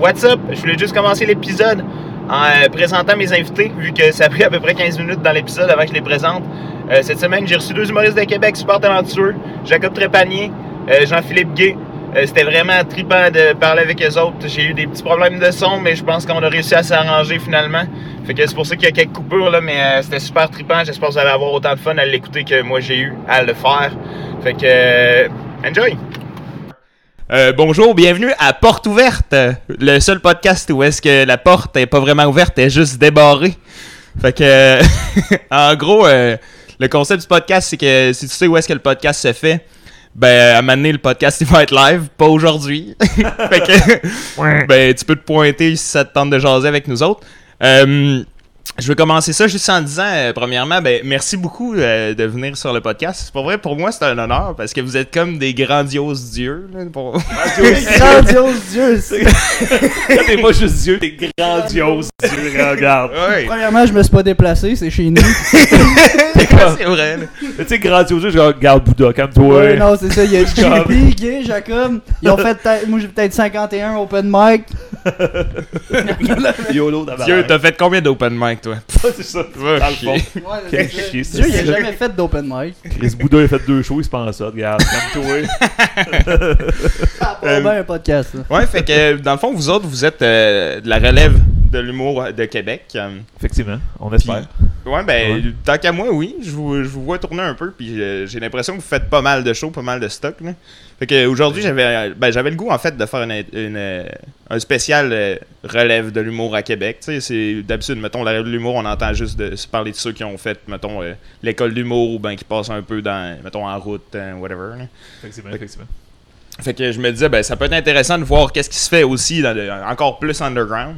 What's up? Je voulais juste commencer l'épisode en euh, présentant mes invités, vu que ça a pris à peu près 15 minutes dans l'épisode avant que je les présente. Euh, cette semaine, j'ai reçu deux humoristes de Québec super talentueux, Jacob Trépanier, euh, Jean-Philippe Gay. C'était vraiment trippant de parler avec eux autres. J'ai eu des petits problèmes de son, mais je pense qu'on a réussi à s'arranger finalement. Fait que c'est pour ça qu'il y a quelques coupures, là, mais c'était super trippant. J'espère que vous allez avoir autant de fun à l'écouter que moi j'ai eu à le faire. Fait que, enjoy! Euh, bonjour, bienvenue à Porte ouverte, le seul podcast où est-ce que la porte est pas vraiment ouverte, elle est juste débarrée. Fait que, euh, en gros, euh, le concept du podcast, c'est que si tu sais où est-ce que le podcast se fait, ben, à un moment donné, le podcast, il va être live, pas aujourd'hui. fait que, ben, tu peux te pointer si ça te tente de jaser avec nous autres. Euh, je vais commencer ça juste en disant, euh, premièrement, ben, merci beaucoup euh, de venir sur le podcast. C'est pas vrai, pour moi, c'est un honneur parce que vous êtes comme des grandioses dieux. là, pour- Grandiose Dieu, c'est- T'es pas juste Dieu, t'es grandiose. Regardes. Ouais. Premièrement, je me suis pas déplacé, c'est chez nous. c'est vrai. là. Tu sais, grandiose, je regarde Bouddha, calme-toi. Ouais, non, c'est ça. Il y a Comme- JP, Gay, Jacob. Ils ont fait peut-être, moi j'ai peut-être 51 open mic. YOLO Dieu, d'abord. t'as fait combien d'open mic, toi? c'est ça. Va Dans le chier. fond. Ouais, Quel c'est ça. chier, Dieu, il a jamais fait d'open mic. Chris Bouddha, il a fait deux shows, il se pense ça. Regarde, calme-toi. Ça a pas Euh, bien un podcast, ça. Ouais, fait que dans le fond, vous autres, vous êtes euh, de la relève de l'humour de Québec. Euh, Effectivement, on espère. Ouais, ben, Ouais. tant qu'à moi, oui. Je vous, je vous vois tourner un peu, puis euh, j'ai l'impression que vous faites pas mal de shows, pas mal de stock. Là. Fait que aujourd'hui, j'avais euh, ben, j'avais le goût, en fait, de faire une, une, euh, un spécial euh, relève de l'humour à Québec. Tu sais, c'est d'habitude, mettons, la relève de l'humour, on entend juste de, se parler de ceux qui ont fait, mettons, euh, l'école d'humour ou ben qui passent un peu dans, mettons, en route, euh, whatever. là. Effectivement, effectivement. Fait que je me disais, ben, ça peut être intéressant de voir qu'est-ce qui se fait aussi dans le- encore plus underground.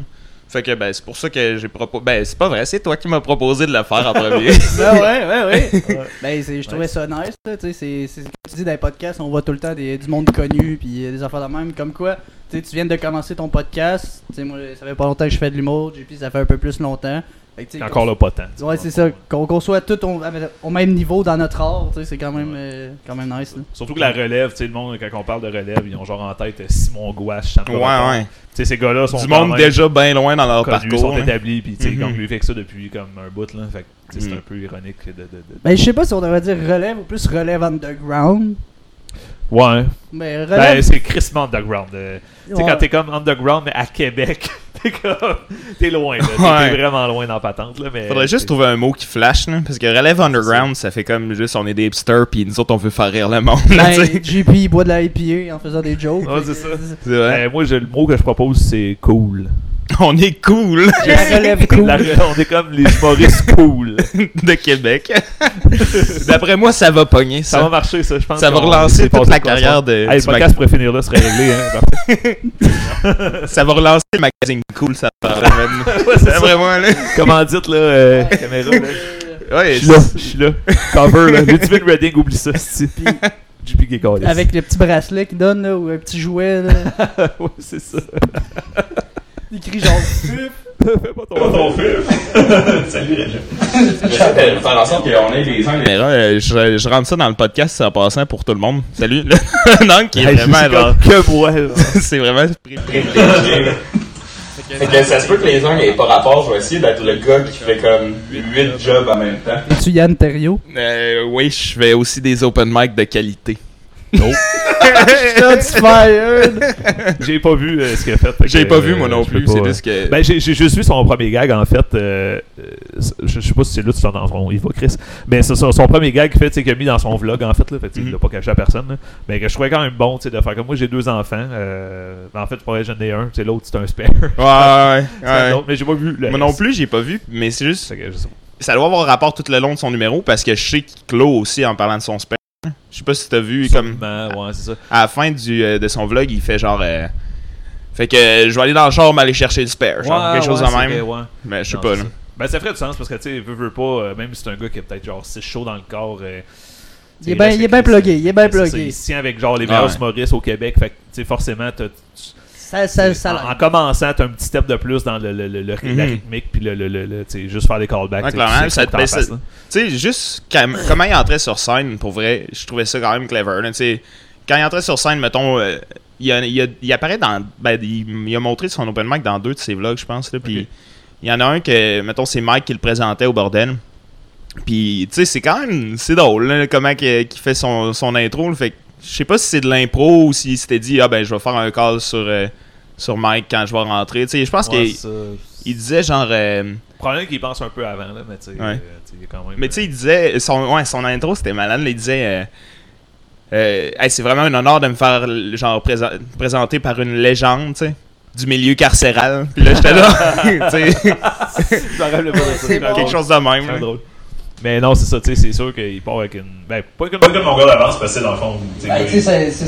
Fait que, ben, c'est pour ça que j'ai proposé. Ben, c'est pas vrai, c'est toi qui m'as proposé de le faire en premier. Ben ouais, ouais, ouais. Ben, c'est- je trouvais ça nice, là, tu sais, c'est, comme tu dis dans les podcasts, on voit tout le temps des, du monde connu, puis des affaires de même, comme quoi, tu sais, tu viens de commencer ton podcast, tu sais, moi, ça fait pas longtemps que je fais de l'humour, JP, ça fait un peu plus longtemps. Encore là, pas tant. Ouais, c'est ça, qu'on, soit tous au, au même niveau dans notre art, c'est quand même, euh, quand même nice, là. Surtout que la relève, tu sais, le monde, quand on parle de relève, ils ont genre en tête euh, Simon Gouache, Chantal ouais, ouais. Tu sais, ces gars-là sont Du quand monde même déjà bien loin dans leur parcours. sont hein. établis, puis tu sais, comme lui fait que ça depuis comme un bout, là. Fait que, tu sais, c'est Mhm. un peu ironique de... de, de- Ben, je sais pas si on devrait dire relève ou plus relève underground. Ouais. Mais Ben, relève. c'est crissement underground. euh. Tu sais, Ouais. quand t'es comme underground, mais à Québec, t'es comme. T'es loin, là. T'es Ouais. t'es vraiment loin dans la patente, là. Mais, Faudrait juste trouver un mot qui flash, là, parce que relève underground, ça fait comme juste on est des hipsters, puis nous autres on veut faire rire le monde. là, Ben. JP il boit de la IPA en faisant des jokes. Ouais, fait c'est que- ça. C'est vrai. Euh, moi, je- le mot que je propose, c'est cool. On est cool La relève cool. La- on est comme les humoristes cool. de Québec. D'après moi, ça va pogner. Ça Ça, va marcher, ça, je pense. ça va relancer toute la carrière de. Hey, le podcast pourrait finir là, serait réglé, hein. Ça va relancer le magazine cool, ça va. Ouais, c'est. Vraiment, là. Comment dites, là, euh, caméra, là? Ouais, Je suis là, je suis là. Cover, là. L'ultimate Redding, oublie ça, c'est JP qui est calé. Avec le petit bracelet qu'il donne, là, ou un petit jouet, là. ouais, c'est ça. Il crie genre. Fais pas ton J'essaie de faire en sorte qu'on ait les uns je, je rentre ça dans le podcast en passant pour tout le monde. Salut. non, qui est vraiment genre. que moi, c'est vraiment privilégié. Fait que ça se peut que les uns n'aient pas rapport. Je vais essayer d'être le gars qui fait comme 8 jobs en même temps. Es-tu Yann Terrio? Euh, oui, je fais aussi des open mic de qualité. Non. Shots fired! J'ai pas vu euh, ce qu'il a fait. fait J'ai que, pas vu euh, moi non je peux plus. pas- C'est juste que. Ben, j'ai juste vu son premier gag, en fait. euh, euh, je, je sais pas si c'est là tu dans son. Il va, Chris. Mais c'est son, son premier gag qu'il fait, c'est qu'il a mis dans son vlog, en fait. Là, fait que, Il Mhm. l'a pas caché à personne. là. mais que je trouvais quand même bon, tu sais, de faire comme moi, j'ai deux enfants. euh, en fait, pour vrai, j'en ai un. tu sais, L'autre, c'est un spare. Ouais, ouais, C'est ouais. un autre, mais j'ai pas vu. le Moi non plus, j'ai pas vu, mais c'est juste. Que je. Ça doit avoir rapport tout le long de son numéro parce que je sais qu'il clôt aussi en parlant de son spam. Je sais pas si t'as vu comme ouais, ça. à la fin du, euh, de son vlog, il fait genre. euh, fait que euh, je vais aller dans le char m'aller chercher du spare, genre Ouais, quelque chose ouais, de même. vrai, ouais. Mais je sais pas là. ça. Ben, ça ferait du sens parce que, tu sais, veut, veut pas, euh, même si c'est un gars qui a peut-être genre 6 chaud dans le corps. euh, Il est bien il est bien plugué, il est bien plugué. Il se tient avec genre les meilleurs Ouais. humoristes au Québec. Fait que, tu sais, forcément, t'as- Ça, ça, ça, en, en commençant, t'as un petit step de plus dans le, le, le- le- la Mhm. rythmique, puis le, le, le, le- tu sais, juste faire des callbacks. Ouais, tu sais, clairement, ça te baisse-. Tu sais, juste quand- comment il entrait sur scène, pour vrai, je trouvais ça quand même clever. là, quand il entrait sur scène, mettons, euh, il, a- il a- il apparaît dans. Ben, il, il a montré son open mic dans deux de ses vlogs, je pense. Là, puis il y en a un que, mettons, c'est Mike qui le présentait au bordel. Puis, tu sais, c'est quand même. C'est drôle, là, comment qu'il fait son, son intro. là. Fait que je sais pas si c'est de l'impro ou s'il s'était dit, ah ben, je vais faire un call sur, euh, sur Mike quand je vais rentrer. Tu sais, je pense Ouais, qu'il ça, il disait genre. euh, Probablement qu'il pense un peu avant, là, mais tu sais, Ouais. euh, tu sais, il y a quand même. Mais tu sais, il disait, son, ouais, son intro c'était malade. là, il disait, euh, euh, Hey, c'est vraiment un honneur de me faire genre présen- présenter par une légende, tu sais, du milieu carcéral. Puis là, j'étais là, tu sais, je me rappelais pas de ça. C'est bon. quelque chose de même. Drôle. Mais non, c'est ça, tu sais, c'est sûr qu'il part avec une. Ben, pas avec une. Pas comme mon gars d'avance, parce que c'est dans le fond, tu sais, Ben, c'est-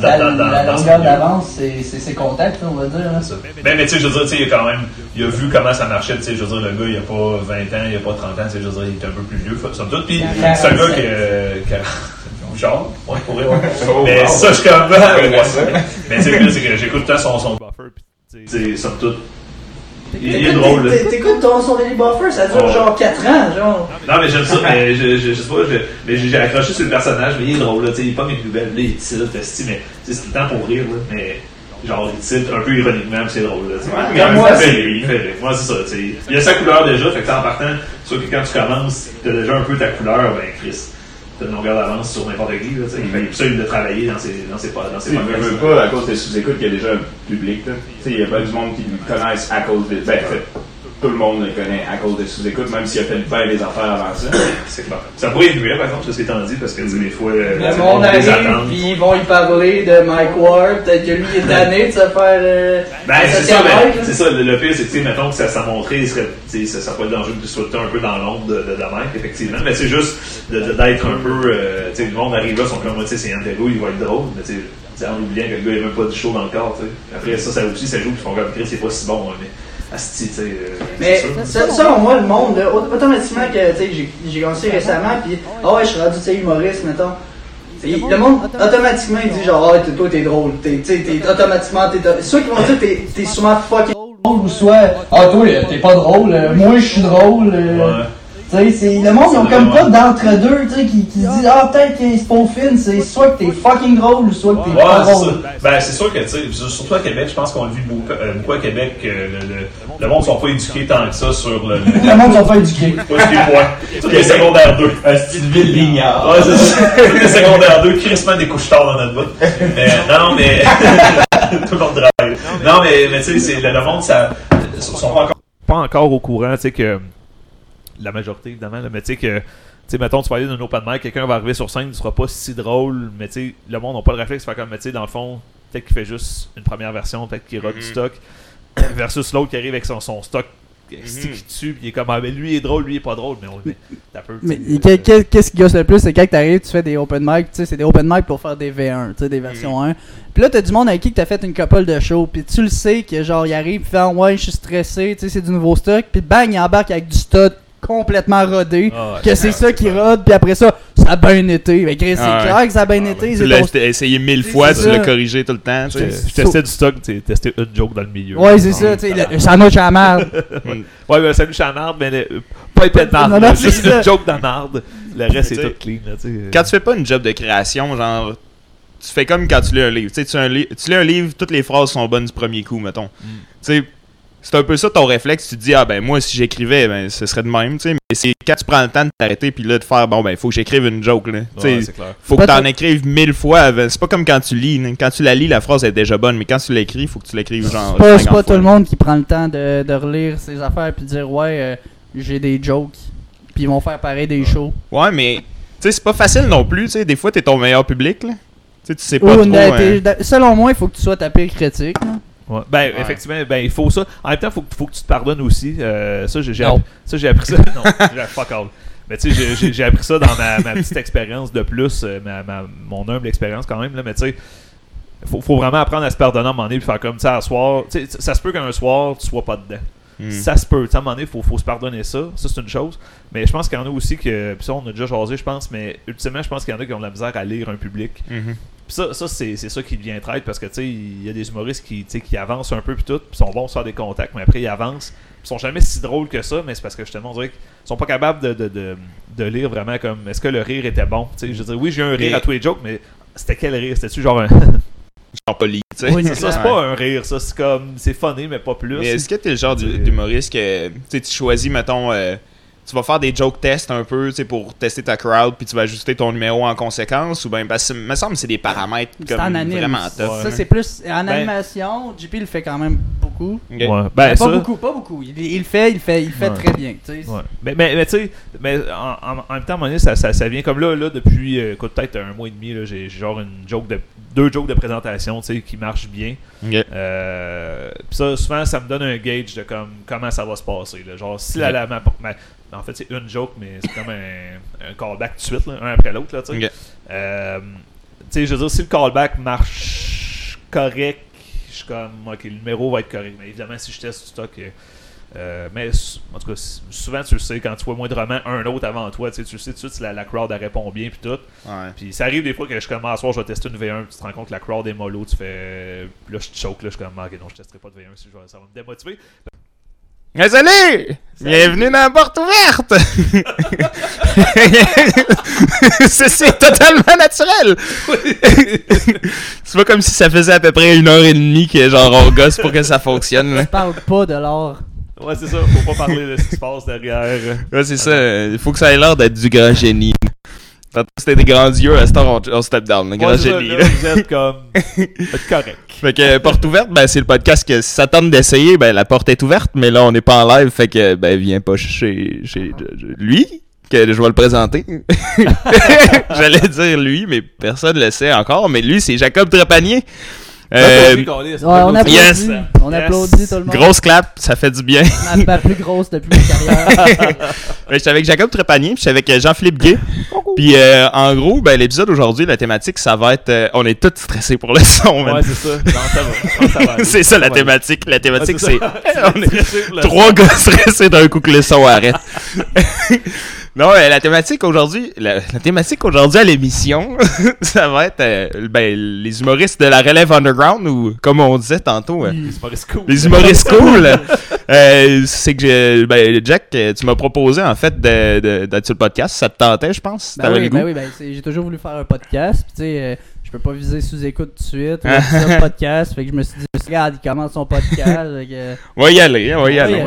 dans, La, dans, dans, la dans ce longueur d'avance, c'est c'est ses contacts, on va dire. hein. Ben, mais tu sais, je veux dire, tu sais, il a quand même, il a vu comment ça marchait, tu sais, je veux dire, le gars, il a pas 20 ans, il a pas 30 ans, tu sais, je veux dire, il est un peu plus vieux, somme toute, puis c'est un gars 47. qui, euh, a- Genre, ouais, pour. Oh, mais ça, je ça. mais c'est que, c'est que j'écoute tout le temps son, son buffer, puis tu sais. tu sais, somme toute, il, il est drôle, là. T'écoutes- ton son Daily Buffer, ça dure genre 4 ans, genre. Non, mais j'aime ça, mais je, je, je sais pas, je- mais j'ai accroché sur le personnage, mais il est drôle, là, tu sais, il est pas mes nouvelles, là, il titre, esti, mais tu sais, c'est tout le temps pour rire, là, mais genre, il titre un peu ironiquement, puis c'est drôle, là, tu sais. Ouais, mais en même moi, fait rire, il fait rire. Moi, c'est ça, tu sais. Il a sa couleur déjà, fait que en partant, sûr que quand tu commences, t'as déjà un peu ta couleur, ben, Chris, une longueur d'avance sur n'importe qui, là, ça, il l'a travaillé dans ses, dans ses, dans ses Tu sais, podcasts, je veux là. pas, à cause des sous-écoutes, qu'il y a déjà un public, là. Tu sais, il y a pas du monde qui le connaissent à cause de. Ben, tout le monde le connaît à cause des sous-écoutes, même s'il a fait bien des affaires avant ça. C'est clair. Ça pourrait évoluer, par exemple, ceci étant dit, parce que, des fois, euh, Le monde arrive, puis ils vont y parler de Mike Ward. Peut-être que lui, il est tanné de se faire. euh, Ben, c'est ça, c'est ça, le, le pire, c'est que, tu sais, mettons que ça, ça montrait, il serait, ça, ça pourrait être dangereux de sauter un peu dans l'ombre de, de, de Mike, effectivement, mais c'est juste de- de- d'être un peu, euh, tu sais, le monde arrive là, ils sont comme, tu sais, c'est Antego, il va être drôle, mais tu sais, en oubliant que le gars, il a même pas du show dans le corps, tu sais. Après ça, ça aussi, ça joue, puis ils font comme, Chris, c'est pas si bon, hein, mais, asti, euh, Mais ça- selon moi, le monde, là, automatiquement, que j'ai- j'ai commencé récemment, puis ah ouais, je suis rendu humoriste, mettons. Et le monde, automatiquement, il dit genre, ah, t'es- toi, t'es drôle. T'es, tu sais, t'es automatiquement, t'es. Soit qu'ils vont dire, t'es, t'es sûrement fucking drôle, ou soit, ah, toi, t'es pas drôle, euh, moi, je suis drôle. euh, Ouais. Tu sais, c'est, le monde, ils ont C'est comme pas d'entre-deux, tu sais, qui, qui se disent, ah, peut-être qu'il se peaufine, c'est soit que t'es fucking drôle, ou soit que t'es Ouais, pas drôle. Ben, c'est sûr que, tu sais, surtout à Québec, je pense qu'on le vit beaucoup, euh, beaucoup à Québec, que le, le, le monde ne sont pas éduqués tant que ça sur le, le, Le monde sont pas éduqués. pas éduqués, point. Tout les secondaires 2. Un style ville lignard. Ouais, c'est ça. Les secondaires 2, crissement des couches tard dans notre bout. Mais, non, mais. Tout le monde travaille. Non, mais, mais tu sais, c'est- le, le monde, ça. sont pas encore. pas encore au courant, tu sais, que la majorité, évidemment, là, mais tu sais que, tu sais, mettons, tu vas aller d'un open mic, quelqu'un va arriver sur scène, tu seras pas si drôle, mais tu sais, le monde n'a pas le réflexe, de faire comme, mais tu sais, dans le fond, peut-être qu'il fait juste une première version, peut-être qu'il rate du Mhm. stock, versus l'autre qui arrive avec son, son stock qui tue, puis il est comme, ah, mais lui il est drôle, lui il est pas drôle, mais on mais, t'as peu, tu Mais euh, que- qu'est-ce qui gosse le plus, c'est quand t'arrives, tu fais des open mic, tu sais, c'est des open mic pour faire des V1, tu sais, des versions 1. Puis là, t'as du monde avec qui que t'as fait une couple de shows, puis tu le sais que genre, il arrive, il fait ah, ouais, je suis stressé, tu sais, c'est du nouveau stock, puis bang, il embarque avec du stock complètement rodé, Ah que c'est ça qui rode, puis après ça, ça a bien été. Chris, c'est Ah clair que ça a bien Ah été. Tu l'as ton- essayé mille fois, tu l'as corrigé tout le temps. tu sais. Je testais du stock, tu testais une joke dans le milieu. Ouais, c'est ça, tu sais, le- sandwich à la. Ouais, ben, salut Chanard, mais le- pas épais de marde, juste une joke marde. Le reste, c'est tout clean, là. Quand tu fais pas une job de création, genre, tu fais comme quand tu lis un livre. Tu sais, tu, un li- tu lis un livre, toutes les phrases sont bonnes du premier coup, mettons. Mm. Tu sais, c'est un peu ça ton réflexe. Tu te dis, ah ben moi, si j'écrivais, ben ce serait de même, tu sais. Mais c'est quand tu prends le temps de t'arrêter, puis là, de faire, bon, ben faut que j'écrive une joke, là. Tu sais, Ouais, c'est clair. faut que t'en écrives mille fois. avant. C'est pas comme quand tu lis. Quand tu la lis, la phrase est déjà bonne, mais quand tu l'écris, faut que tu l'écrives genre. C'est pas, c'est 50 pas tout le monde qui prend le temps de, de relire ses affaires puis de dire ouais euh, j'ai des jokes puis ils vont faire pareil des shows. Ouais, mais tu sais, c'est pas facile non plus. Tu sais, des fois, t'es ton meilleur public, là. Tu sais, tu sais pas Ou trop. hein. da- selon moi, il faut que tu sois ta pire critique. là. Ouais. Ben, effectivement, ben, il faut ça. En même temps, il faut, que- faut que tu te pardonnes aussi. Euh, ça, j'ai appris, ça, j'ai appris ça. non, fuck all. Mais tu sais, j'ai- appris ça dans ma, ma petite expérience de plus, euh, ma, ma- mon humble expérience quand même. Là, mais tu sais, faut, faut vraiment apprendre à se pardonner à un moment donné puis faire comme ça, à soir. Tu sais, ça se peut qu'un soir, tu sois pas dedans. Hmm. Ça se peut. À un moment donné, il faut, faut se pardonner ça. Ça, c'est une chose. Mais je pense qu'il y en a aussi que. Puis ça, on a déjà jasé, je pense. Mais ultimement, je pense qu'il y en a qui ont de la misère à lire un public. Mhm. Puis ça, ça c'est, c'est ça qui devient traître parce que tu sais, il y a des humoristes qui, qui avancent un peu puis tout, puis sont bons faire des contacts, mais après ils avancent, puis ils sont jamais si drôles que ça, mais c'est parce que justement on dirait qu'ils sont pas capables de, de, de, de lire vraiment comme est-ce que le rire était bon? Tu sais, je veux dire, oui, j'ai eu un rire Mais- à tous les jokes, mais C'était quel rire? C'était-tu genre un. Genre poli, tu sais. Oui, ça, c'est pas un rire, ça. C'est comme. C'est funny, mais pas plus. Mais est-ce que t'es le genre d'humoriste que tu sais, tu choisis, mettons, euh, tu vas faire des joke tests un peu, tu sais, pour tester ta crowd, puis tu vas ajuster ton numéro en conséquence, ou bien, parce que me semble que c'est des paramètres C'est comme en vraiment Ouais. tough. Ça, c'est plus en Ben- animation. JP le fait quand même beaucoup. Ouais. Ben, Ben, ça. pas beaucoup, pas beaucoup. Il, il le fait, il le fait, il le fait Ouais. très bien. tu sais. Ouais. Mais, mais, mais tu sais, mais en, en- en même temps, à un moment donné, ça, ça, ça vient comme là, là depuis euh, peut-être un mois et demi, là, j'ai j'ai genre une joke de deux jokes de présentation qui marchent bien. Ok. Euh, Puis ça, souvent, ça me donne un gauge de comme, comment ça va se passer. là. Genre, si la, Ok. la- ma- ma- en fait, c'est une joke, mais c'est comme un, un callback tout de suite, là, un après l'autre. Euh, je veux dire, si le callback marche correct, je suis comme, ok, le numéro va être correct. Mais évidemment, si je teste du stock. Euh, mais en tout cas, souvent tu le sais, quand tu vois moindrement un autre avant toi, tu sais, tu le sais tout de suite si la, la crowd elle répond bien puis tout. Ouais. Puis ça arrive des fois que je commence à soir, je vais tester une V1, puis tu te rends compte que la crowd est mollo, tu fais. Là je te choke, là je suis comme, ok, non, je testerai pas de V1, si je vais- ça va me démotiver. Mais salut! Bienvenue dans la porte ouverte! c'est totalement naturel! c'est pas comme si ça faisait à peu près une heure et demie que genre on gosse pour que ça fonctionne. Je parle pas de l'art. Ouais, c'est ça, faut pas parler de ce qui se passe derrière. Ouais, c'est ça. Il faut que ça ait l'air d'être du grand génie. Tantôt, c'était des grands yeux, à ce temps, on, on step down. Le grand Ouais, c'est ça, génie. là, là. vous êtes comme. Faites correct. Fait que euh, porte ouverte, ben c'est le podcast que si ça tente d'essayer, ben la porte est ouverte, mais là on n'est pas en live, fait que ben viens pas chez, chez lui, que je vais le présenter. J'allais dire lui, mais personne le sait encore, mais lui c'est Jacob Trépanier. Euh, Ouais, on applaudit. Yes. On Yes. applaudit tout le monde. grosse clap, ça fait du bien. Ma, plus grosse depuis ma carrière. J'étais avec Jacob Trépanier, puis j'étais avec euh, Jean-Philippe Gay. Puis euh, en gros, ben l'épisode aujourd'hui, la thématique, ça va être, euh, on est tous stressés pour le son. Ouais, c'est ça. Non, ça va. C'est ça la thématique. La thématique, Ouais, c'est on est trois gars stressés d'un coup que le son arrête. Non, la thématique aujourd'hui, la, la thématique aujourd'hui à l'émission, ça va être euh, ben, les humoristes de la relève underground ou comme on disait tantôt. euh, C'est pas risqué. les humoristes cool. Euh, c'est que ben, Jack, tu m'as proposé en fait de- de- d'être sur le podcast. Ça te tentait, je pense. Ben T'avais oui, le goût? ben oui, ben j'ai toujours voulu faire un podcast. Puis tu sais, euh, je peux pas viser sous-écoute tout de suite. Ah. podcast. Fait que je me suis dit, regarde, il commence son podcast. fait que, On va y aller, on va y aller.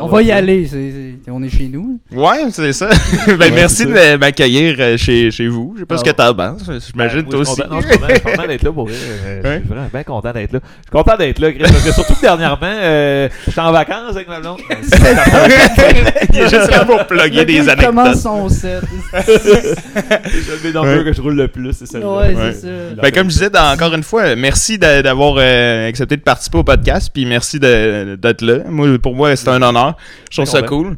On va y aller. on est chez nous. Ouais, c'est ça. ben, merci de m'accueillir euh, chez, chez vous. Je sais pas ce que t'en penses. J'imagine Ben, toi moi, je aussi. suis content- non, je suis content- je suis content d'être là pour vrai. Euh, Je Ouais. suis vraiment bien content d'être là. Je suis content d'être là, Chris, parce que surtout que dernièrement, euh, j'étais en vacances avec ma blonde. Il est juste là pour plugger des gars, il commence anecdotes. son set. C'est le que je roule le plus, c'est celle-là. Ouais. c'est ça. Ben, comme je disais, dans- encore une fois, merci d'a- d'avoir euh, accepté de participer au podcast, puis merci d'être là. Moi, pour moi, c'est un honneur. Je trouve ça Content. cool.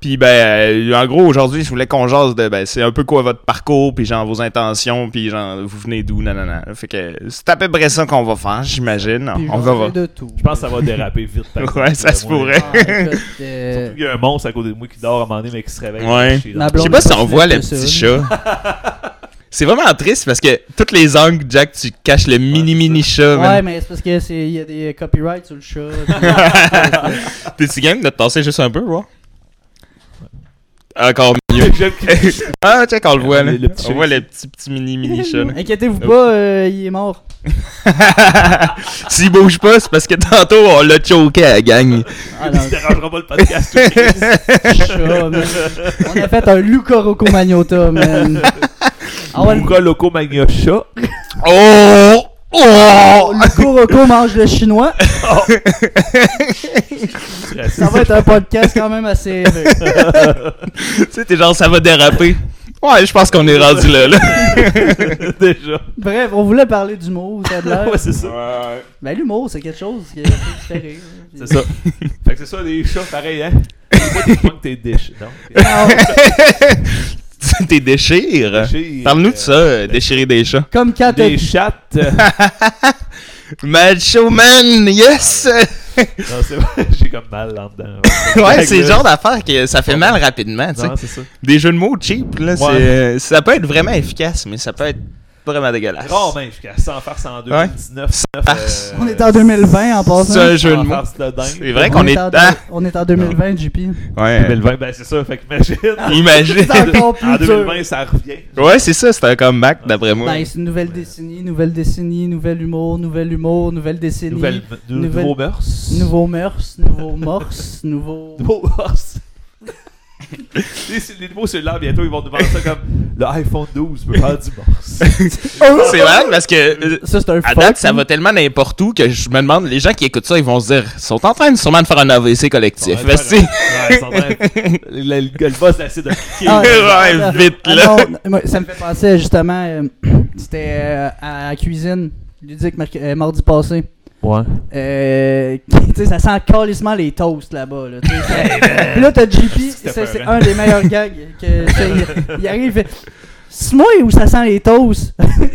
Puis ben, euh, en gros, aujourd'hui, je voulais qu'on jase de, ben, c'est un peu quoi votre parcours, puis genre vos intentions, puis genre vous venez d'où, nanana. Fait que c'est à peu près ça qu'on va faire, j'imagine. On va fais voir. de tout. Je pense que ça va déraper vite. Ouais, ça se pourrait. Ah, écoute, euh, Surtout qu'il y a un monstre à côté de moi qui dort à un moment donné, mais qui se réveille. Ouais. Je sais pas si pas on voit le petit ça. chat. C'est vraiment triste parce que tous les angles, Jack, tu caches le mini mini chat. man. Ouais, mais c'est parce que c'est il y a des copyrights sur le chat. T'es-tu game de te tasser juste un peu, ouais? Encore mieux. Ah, check, on le voit, là. On voit le petit, petit mini mini chat. Inquiétez-vous pas, euh, il est mort. S'il bouge pas, c'est parce que tantôt, on l'a choqué à la gang. Ah non, Tu dérangeras pas le podcast. chat. On a fait un Luca Rocco Magnota, man. Ah ouais, Luca Loco Magna Chat. Oh! Oh! Luca Rocco mange le chinois. Ça va être un podcast quand même assez. euh, tu sais, t'es genre, ça va déraper. Ouais, je pense qu'on est rendu là, là. Déjà. Bref, on voulait parler d'humour, ça de l'air. Ouais, c'est ça. Ben, l'humour, c'est quelque chose qui, fait rire. C'est ça. Fait que c'est ça, les chats, pareil, hein. Moi, tu manques tes dish. Ah, T'es déchire. déchire, Parle-nous de euh, ça, euh, déchirer des chats. Comme quand Des chattes. euh, Macho Man, yes! non, c'est vrai, j'ai comme mal là-dedans. ouais, c'est le genre d'affaire que ça fait mal rapidement, tu sais. Non, c'est ça. Des jeux de mots cheap, là, Ouais. c'est, ça peut être vraiment efficace, mais ça peut être vraiment dégueulasse. Rarement efficace. Sans farce en 2019. Farce. On est en 2020 en passant. C'est un jeu de mots. farce de dingue. C'est vrai On qu'on est. en, Ah, on est en 2020, JP. ouais. 2020, ben c'est ça. Fait qu'imagine. Imagine. Plus En dur. 2020, ça revient. Ouais, c'est ça, c'est un comeback d'après moi. Ben, c'est une nouvelle décennie, nouvelle décennie, nouvel humour, nouvel humour, nouvelle décennie. Nouvelle, Nouveaux mœurs. Nouveaux mœurs, nouveaux morses, nouveaux. Nouveaux mœurs. les, les nouveaux cellulaires, bientôt, ils vont nous vendre ça comme le iPhone 12 peut faire du morse. C'est vrai parce que. euh, Ça, c'est un À fuck. date, ça va tellement n'importe où que je me demande, les gens qui écoutent ça, ils vont se dire, ils sont en train de sûrement de faire un AVC collectif. Ouais, ouais, ils sont en train- le, le, le boss essaie de cliquer. Ah, Ouais, vite, Ah là. non, moi, ça me fait penser justement, euh, c'était euh, à la cuisine, ludique euh, mardi passé. Ouais. Euh, tu sais, ça sent calissement les toasts là-bas. Là, là, t'as JP, c'est un des meilleurs gags. Que, il, il arrive, il fait C'est moi ou ça sent les toasts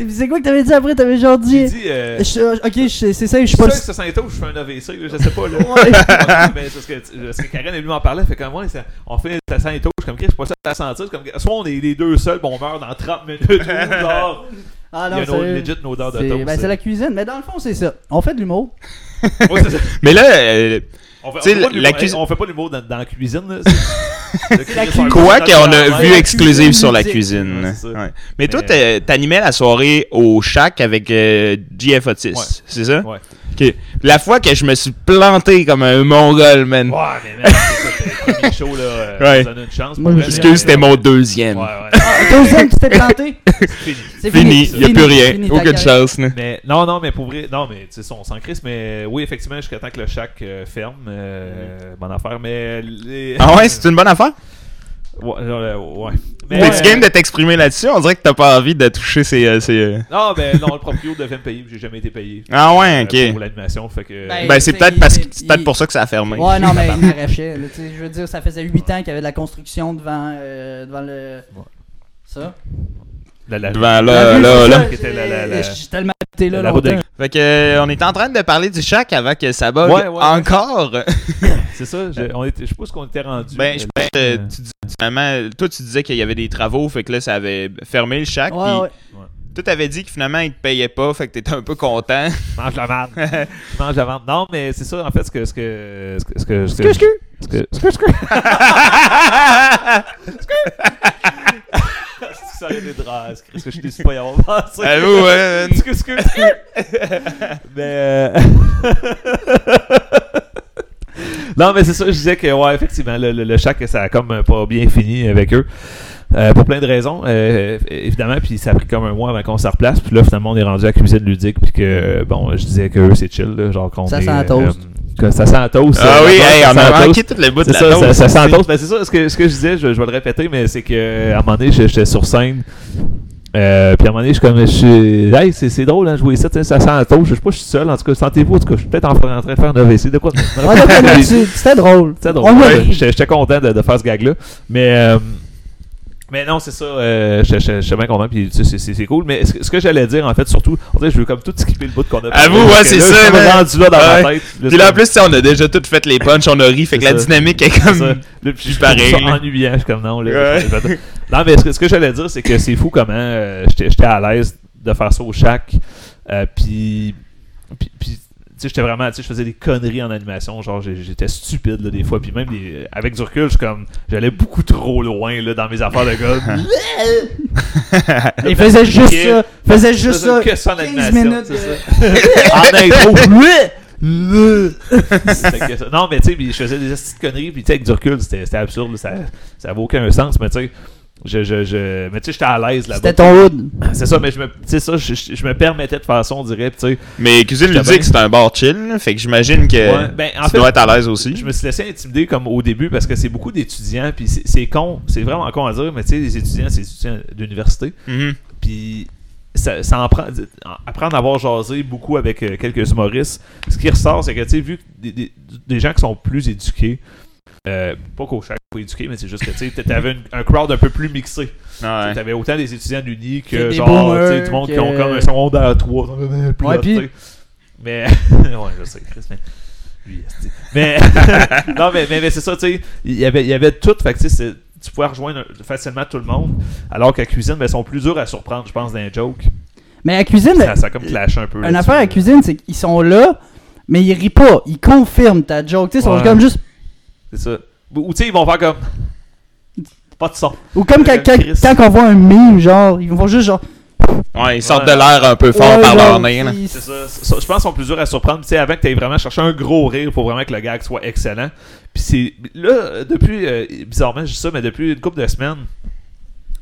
C'est quoi que t'avais dit après? T'avais genre dit. dit, euh, Je- ok, je- c'est ça, je suis je pas. sais que ça sent tôt, je fais un AVC, là, je sais pas. Là. Mais c'est ce que, Karen est venue m'en parler, fait comme moi, ça- on fait ça sent je suis comme Chris, je suis pas ça à sentir, c'est comme soit on est les deux seuls, bon, on meurt dans 30 minutes, ou genre, Ah il y a non, une autre, c'est. legit une odeur de toast. ben, c'est la cuisine, mais dans le fond, c'est ça. On fait de l'humour. Ouais, c'est ça. Mais là, euh, On fait, on fait pas de la l'humour- cuisine- on fait pas l'humour dans, dans la cuisine. Là, c'est- la Le cuisine. quoi qu'on a vu la exclusive sur la cuisine. Ouais, c'est ça. Ouais. Mais toi, Mais- t'es- t'animais la soirée au Shack avec euh, GF Otis, Ouais. c'est ça? Ouais. Ok. La fois que je me suis planté comme un mongol, man. Ouais, mais c'est ça, le premier show, là, euh, Ouais. on donne une chance. Moi, Excuse, c'était mon deuxième. Ouais, ouais. Ah, deuxième, tu t'es planté? C'est fini. C'est Fini, il a plus rien. fini Aucune chance. là. Mais non, non, mais pour vrai, non, mais tu sais, on s'en crisse, mais oui, effectivement, jusqu'à temps que le shack euh, ferme, euh, bonne affaire, mais les... Ah ouais, c'est une bonne affaire? Ouais, euh, ouais. Mais, T'es-tu euh, game de t'exprimer là-dessus? On dirait que t'as pas envie de toucher ces... euh, ces, euh, Non, ben non, le proprio devait me payer, j'ai jamais été payé. Ah ouais, euh, ok. pour l'animation, fait que... Ben, Ben, c'est peut-être parce que il- c'est peut-être pour ça que ça a fermé. Ouais, non, mais il m'arrachait. là, tu sais, Je veux dire, ça faisait 8 ans qu'il y avait de la construction devant, euh, devant le. Ça. la, la, Devant La là, là, c'est là. ça, Qui était la- la- la- j'ai- J'ai tellement été là longtemps. Fait que, euh, on est en train de parler du Shack avant que ça bug Ouais, ouais, ouais. encore. C'est ça, je, on était, je sais pas ce qu'on était rendu. Ben, je pense que euh, tu dis, finalement, toi, tu disais qu'il y avait des travaux, fait que là, ça avait fermé le Shack. Ouais, puis ouais. toi, t'avais dit que finalement, ils te payaient pas, fait que t'étais un peu content. mange la merde. mange la merde. Non, mais c'est ça, en fait, ce que. Ce que. Ce que. Ce que. Ce que. Ce que. Ce que. Ce que. Aurait été drôle. Est-ce que je t'ai su pas y avoir pensé? Avoue, ouais. Mais. euh, non, mais c'est ça, je disais que, ouais, effectivement, le, le, le ça a comme pas bien fini avec eux. Euh, pour plein de raisons, euh, évidemment, puis ça a pris comme un mois avant qu'on se replace, puis là, finalement, on est rendu à la cuisine ludique, puis que, euh, bon, je disais que eux, c'est chill, là, genre qu'on Ça est, sent la toast. euh, que ça sent la toast. Ah oui, hey, on a manqué tout le bout de la ça, ça, ça sent toast. Ben, c'est ça, ce que, ce que je disais, je, je vais le répéter, mais c'est que à un moment donné, j'étais sur scène. Euh, puis à un moment donné, je suis comme, je suis, hey, c'est, c'est drôle, hein, jouer ça, ça sent la toast. Je sais pas, je suis seul, en tout cas, sentez-vous, en tout cas, je suis peut-être en, en train de faire un AVC, de quoi? C'était drôle. C'était drôle. Ouais, j'étais content de, de faire ce gag-là. Mais, euh, mais non, c'est ça. Euh, j'étais- j'étais j'étais bien content. Puis tu sais, c'est- cool. Mais ce, que- ce que j'allais dire, en fait, surtout, on dirait, je veux comme tout skipper le bout qu'on a Avoue, parlé, ouais, c'est ça, Je suis man. rendu là dans Ouais. ma tête. Puis là, en plus, on a déjà tout fait les punchs, on a ri, fait que la dynamique est comme. Là, puis je pareil, ça ennuyant. Je suis comme non. Là, Ouais. je non, mais ce que, j'allais dire, c'est que c'est fou comment euh, j'étais à l'aise de faire ça au shack. Euh, puis, puis, j'étais vraiment, tu sais, je faisais des conneries en animation. Genre, j'étais stupide, là, des fois. Puis même, des- avec du recul, je suis comme, j'allais beaucoup trop loin, là, dans mes affaires de gars. Il faisait juste ça. Il faisait juste ça. que ça en 15 animation. minutes. c'est de- ça. en intro. Fait que ça- non, mais tu sais, je faisais des petites conneries, puis tu sais, avec du recul, c'était absurde, ça, ça avait aucun sens, mais tu sais, je, je, je, mais tu sais, j'étais à l'aise là-bas. C'était ton hood. C'est ça, mais je me, tu sais, ça, je, je- je me permettais de faire ça, on dirait, puis tu sais, Mais Cuisine Ludique, c'est un bar chill, fait que j'imagine que Ouais, ben, en tu fait, dois être à l'aise aussi. je me suis laissé intimider comme au début parce que c'est beaucoup d'étudiants, puis c'est c'est con, c'est vraiment con à dire, mais tu sais, les étudiants, c'est des étudiants d'université, Mhm. puis ça, ça en prend, après en avoir jasé beaucoup avec euh, quelques humoristes, ce qui ressort, c'est que, tu sais, vu que des, des- des gens qui sont plus éduqués, euh, pas qu'au chaque pas éduqués, mais c'est juste que, tu sais, t'avais une- un crowd un peu plus mixé. Ouais. T'avais autant des étudiants d'Uni Que genre, boomers, tu sais, du monde qui ont comme un secondaire 3. Plus Ouais, tu sais. Mais, ouais, je sais, Chris, mais. Lui, mais, non, mais, mais, mais c'est ça, tu sais, il y avait, il y avait tout, fait que, tu sais, tu pouvais rejoindre facilement tout le monde, alors qu'à cuisine, ben, ils sont plus durs à surprendre, je pense, d'un joke. Mais à la cuisine, Ça, ça a comme clashé un peu. une affaire à la là. cuisine, c'est qu'ils sont là, mais ils rient pas. Ils confirment ta joke. Tu sais, ils sont Ouais. comme juste. C'est ça. Ou tu sais, ils vont faire comme. Pas de son. Ou comme quand, Euh, quand, quand on voit un meme, genre, ils vont juste genre. Ouais, ils sortent Ouais. de l'air un peu fort Ouais, par leur nez. C'est ça. Ça, Je pense qu'ils sont plus durs à surprendre. Tu sais, avant que tu aies vraiment cherché un gros rire, faut vraiment que le gag soit excellent. Puis c'est. Là, depuis. euh, bizarrement, je dis ça, mais depuis une couple de semaines,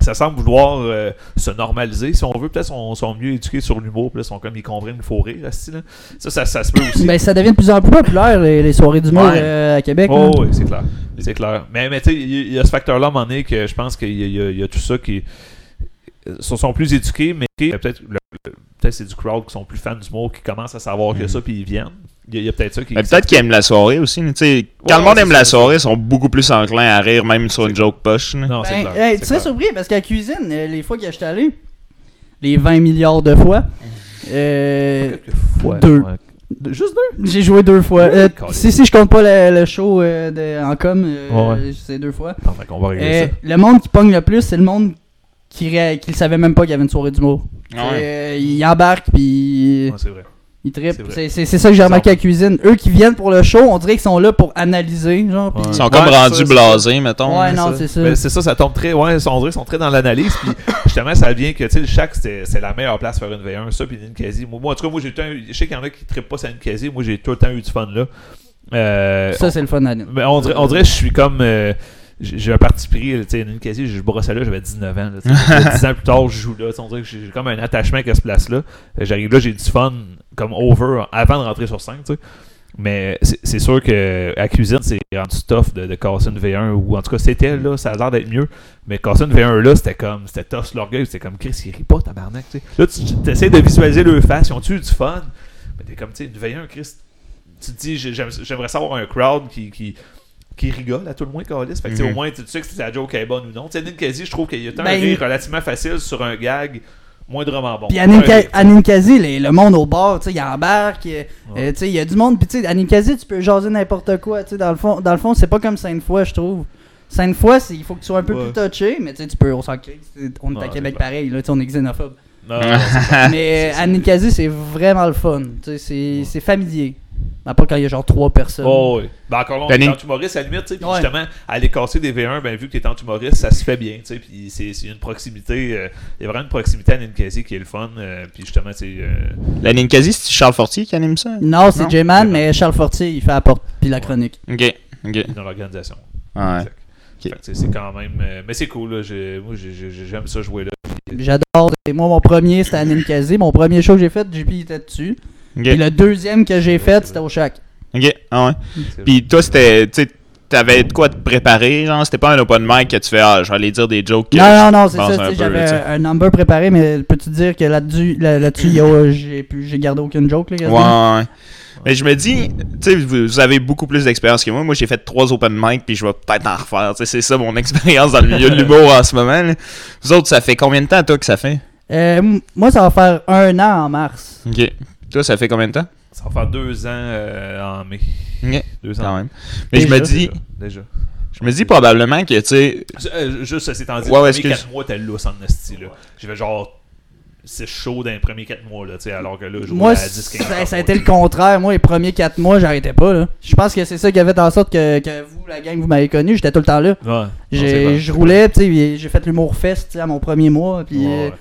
ça semble vouloir euh, se normaliser. Si on veut, peut-être sont, sont mieux éduqués sur l'humour. Puis là, ils sont comme ils comprennent qu'il faut rire. Là. Ça, ça, ça se peut aussi. Ben, ça devient de plus en plus populaire, les, les soirées d'humour Ouais. euh, à Québec. Oh, oui, c'est clair. C'est clair. Mais, mais tu sais, il y, a- il y a ce facteur-là à un moment donné que je pense qu'il y, a- il y a- il y a tout ça qui euh, sont, sont plus éduqués, mais peut-être peut-être c'est du crowd qui sont plus fans d'humour, qui commencent à savoir que ça, puis ils viennent. Il y a, peut-être ça qui. Mais peut-être qu'ils aiment la soirée aussi. là, tu sais. Quand Ouais, le monde aime ça, la soirée, ils sont beaucoup plus enclins à rire, même sur une joke poche. Non, c'est Ben, clair. hey, tu serais surpris parce qu'à la cuisine, euh, les fois que j'étais allé, les 20 milliards de fois, euh, Quelques fois, deux. ouais. De- Juste deux? J'ai joué deux fois. Euh, si, si je compte pas le, le show euh, de- en com, euh, Ouais, ouais. c'est deux fois. Fait qu'on va régler Euh, ça. le monde qui pogne le plus, c'est le monde qui, ré- qui savait même pas qu'il y avait une soirée d'humour. Ouais. Euh, il embarque puis Ouais, c'est vrai. Il trippe. c'est ça que j'ai remarqué à la cuisine. Eux qui viennent pour le show, on dirait qu'ils sont là pour analyser. Genre. Ils sont comme rendus blasés, mettons. Ouais, là. non, c'est ça. C'est ça, ça tombe très. Ouais, on dirait qu'ils sont très dans l'analyse. Puis justement, ça vient que, tu sais, le c'était- c'est la meilleure place pour faire une V1. Ça, puis Ninkasi. Moi, moi, en tout cas, moi, j'ai Je sais qu'il y en a qui ne trippent pas sur Ninkasi. Moi, j'ai tout le temps eu du fun là. Euh, Ça, c'est le fun à on dirait, on dirait que je suis comme. euh, j'ai un parti pris, tu sais, une quasi, je brossais là, j'avais 19 ans. là, tu sais. 10 ans plus tard, je joue là. On dirait que j'ai comme un attachement à ce place-là. Euh, J'arrive là, j'ai du fun comme over avant de rentrer sur scène, tu sais. Mais c'est sûr que à cuisine, c'est rendu tough de, de casser une V1, ou en tout cas, c'était là, ça a l'air d'être mieux. Mais casser une V1 là, c'était comme, c'était tough l'orgueil, c'était comme Chris, il rit pas, tabarnak, tu sais. Là, tu essaies de visualiser le face, ils ont-tu eu du fun? Mais t'es comme, tu sais, une V1, Chris, tu te dis, j'ai- j'aime- j'aimerais savoir un crowd qui, qui, qui rigole à tout le moins, Calis. Fait que, tu sais, Mhm. au moins, tu sais que si la joke est bonne ou non. Tu sais, Ninkasi, je trouve qu'il y a tant Ben, un rire relativement facile sur un gag moindrement bon. Puis Un Ninkasi, les- le monde au bar, tu sais, il embarque. euh, euh, tu sais, il y a du monde. Puis tu sais, à Ninkasi, tu peux jaser n'importe quoi. Tu sais, dans le fond, dans le fond c'est pas comme Sainte-Foy, je trouve. Sainte-Foy, c'est- il faut que tu sois un peu Ouais. plus touché, mais tu sais, tu peux, on s'en On est Ouais, à Québec pareil, là, on est xénophobe. Non, non, mais à Ninkasi, c'est vraiment le fun. Tu sais, c'est c'est familier. À part quand il y a genre trois personnes. Oh, oui. Ben, encore là, on Ben, est à la limite, tu sais. Puis Ouais. justement, aller casser des V1, ben, vu que t'es en humoriste, ça se fait bien, tu sais. Puis c'est c'est une proximité. euh, Il y a vraiment une proximité à Ninkasi qui est le fun. euh, puis justement, tu sais. euh, La Ninkasi, c'est Charles Fortier qui anime ça? Non, c'est. J-Man, mais Charles Fortier, il fait la porte puis la chronique. Ok. Ok. dans l'organisation. Ouais. C'est quand même. euh, mais c'est cool, là. Moi, j'ai- j'ai- j'aime ça jouer là. J'adore. Moi, mon premier, c'était à Ninkasi. Mon premier show que j'ai fait, JP était dessus. Ok. Puis le deuxième que j'ai fait, c'était au Shack. Ok. Ah ouais. Puis toi, c'était. Tu sais, t'avais de quoi te préparer, genre, c'était pas un open mic que tu fais, ah, je vais aller dire des jokes. que Non, non, non, c'est ça. J'avais un, number préparé, mais peux-tu dire que là-dessus, là- là-dessus, a- j'ai gardé aucune joke, là, Ouais, ouais. Mais je me dis, tu sais, vous, vous avez beaucoup plus d'expérience que moi. Moi, j'ai fait trois open mic, puis je vais peut-être en refaire. Tu sais, c'est ça mon expérience dans le milieu de l'humour en ce moment. là. Vous autres, ça fait combien de temps, toi, que ça fait? Euh, moi, ça va faire un an en mars. Ok. Toi, ça fait combien de temps? Ça va faire deux ans euh, en mai. Deux ans. Quand même. Mais je me dis, Déjà. je me dis probablement que, tu sais, Euh, juste, ceci étant dit, Ouais, les. 4 mois, t'es lousse en esti, là. J'avais genre. C'est chaud dans les premiers 4 mois, là, tu sais, alors que là, je Moi, roulais à 10 15 ça, ça a été le contraire. Moi, les premiers 4 mois, j'arrêtais pas. là. Je pense que c'est ça qui a fait en sorte que, que vous, la gang, vous m'avez connu. J'étais tout le temps là. Ouais. C'est J'ai-. Je roulais, tu sais, j'ai fait l'humour fest tu sais, à mon premier mois. Puis, Ouais, euh, ouais.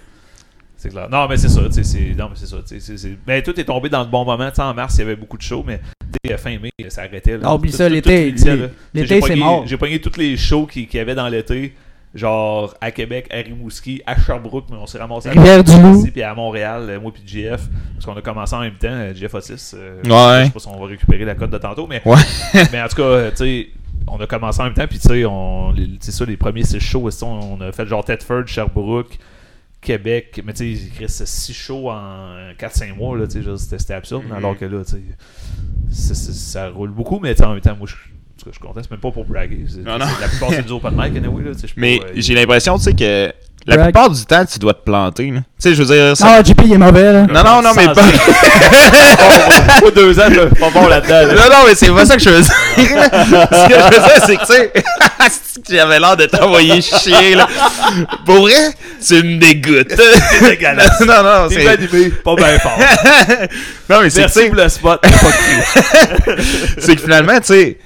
C'est clair. Non, mais c'est ça, tu sais. Non, mais c'est ça, tu sais, Mais tout est tombé dans le bon moment, tu sais, en mars, il y avait beaucoup de shows, mais dès fin mai, ça arrêtait, là. Ah, oublie ça, l'été, l'été, J'ai c'est mort. J'ai pogné tous les shows qu'il y avait dans l'été, genre à Québec, à Rimouski, à Sherbrooke, mais on s'est ramassé à Rivière-du-Loup. puis à Montréal, euh, moi puis JF, parce qu'on a commencé en même temps, euh, JF Otis. euh, Ouais. Je sais pas si on va récupérer la cote de tantôt, mais, Ouais. mais en tout cas, euh, tu sais, on a commencé en même temps, puis tu sais, on- les- c'est ça, les premiers six shows, sais, on a fait genre Thetford, Sherbrooke, Québec, mais tu sais, il reste 6 shows en 4-5 mois, là, tu sais, c'était absurde, Mhm. alors que là, tu sais, c'est- c'est- ça roule beaucoup, mais en même temps, moi, je tout cas, je conteste même pas pour braguer. Non, non. La plupart, c'est des open mic, anyway. Là, Mais euh, j'ai l'impression, tu sais, que la Brag. plupart du temps, tu dois te planter. Tu sais, je veux dire. ça- Ah, JP, il est mauvais, là. Non, non, non, mais pas. Pas deux ans, je suis pas bon là-dedans. là. Non, non, mais c'est pas ça que je veux dire. Ce que je veux dire, c'est que, tu sais, j'avais l'air de t'envoyer chier, là. Pour vrai, tu me dégoûtes. C'est dégueulasse. non, non, T'es c'est. bien animé, pas bien fort. non, mais c'est que, tu Merci sais, pour le spot, pas de c'est que finalement, tu sais,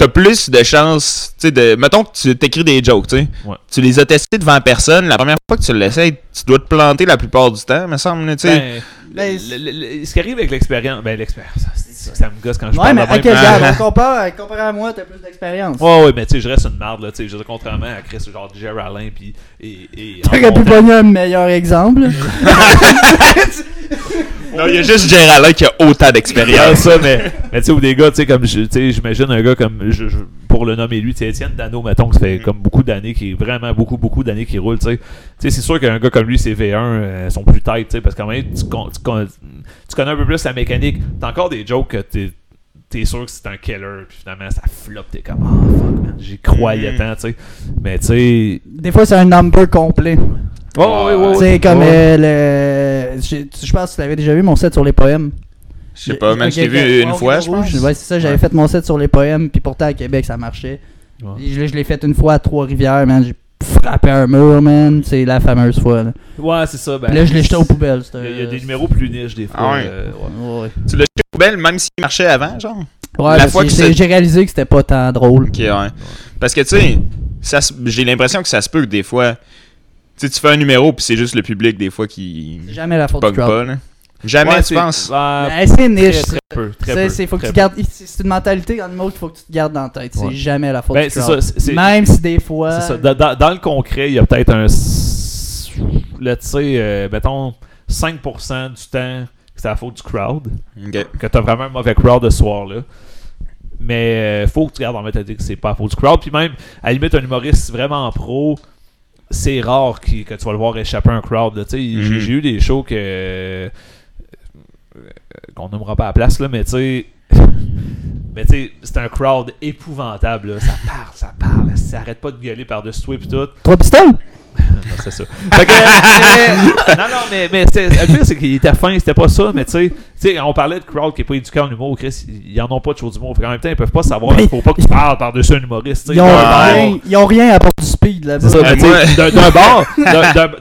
t'as plus de chances, tu sais, de. Mettons que tu t'écris des jokes, tu sais. Ouais. Tu les as testés devant personne. La première fois que tu l'essayes, tu dois te planter la plupart du temps, me semble, tu sais. Ben, Ben, ce qui arrive avec l'expérience, ben l'expérience, ça, ça, ça me gosse quand je Ouais, parle mais de regarde, compare, comparé à moi, t'as plus d'expérience. Ouais, ouais, mais tu sais, je reste une marde, là, tu sais, je veux dire, contrairement à Chris, genre Jerry Alain, puis et, et T'aurais pu pogner un meilleur exemple. Non, il y a juste Géraldin qui a autant d'expérience. ça, mais, mais tu sais, ou des gars, tu sais, comme, je- tu sais, j'imagine un gars comme, je- je- pour le nommer lui, tu sais, Étienne Dano, mettons, que ça fait comme beaucoup d'années, qui est vraiment beaucoup, beaucoup d'années qui roule, tu sais. Tu sais, c'est sûr qu'un gars comme lui, ses V1 euh, sont plus tight, tu sais, parce que quand même, tu, con- tu, con- tu connais un peu plus la mécanique. T'as encore des jokes que t'es t'es sûr que c'est un killer, puis finalement, ça flop, t'es comme, oh fuck, man, j'y croyais Mhm. tant, tu sais. Mais tu sais. Des fois, c'est un number complet. Ouais, ouais, ouais, ouais. C'est comme Ouais. euh, le. Je pense que tu l'avais déjà vu mon set sur les poèmes. Je sais pas, même Ok, je vu une fois, je pense. Ouais, c'est ça, j'avais Ouais. fait mon set sur les poèmes, puis pourtant à Québec, ça marchait. Je, je l'ai fait une fois à Trois-Rivières, man. J'ai frappé un mur, man. C'est la fameuse fois. Là, Ouais, c'est ça. Ben, là je l'ai jeté aux poubelles. Il y, a- il y a des numéros plus niches, des fois. Ah ouais. euh, ouais. Ouais, Tu l'as jeté aux poubelles, même s'il marchait avant, genre? Ouais, La fois que j'ai réalisé que c'était pas tant drôle. Ok, ouais. Parce que, tu sais, j'ai l'impression que ça se peut que des fois, tu sais, tu fais un numéro, puis c'est juste le public, des fois, qui C'est jamais la faute du bug crowd. pas. Jamais, Ouais, tu penses? c'est niche. très peu. Très C'est peu, c'est- faut que très tu peu. gardes. C'est c'est une mentalité en mot qu'il faut que tu te gardes dans la tête. C'est Ouais. jamais la faute Ben, du c'est crowd. ça, c'est- c'est- Même si des fois. C'est ça. Dans, le concret, il y a peut-être un. Là, tu sais, euh, mettons, 5% du temps, c'est la faute du crowd. Ok. Que t'as vraiment un mauvais crowd ce soir-là. Mais euh, faut que tu gardes en méthodique que c'est pas la faute du crowd. Puis même, à la limite, un humoriste vraiment pro, c'est rare qu'il- que tu vas le voir échapper à un crowd. Tu sais, j'ai- eu des shows que. euh, qu'on nommera pas à la place, là, mais tu sais. Mais tu sais, c'est un crowd épouvantable. là. Ça parle, ça parle. Ça arrête pas de gueuler par-dessus toi et tout. Trois pistoles Non, c'est ça. Fait que, non, non, mais, mais le pire, c'est qu'il était fin, c'était pas ça, mais tu sais, tu sais, on parlait de crowd qui est pas éduqué en humour, Chris, ils en ont pas de show d'humour. Fait qu'en même temps, ils peuvent pas savoir, Mais- il faut pas que tu parles par-dessus un humoriste, ils ont, rien, bar. ils ont rien à part du speed là-bas. C'est ça, mais tu sais, moi- d'un- bar,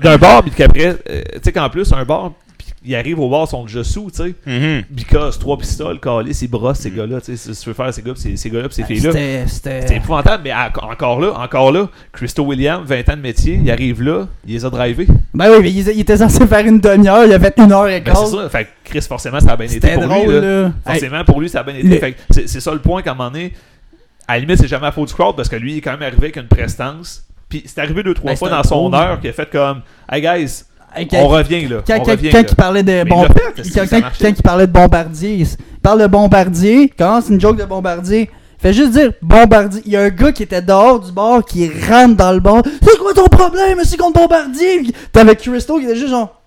d'un- bar, puis qu'après, euh, tu sais, qu'en plus, un bar, ils arrivent au bar, ils sont déjà sous, tu sais. Mhm. Because, trois pistoles, calice, ils brossent ces gars-là, tu sais, si tu veux faire ces gars, pis ces, ces gars-là, pis ces filles-là. C'était. Épouvantable, mais à- encore là, encore là, Christo Williams, 20 ans de métier, il arrive là, il les a drivés. Ben oui, mais il, il était censé faire une demi-heure, il a fait une heure et Ben, quart. c'est ça. Fait que Chris, forcément, ça a bien été C'était pour drôle, lui. Là. là. Forcément, pour lui, ça a bien été. Le- Fait que c'est, ça le point qu'à un moment donné, à la limite, c'est jamais la faute du crowd parce que lui, il est quand même arrivé avec une prestance. Puis c'est arrivé deux, trois Ben, fois dans son heure qu'il a fait comme Hey guys, on revient là. Quand, on quand- revient, quand là. il parlait de bon- il fait, quand, quand- il parlait de bombardier, il parle de bombardier, quand c'est une joke de bombardier, fait juste dire bombardier. Il y a un gars qui était dehors du bar qui rentre dans le bar. C'est quoi ton problème, c'est contre bombardier? T'avais Christo qui était juste genre.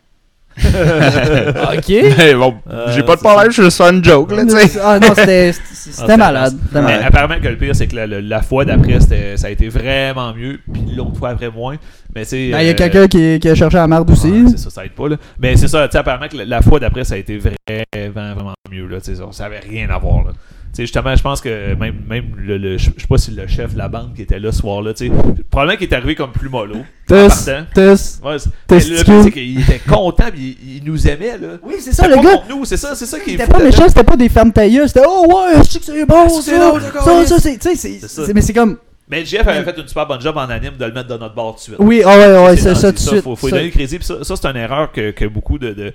ok. Mais bon, Euh, j'ai pas de problème, je fais une joke, là, tu sais. ah non, c'était c'était Ah, malade. Mais malade. apparemment que le pire, c'est que la, la- la fois d'après, ça a été vraiment mieux. Puis l'autre fois après, moins. Mais tu. Ben, Il y a euh, quelqu'un qui, qui a cherché la merde aussi. Ouais, c'est ça, ça aide pas là. Mais c'est ça, tu sais, apparemment que la, la fois d'après, ça a été vraiment, vraiment mieux là. Tu sais, ça avait rien à voir là. Tu sais, justement, je pense que même, même le, le- je sais pas si le chef de la bande qui était là ce soir-là, tu sais, probablement qu'il est arrivé comme plus mollo. partant. tous. Ouais, le stupide. pire, c'est qu'il était content, puis il, il nous aimait là. Oui, c'est ça, C'était le pas gars. contre nous, c'est ça, c'est ça qui est C'était pas méchant, c'était pas des fermes tailleuses, c'était oh ouais, je sais que c'est bon, c'est ça, ça, c'est, tu sais, c'est, C'est ça. c'est- mais c'est comme, Mais Jeff avait fait une super bonne job en anime de le mettre dans notre bar tout de suite. oui, ah ouais, ouais, C'est ça tout de suite. Faut, faut lui donner le crédit. Puis ça, ça, c'est une erreur que, que beaucoup de. de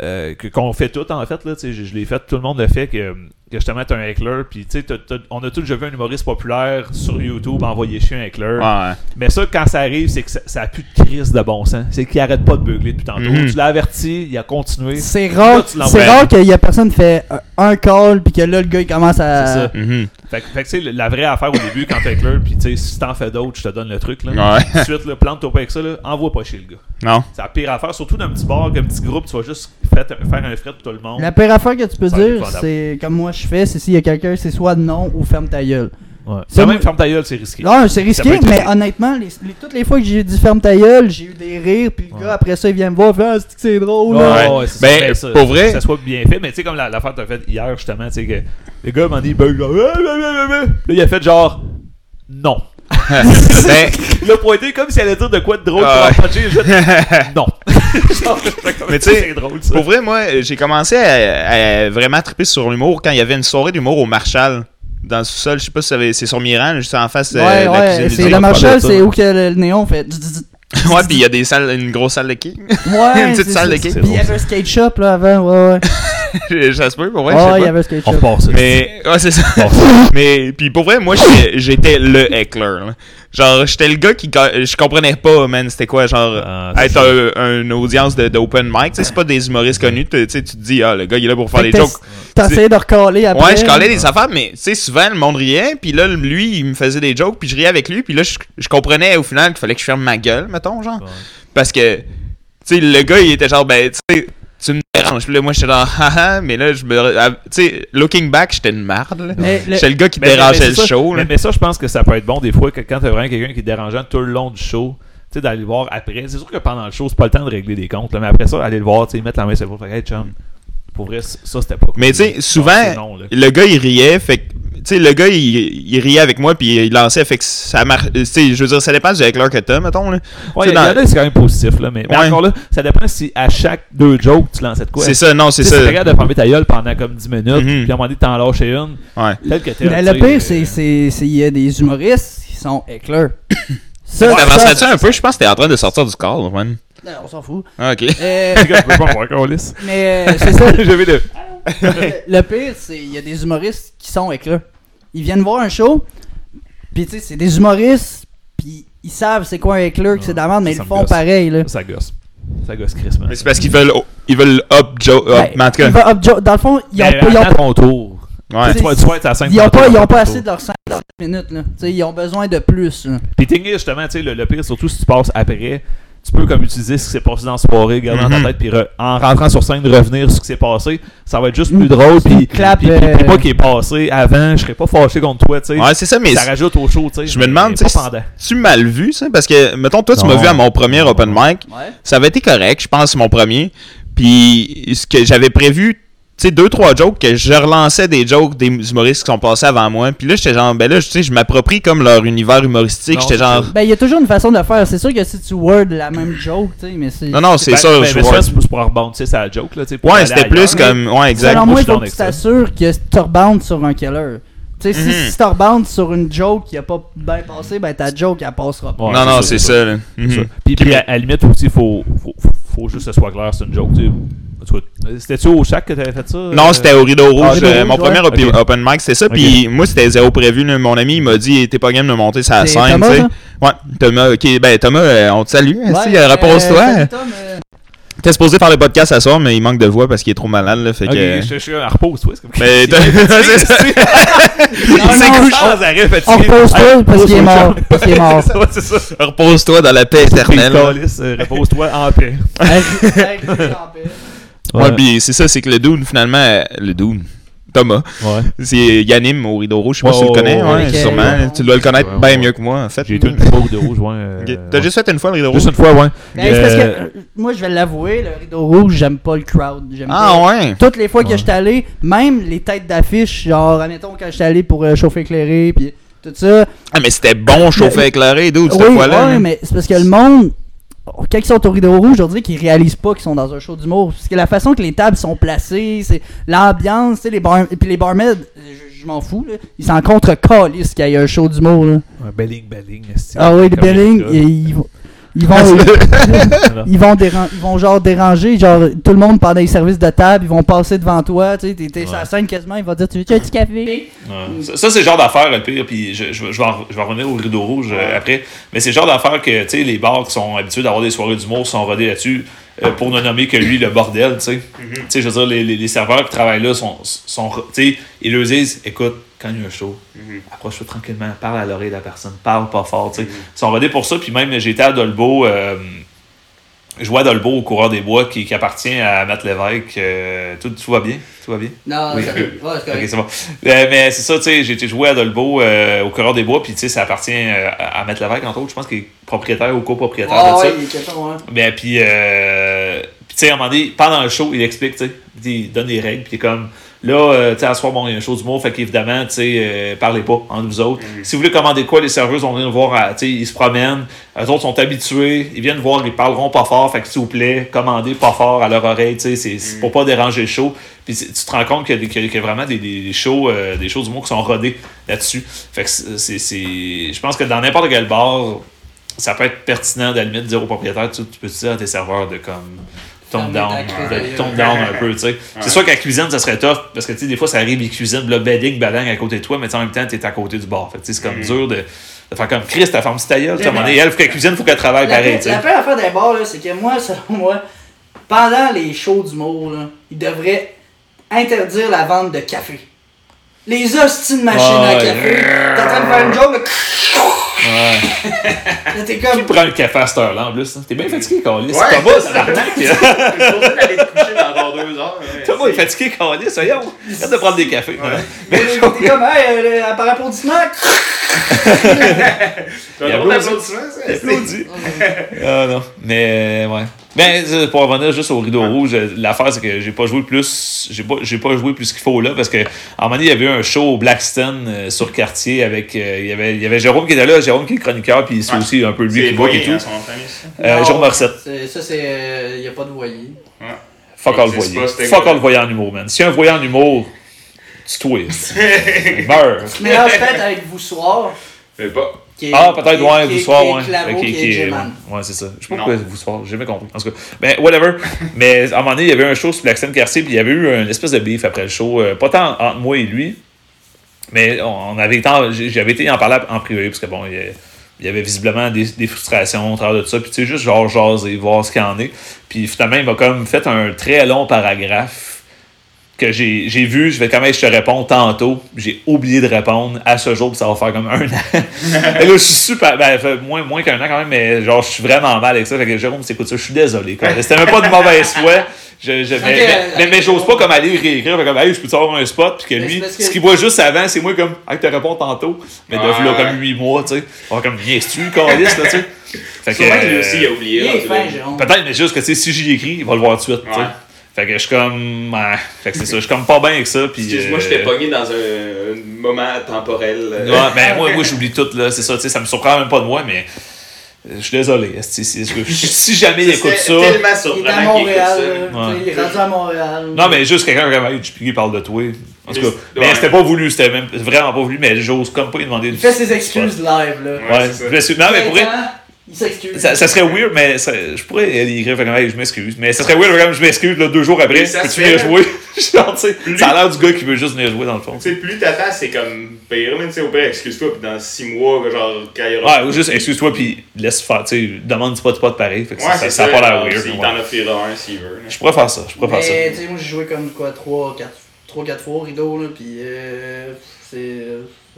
euh, que- qu'on fait tout en fait là tu sais, je, je l'ai fait tout le monde le fait que, que justement t'es un heckler puis tu sais t'as- t'as- on a tous déjà vu un humoriste populaire sur YouTube envoyer chier un heckler Ouais. mais ça quand ça arrive c'est que ça, ça a plus de crise de bon sens c'est qu'il arrête pas de beugler depuis tantôt Mhm. tu l'as averti il a continué C'est rare, c'est rare qu'il y a personne qui fait un- call puis que là le gars il commence c'est à. ça Mhm. fait, que- fait que tu sais la vraie affaire au début quand t'es heckler puis tu sais si t'en fais d'autres je te donne le truc là Ouais. tout de suite là plante-toi pas avec ça là envoie pas chez le gars Non. C'est la pire affaire, surtout dans un petit bar, qu'un petit groupe, tu vas juste fait- faire un fret pour tout le monde. La pire affaire que tu peux dire, c'est comme moi je fais, c'est s'il y a quelqu'un, c'est soit non ou ferme ta gueule. Ouais. Quand même, ferme ta gueule, c'est risqué. Non, c'est risqué, être mais honnêtement, les, les- toutes les fois que j'ai dit ferme ta gueule, j'ai eu des rires, puis le Ouais. gars après ça il vient me voir, il fait, ah, c'est que c'est drôle. Ouais, là. ouais, c'est Ben, ça, ça- pour vrai- Que ça soit bien fait, mais tu sais, comme la- l'affaire que t'as faite hier, justement, tu sais, que le gars m'a dit, genre, ah. là, il a fait genre, non. Ben, Il a pointé comme s'il allait dire de quoi de drôle Ah, pour en puncher, j'ai fait, non. Genre, Mais tu sais, c'est drôle, ça. Pour vrai, moi, j'ai commencé à, à vraiment triper sur l'humour quand il y avait une soirée d'humour au Marshall. Dans le sous-sol, je sais pas si c'est sur Miran, juste en face euh, Ouais, de la ouais, cuisine c'est le Marshall, c'est où que le, le néon fait. Ouais, puis il y a des salles, une grosse salle de king. Ouais, Une petite salle de cake. Puis il y avait un skate shop là avant, ouais, ouais. ça se peut, pour vrai, Ouais, il y avait un skate On shop. repart ça. Mais, ouais, c'est ça. Mais, puis pour vrai, moi, j'étais- j'étais le heckler. là. Genre, j'étais le gars qui, je comprenais pas, man, c'était quoi, genre, Ah, être un- une audience de- d'open mic. Tu sais, c'est pas des humoristes connus. Tu sais, tu te dis, ah, le gars, il est là pour faire Fait des jokes. essayé de recaler après. Ouais, je calais des affaires, mais tu sais, souvent, le monde riait, puis là, lui, il me faisait des jokes, puis je riais avec lui, puis là, je, je comprenais au final qu'il fallait que je ferme ma gueule, mettons, genre. Ouais. Parce que, tu sais, le gars, il était genre, ben, tu sais, tu me déranges. Puis là, moi, j'étais genre, haha, mais là, je me. ah, Tu sais, looking back, j'étais une marde, le- J'étais le gars qui Mais- dérangeait mais le ça. show, là. Mais, mais ça, je pense que ça peut être bon des fois que quand t'as vraiment quelqu'un qui est dérangeant tout le long du show, tu sais, d'aller le voir après. C'est sûr que pendant le show, c'est pas le temps de régler des comptes, là, mais après ça, aller le voir, tu sais, mettre la main sur l'épaule, faire Hey chum, pour vrai, ça c'était pas cool. Mais tu sais, souvent, non, le gars, il riait, fait sais, le gars, il, il riait avec moi, puis il lançait, fait que ça marche. Tu sais, je veux dire, ça dépend du heckler que t'as, mettons, là. Ouais, tu dans- c'est quand même positif, là, mais, mais Ouais. encore là, ça dépend si à chaque deux jokes, tu lançais de quoi. C'est ça, non, c'est Tu ça. Si t'es capable de fermer ta gueule pendant comme 10 minutes, Mhm. puis à un moment donné, t'en lâcher une, Ouais. peut-être que t'es. Mais tu le pire, euh, c'est c'est- c'est- il y a des humoristes qui sont éclairs. ça, T'avancerais-tu un peu? Je pense que t'es en train de sortir du cadre, man. Non, on s'en fout. Ah, ok. Euh, je mais euh, c'est ça. J'avais le. le, le pire, c'est il y a des humoristes qui sont éclairs. Ils viennent voir un show, puis tu sais, c'est des humoristes, puis ils savent c'est quoi un éclair, que c'est de la merde, mais ils Ça le font gosse. pareil, là. Ça gosse. Ça gosse Chris, man. Mais c'est parce qu'ils veulent, ils veulent up Joe. Up, Ben, mais en tout cas, ils vont- up- dans le fond, ils ont, Mais pas- ils ont attends ton tour. ouais. Tu tu vas être à 5 Ils ont pas, ils ont pas assez de leurs 5 minutes, là. Tu sais, ils ont besoin de plus, là. Puis justement, tu sais, le, le pire, surtout si tu passes après, tu peux comme utiliser ce qui s'est passé dans la soirée, garder dans Mhm. ta tête, puis re- en rentrant sur scène, revenir sur ce qui s'est passé. Ça va être juste plus drôle, puis clap, puis- puis- puis euh, pas qui est passé avant, je serais pas fâché contre toi, tu sais. Ouais, c'est ça, mais ça rajoute au show, tu sais. je me demande, tu mal vu, ça? Parce que, mettons, toi, tu m'as vu à mon premier open mic. Ouais. Ça avait été correct, je pense, mon premier. Puis, ce que j'avais prévu, sais, deux, trois jokes, que je relançais des jokes des humoristes qui sont passés avant moi. Puis là, j'étais genre, ben là, tu sais, je m'approprie comme leur univers humoristique. J'étais c'est genre, ça. Ben, il y a toujours une façon de faire. C'est sûr que si tu word la même joke, tu sais, mais c'est. non, non, c'est Ben, ça, ben, je mais vois. ça, c'est pour- c'est rebondir sur la joke, là, tu sais. Ouais, c'était plus comme, ouais, exact. Selon Moi, moi, je il faut que tu ça. t'assures que tu reboundes sur un killer. Tu sais, Mhm. si, si tu reboundes sur une joke qui a pas bien passé, ben ta joke, elle passera pas. Ouais, non, non, c'est c'est ça, là. C'est Mhm. ça. Puis, puis à, la limite aussi, faut, faut, faut, faut juste que ce soit clair, c'est une joke. tu sais. En C'était-tu au chac que t'avais fait ça? Non, c'était au rideau rouge. Ah, Rideau euh, Rouge, mon ouais? premier open, mic, c'était ça. Puis moi, c'était zéro prévu. Mon ami, il m'a dit, t'es pas game de monter sa C'est scène, Thomas, tu sais. ça? Ouais, Thomas, ok. Ben, Thomas, euh, on te salue. Ouais, si, euh, repose-toi. T'es supposé faire le podcast à soir, mais il manque de voix parce qu'il est trop malade, là. Fait que. je je suis un repose-toi. c'est comme- Mais t'as- est c'est ça. Repose-toi parce qu'il est repose-toi, mort. Parce qu'il est mort. Ouais, c'est ça. Repose-toi dans la paix éternelle. Repose-toi en paix. En paix. Ouais, puis c'est ça, c'est que le dude, finalement, le dude, Thomas, Ouais. c'est il anime au rideau rouge. Je sais pas si tu le connais, ouais, sûrement. Ouais. Tu dois le connaître Ouais, bien mieux que moi, en fait. J'ai été une fois de rouge, ouais. euh. T'as ouais. juste fait une fois le rideau Juste rouge? une fois, ouais. Ben, c'est parce que Euh, euh, moi, je vais l'avouer, le rideau rouge, j'aime pas le crowd. J'aime Ah pas- ouais? Toutes les fois que j'étais allé, même les têtes d'affiche, genre, admettons, quand j'étais allé pour euh, chauffer éclairé, puis tout ça. Ah, mais c'était bon, chauffé éclairé, dude, cette oui, fois-là. ouais, là. mais c'est parce que le monde, quand ils sont au rideau rouge, je qu'ils réalisent pas qu'ils sont dans un show d'humour. Parce que la façon que les tables sont placées, c'est l'ambiance, tu sais, les bar... et puis les barmaids, je, je m'en fous, là. Ils s'en contre calissent qu'il y ait un show d'humour, là. Ouais, Belling, Belling. Ah oui, les Comme Belling, ils vont. Ils vont, ils, vont ils vont genre déranger genre tout le monde pendant les services de table, ils vont passer devant toi, tu sais, t'es t'es sur la scène quasiment, ils vont dire tu veux un petit café? Ouais. Ça, ça, c'est le genre d'affaire, le pire, puis je, je, je vais, en- je vais revenir au rideau rouge euh, après, mais c'est le genre d'affaire que, tu sais, les bars qui sont habitués d'avoir des soirées d'humour sont rodés là-dessus, euh, pour ne nommer que lui, le bordel, tu sais. Tu sais, je veux dire, les, les, les serveurs qui travaillent là sont, sont tu sais, ils leur disent, écoute, quand il y a un show, approche-toi tranquillement, parle à l'oreille de la personne, parle pas fort, tu sais. Ils sont rodés pour ça, puis même, j'étais à Dolbeau, euh, je Dolbeau au coureur des bois qui, qui appartient à Matt Lévesque. euh, tout, tout va bien? Tout va bien? Non, Oui. ça- ouais, c'est Ok, correct. c'est bon. Euh, mais c'est ça, tu sais, j'ai été joué à Dolbeau euh, au coureur des bois, puis tu sais, ça appartient à Matt Lévesque, entre autres. Je pense qu'il est propriétaire ou copropriétaire Ah de ça. ouais, il y a quelque chose, ouais. Ben, puis, tu sais, à un moment donné, pendant le show, il explique, tu sais, il donne des règles, puis il est comme, là, euh, tu sais, à ce soir, bon, il y a un show d'humour, fait qu'évidemment, tu sais, euh, parlez pas entre vous autres. Si vous voulez commander quoi, les serveuses vont venir voir, à- tu sais, ils se promènent, eux autres sont habitués, ils viennent voir, ils parleront pas fort, fait que s'il vous plaît, commandez pas fort à leur oreille, tu sais, c'est pour pas déranger le show. Puis tu te rends compte qu'il y a, y vraiment des, des, shows, euh, des shows d'humour qui sont rodés là-dessus. Fait que c'est- je pense que dans n'importe quel bar, ça peut être pertinent de la limite de dire au propriétaire, tu, tu peux dire à tes serveurs de comme tone Fermer down, de down un peu, tu sais. C'est sûr qu'à la cuisine, ça serait tough, parce que tu sais, des fois, ça arrive, ils cuisinent, là, bedding, badang à côté de toi, mais en même temps, t'es à côté du bar. Fait que tu sais, c'est comme dur de, de faire comme Chris, ta femme, c'est ta gueule, elle, faut qu'elle cuisine, faut qu'elle travaille La, pareil, tu sais. la pire affaire des bars, là, c'est que moi, selon moi, pendant les shows d'humour, là, ils devraient interdire la vente de café. Les hosties de machines à Ouais. café, t'es en train de faire une joke, là, Ouais. là, t'es Qui comme. prend un café à cette heure-là, en plus? hein? T'es bien fatigué, Calis. Ouais. Thomas, ça l'arnaque. Je suis supposé d'aller te coucher dans deux heures. ouais. Thomas est fatigué, Calis, voyons. Arrête de prendre des cafés. T'es comme, hey, euh, par applaudissement. T'as Il un drôle applaudit. d'applaudissement, ça? Applaudis. Ah non. Mais ouais. Ben, euh, pour revenir juste au rideau rouge, euh, l'affaire c'est que j'ai pas joué plus. J'ai pas, j'ai pas joué plus qu'il faut là parce que à un moment donné, il y avait eu un show au Blackstone euh, sur quartier avec. euh, il, y avait, il y avait Jérôme qui était là, Jérôme qui est chroniqueur, puis c'est Ouais. aussi un peu lui qui book et tout. hein. Euh, Non, Jérôme Morissette. c'est- Ça, c'est. Il n'y a pas de voyer. Fuck all c'était Fuck all voyant en humour, man. Si un voyant en humour, tu twists. Meurs. Tu mélanges peut-être avec vous soir. Mais pas. Qui est- Ah, peut-être, ouais, qui vous soir, qui est ouais. Ouais, ouais, c'est ça. Je sais pas pourquoi vous soir, j'ai jamais compris. En tout cas, ben, whatever. Mais à un moment donné, il y avait un show sur Blackstone Quartier, puis il y avait eu une espèce de beef après le show. euh, pas tant entre moi et lui, mais on avait été en- j'ai- j'avais été en parler en privé, parce que bon, il y a- il y avait visiblement des, des frustrations au travers de tout ça. Puis tu sais, juste genre jaser, voir ce qu'il en est. Puis finalement, il m'a comme fait un très long paragraphe que j'ai j'ai vu, je vais quand même je te réponds tantôt. J'ai oublié de répondre à ce jour, puis ça va faire comme un an. Et là, je suis super. Ben, fait moins, moins qu'un an quand même, mais genre, je suis vraiment mal avec ça. Fait que Jérôme, si t'écoutes ça, je suis désolé. quoi. C'était même pas de mauvaise foi. Je, je- mais, Ok, mais, mais, mais j'ose pas comme aller réécrire. Fait comme, hey, je peux te avoir un spot? Puis que Mais lui, c'est que- ce qu'il voit juste avant, c'est moi comme, hey, te réponds tantôt. Mais de Ouais, là, comme 8 mois, tu sais. On va comme, niaises-tu, Calis, là, tu sais? Fait que. Sûrement que lui euh, aussi, il a oublié. Fin, là. Jérôme. Peut-être, mais juste que tu sais, si j'y écris, il va le voir tout de suite. tu. Ouais. Fait que je suis comme. ouais. Fait que c'est ça, je suis comme pas bien avec ça. Puis, Excuse-moi, euh, j'étais pogné dans un, un moment temporel. euh, Ouais, ben moi, moi j'oublie tout, là. C'est ça, tu sais, ça me surprend même pas de moi, mais. euh, Je suis désolé. esti, c'est- c'est- si jamais il écoute ça. Il est à Montréal. ça. Ouais. Il est rendu à Montréal. Non, mais juste quelqu'un comme hey, JP parle de toi. En tout cas, Mais- ouais. c'était pas voulu, c'était même vraiment pas voulu, mais j'ose comme pas lui demander. Il fait ses excuses live, là. Ouais, Ouais, c'est ça. je me suis- non, mais pour vrai, Il s'excuse. ça, ça serait weird, mais ça- je pourrais y écrire, je m'excuse. Mais ça serait weird, comme je m'excuse, deux jours après, peux-tu venir jouer? Genre, tu sais, ça a l'air du gars qui veut juste venir jouer dans le fond. Tu sais, plus t'attends, c'est comme pire. Mais tu sais, au pire, excuse-toi, puis dans 6 mois, genre, quand il y aura. Ouais, ou juste excuse-toi, puis laisse faire, tu sais, demande du pas de pas de pareil. Fait que ça, Ouais, ça, c'est ça a pas l'air weird. Il ouais. t'en offrira un s'il veut. Je pourrais faire ça, je pourrais faire ça. Mais tu sais, moi j'ai joué comme quoi 3 4 3 4 fois au rideau là puis euh, c'est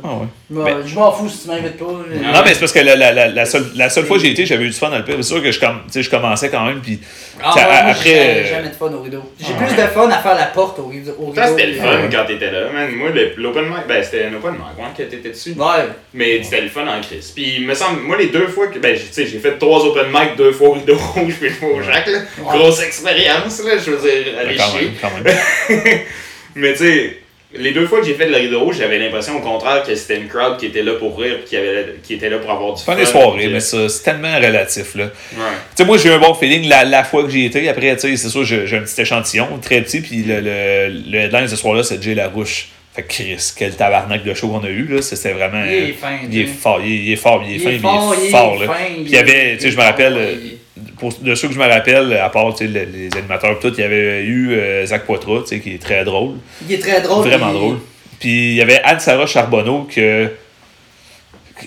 Ah ouais. ouais, je m'en fous si tu m'invites pas. mais- Non, mais c'est parce que la, la, la, la seule, la seule fois que j'ai été, j'avais eu du fun dans le pire. C'est sûr que je, comm- tu sais, je commençais quand même, puis Ah, ouais, moi, après, j'ai euh, jamais de fun au rideau. J'ai Ah, plus de fun à faire la porte au rideau. Rideau c'était le fun quand t'étais là, man. Moi, l'open mic, ben, c'était un open mic, ouais, que t'étais dessus. Ouais. Mais c'était le fun en crise. Puis, il me semble, moi, les deux fois que. Ben, tu sais, j'ai fait trois open mic, deux fois au rideau rouge, puis une fois au Jacques, là. Ouais. Grosse expérience, là. Je veux dire, aller quand chier. même, quand même. Mais tu sais, les deux fois que j'ai fait le rideau rouge, j'avais l'impression au contraire que c'était une crowd qui était là pour rire, qui, avait, qui était là pour avoir du Pas fun. des soirées, puis mais ça, c'est tellement relatif, là. Ouais. Tu sais, moi, j'ai eu un bon feeling la, la fois que j'y étais. Après, tu sais, c'est sûr, j'ai j'ai un petit échantillon, très petit, puis le, le, le headline ce soir-là, c'est Jay Larouche. Fait que Chris, quel tabarnak de show qu'on a eu, là. C'était vraiment. Il est fin. Il est fort, il est, il est fort, il est Il fin, est mais fort, il est il fort, est Puis il y avait, tu sais, je me rappelle, euh, il- pour, de ceux que je me rappelle, à part les, les animateurs et tout, il y avait eu euh, Zach Poitras, qui est très drôle. Il est très drôle. vraiment drôle. Puis il y avait Anne-Sarah Charbonneau que.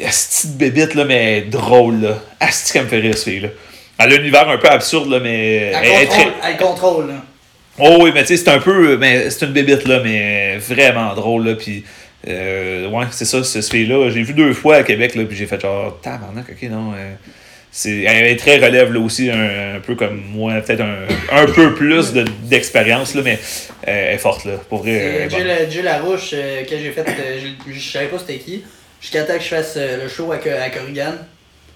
Asti de bébite, là, mais drôle, là. Asti qu'elle me fait rire, cette fille-là. Elle a un univers un peu absurde, là, mais. Elle contrôle, très- elle contrôle, là. Oh oui, mais tu sais, c'est un peu. Mais c'est une bébite, là, mais vraiment drôle, là. Puis. euh, ouais, c'est ça, ce fille-là. J'ai vu deux fois à Québec, là, puis j'ai fait genre, tabarnak, ok, non. euh, c'est, elle est très relève là aussi, un, un peu comme moi, peut-être un, un peu plus de, d'expérience, là, mais euh, elle est forte, là. Pour vrai. Jill, Jill Larouche euh, que j'ai fait, euh, je, je savais pas c'était qui. Jusqu'à temps que je fasse euh, le show avec, euh, à Corrigan,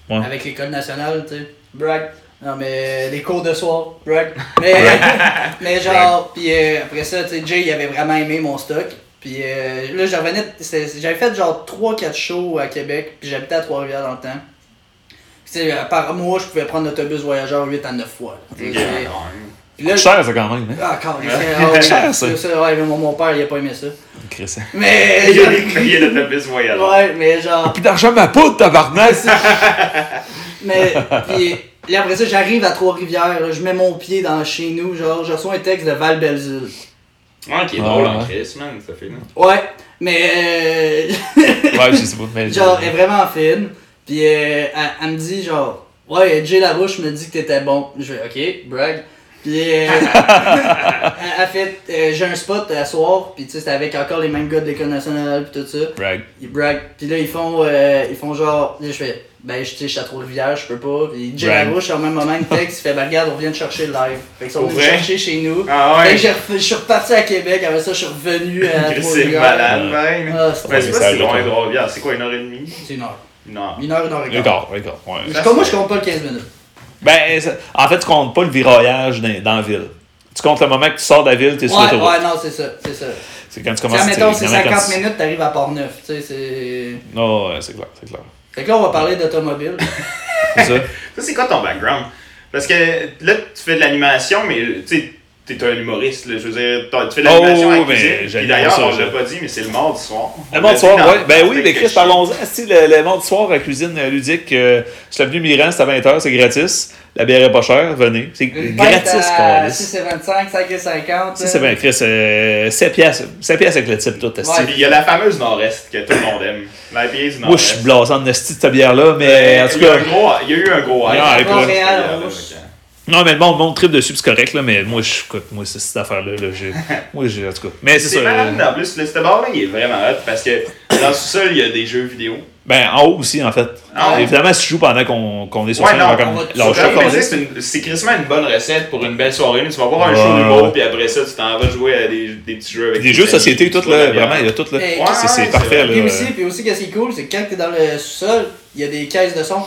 Ouais. avec l'école nationale, tu sais. Brag. Non, mais les cours de soir, brag. Mais, mais genre, puis euh, après ça, tu sais, Jay, il avait vraiment aimé mon stock. Puis euh, là, j'en revenais, j'avais fait genre 3-4 shows à Québec, puis j'habitais à Trois-Rivières dans le temps. Puis, tu sais, par mois, je pouvais prendre l'autobus voyageur 8 à 9 fois. Puis là, Cher, ça, quand même, hein? ah, quand même, c'est- ah, ouais, Cher, ça. c'est ça, ouais, mais mon, mon père, il a pas aimé ça. Chris. Mais. Il y a des payés l'autobus voyageur. Ouais, mais genre. Plus d'argent, ma poudre, tabarnak! Mais. Puis, là, après ça, j'arrive à Trois-Rivières, je mets mon pied dans chez nous, genre, je reçois un texte de Val Belzile. Ouais, qui est Ouais, drôle en. Chris, man, ça fait là. Ouais, mais. euh, ouais, je sais pas, mais. genre, elle est vraiment fine. Puis, euh, elle, elle me dit, genre, ouais, Jay Larouche me dit que t'étais bon. Je fais, ok, brag. Puis, euh, elle, elle fait, euh, j'ai un spot à soir, puis tu sais, c'était avec encore les mêmes gars de l'école nationale, puis tout ça. Brag. Ils brag. Puis là, ils font, euh, ils font genre. Là, je fais, ben, je sais, je suis à Trois-Rivières, je peux pas. Puis Jay Brag. Larouche, au même moment, il texte, il fait, ben, regarde, on vient de chercher le live. Fait qu'ils sont venus chercher chez nous. Ah Fait ouais. que j'ai refait- je suis reparti à Québec, après ça, je suis revenu à Chris, c'est Trois-Rivières. malade, man. Ah, c'est Mais c'est Ouais, pas c'est si loin de Trois-Rivières. C'est quoi, une heure et demie? C'est une heure. Non. Une heure, une heure et quart. D'accord, d'accord, ouais. Je compte- Moi, je compte pas le 15 minutes. Ben, en fait, tu comptes pas le viraillage dans, dans la ville. Tu comptes le moment que tu sors de la ville, t'es sur Ouais, l'autoroute. ouais, non, c'est ça, c'est ça. C'est quand tu commences admettons, c'est évidemment, quand 50 tu- minutes, t'arrives à Port-Neuf, tu sais, c'est... Non, ouais, c'est clair, c'est clair. Fait que là, on va parler d'automobile. C'est ça. Ça, c'est quoi ton background? Parce que là, tu fais de l'animation, mais tu sais, t'es un humoriste, là. Je veux dire, tu fais de l'animation Oh, à la mais cuisine. j'aime Puis d'ailleurs, on l'a pas dit, mais c'est le mardi soir. Le mardi l'a soir, dans- ouais. Ben oui, mais Chris, parlons-en. Si, le, le mardi soir à cuisine euh, ludique, euh, c'est l'avenue Mirand, c'est à 20h, c'est gratis. La bière est pas chère, venez. C'est gratis, câlisse. 6 et 25, 5 et 50. Ça, c'est bien, Chris. Euh, 7 piastres. 7 piastres avec le type, tout. esti. Ouais. Il y a la fameuse Nord-Est que tout le monde aime. L'IPA du Nord-Est. Moi, je suis blasant de cette bière-là, mais en tout il, y a cas. un gros, il y a eu un gros hype. Ah. Montréal, Euh, rouge. Non, mais le monde, monde trip dessus, c'est correct, là, mais moi, je, écoute, moi, c'est cette affaire-là, là, j'ai, moi, j'ai, en tout cas. Mais c'est C'est ça. malade, euh, en plus, le- ce bar-là, il est vraiment hot parce que dans le sous-sol, il y a des jeux vidéo. ben, en haut aussi, en fait. Ah ouais? Évidemment, si tu joues pendant qu'on, qu'on est sur Ouais, scène, non, on va comme lâcher C'est une- c'est quasiment une bonne recette pour une belle soirée. Tu vas voir un Ouais, show d'humour, ouais. puis après ça, tu t'en vas jouer à des, des petits jeux avec Des tes jeux de société, tout, là, vraiment, il y a tout, là. C'est, parfait, là. Puis aussi, puis aussi, qu'est-ce qui est cool, c'est que quand t'es dans le sous-sol, il y a des caisses de son.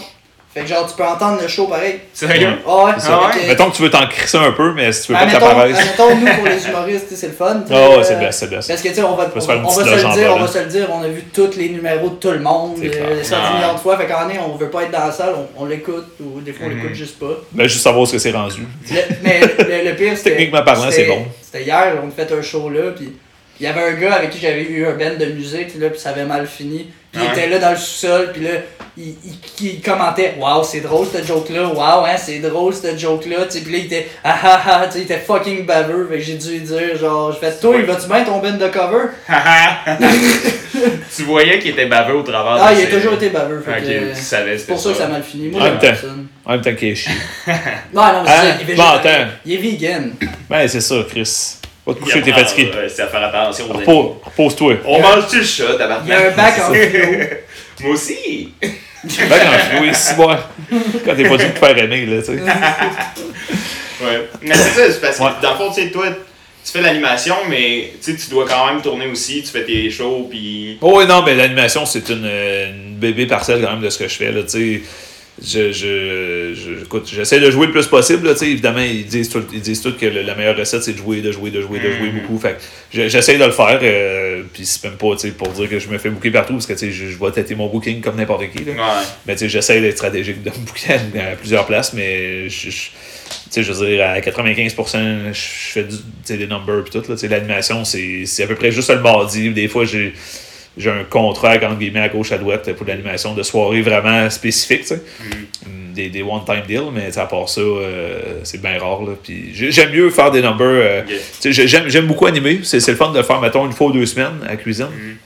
Fait que genre, tu peux entendre le show pareil. Sérieux? Ah ouais, C'est ça. Fait que- Mettons que tu veux t'en crisser un peu, mais si tu veux pas que ça Admettons, paraisse. admettons, nous, pour les humoristes, c'est le fun. Ah ouais, euh, c'est best, c'est best. Parce que, tu sais, on va, on, va se le dire, on va se le dire, on a vu tous les numéros de tout le monde, C'est clair. euh, 110 Ah. millions de fois, fait qu'en année, on veut pas être dans la salle, on, on l'écoute, ou des fois, on l'écoute juste pas. Ben, juste savoir ce que c'est rendu. Le- mais le, le pire, c'était. Techniquement parlant, c'est bon. C'était hier, on fait un show là, puis il y avait un gars avec qui j'avais eu un band de musique, là, puis ça avait mal fini. Puis il Ah ouais? était là dans le sous-sol, puis là, il, il, il commentait Waouh, c'est drôle cette joke-là, waouh, hein, c'est drôle cette joke-là. Tu sais, Puis là, il était Ah ah ah, tu sais, il était fucking baveux, fait que j'ai dû lui dire, genre, je fais Toi, il va-tu bien ton band de cover tu voyais qu'il était baveux au travers Ah, de il a toujours été baveux, fait que. tu savais, C'est c'était pour ça que ça a mal fini. Moi, En j'aime même temps. personne. En même temps qu'il est chier. Non, non, mais c'est Hein? ça, il Bon. Il est vegan. Ben, c'est ça, Chris. Va te coucher, t'es fatigué. euh, C'est à faire attention aux Repos- animaux. Repose-toi. On mange-tu le chat, tabarnak? Il y a un bac en. Moi aussi! Ben, quand oui, si, bon. Quand t'es pas dû te faire aimer, là, tu sais. Ouais. Mais c'est ça, c'est parce que Ouais. dans le fond, tu sais, toi, tu fais l'animation, mais tu sais, tu dois quand même tourner aussi, tu fais tes shows, puis. Oh, oui, non, mais l'animation, c'est une, euh, une bébé parcelle quand même de ce que je fais, là, tu sais. Je, je, je- écoute, j'essaie de jouer le plus possible, là, tu sais. Évidemment, ils disent, tout, ils disent tout que le- la meilleure recette, c'est de jouer, de jouer, de jouer, de jouer Mhm. beaucoup. Fait j'essaie de le faire, euh, puis c'est même pas, tu sais, pour dire que je me fais booker partout, parce que, tu sais, je, je vais têter mon booking comme n'importe qui, là. Ouais. Mais tu sais, j'essaie d'être stratégique de me booker à, à plusieurs places, mais je, je- tu sais, je veux dire, à 95%, je je fais du, tu sais, des numbers pis tout. Là, tu sais, l'animation, c'est c'est à peu près juste le mardi. Des fois, j'ai j'ai un contrat, entre guillemets, à gauche, à droite pour l'animation de soirée vraiment spécifique, tu sais. Mm, Des, des one-time deals, mais à part ça, euh, c'est bien rare. Là. Puis j'ai- j'aime mieux faire des numbers. euh, j'aime j'aime beaucoup animer. C'est c'est le fun de faire, mettons, une fois ou deux semaines à la cuisine. Mhm.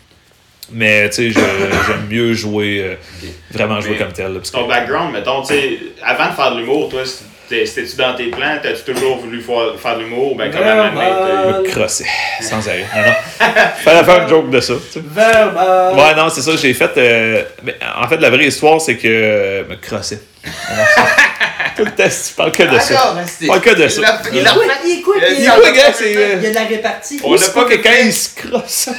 Mais tu sais, je- j'aime mieux jouer, euh, vraiment jouer Mais comme tel. là, parce que- Ton background, mettons, tu sais, avant de faire de l'humour, toi, c'était- c'était-tu dans tes plans? T'as-tu toujours voulu faire, faire de l'humour? Ben, comme à Verbal. me crosser sans arrêt. Non, non. Fallait faire une joke de ça. tu sais. Ouais, non, c'est ça, j'ai fait. euh, mais en fait, la vraie histoire, c'est que. me crosser. Tout le temps, tu parles que de ça. Pas que de ça. Il il Quoi, il est quoi, Euh, il il est- a quoi, gars, c'est, euh, Il y a de la répartie. On C'est a pas que quand il se crosse.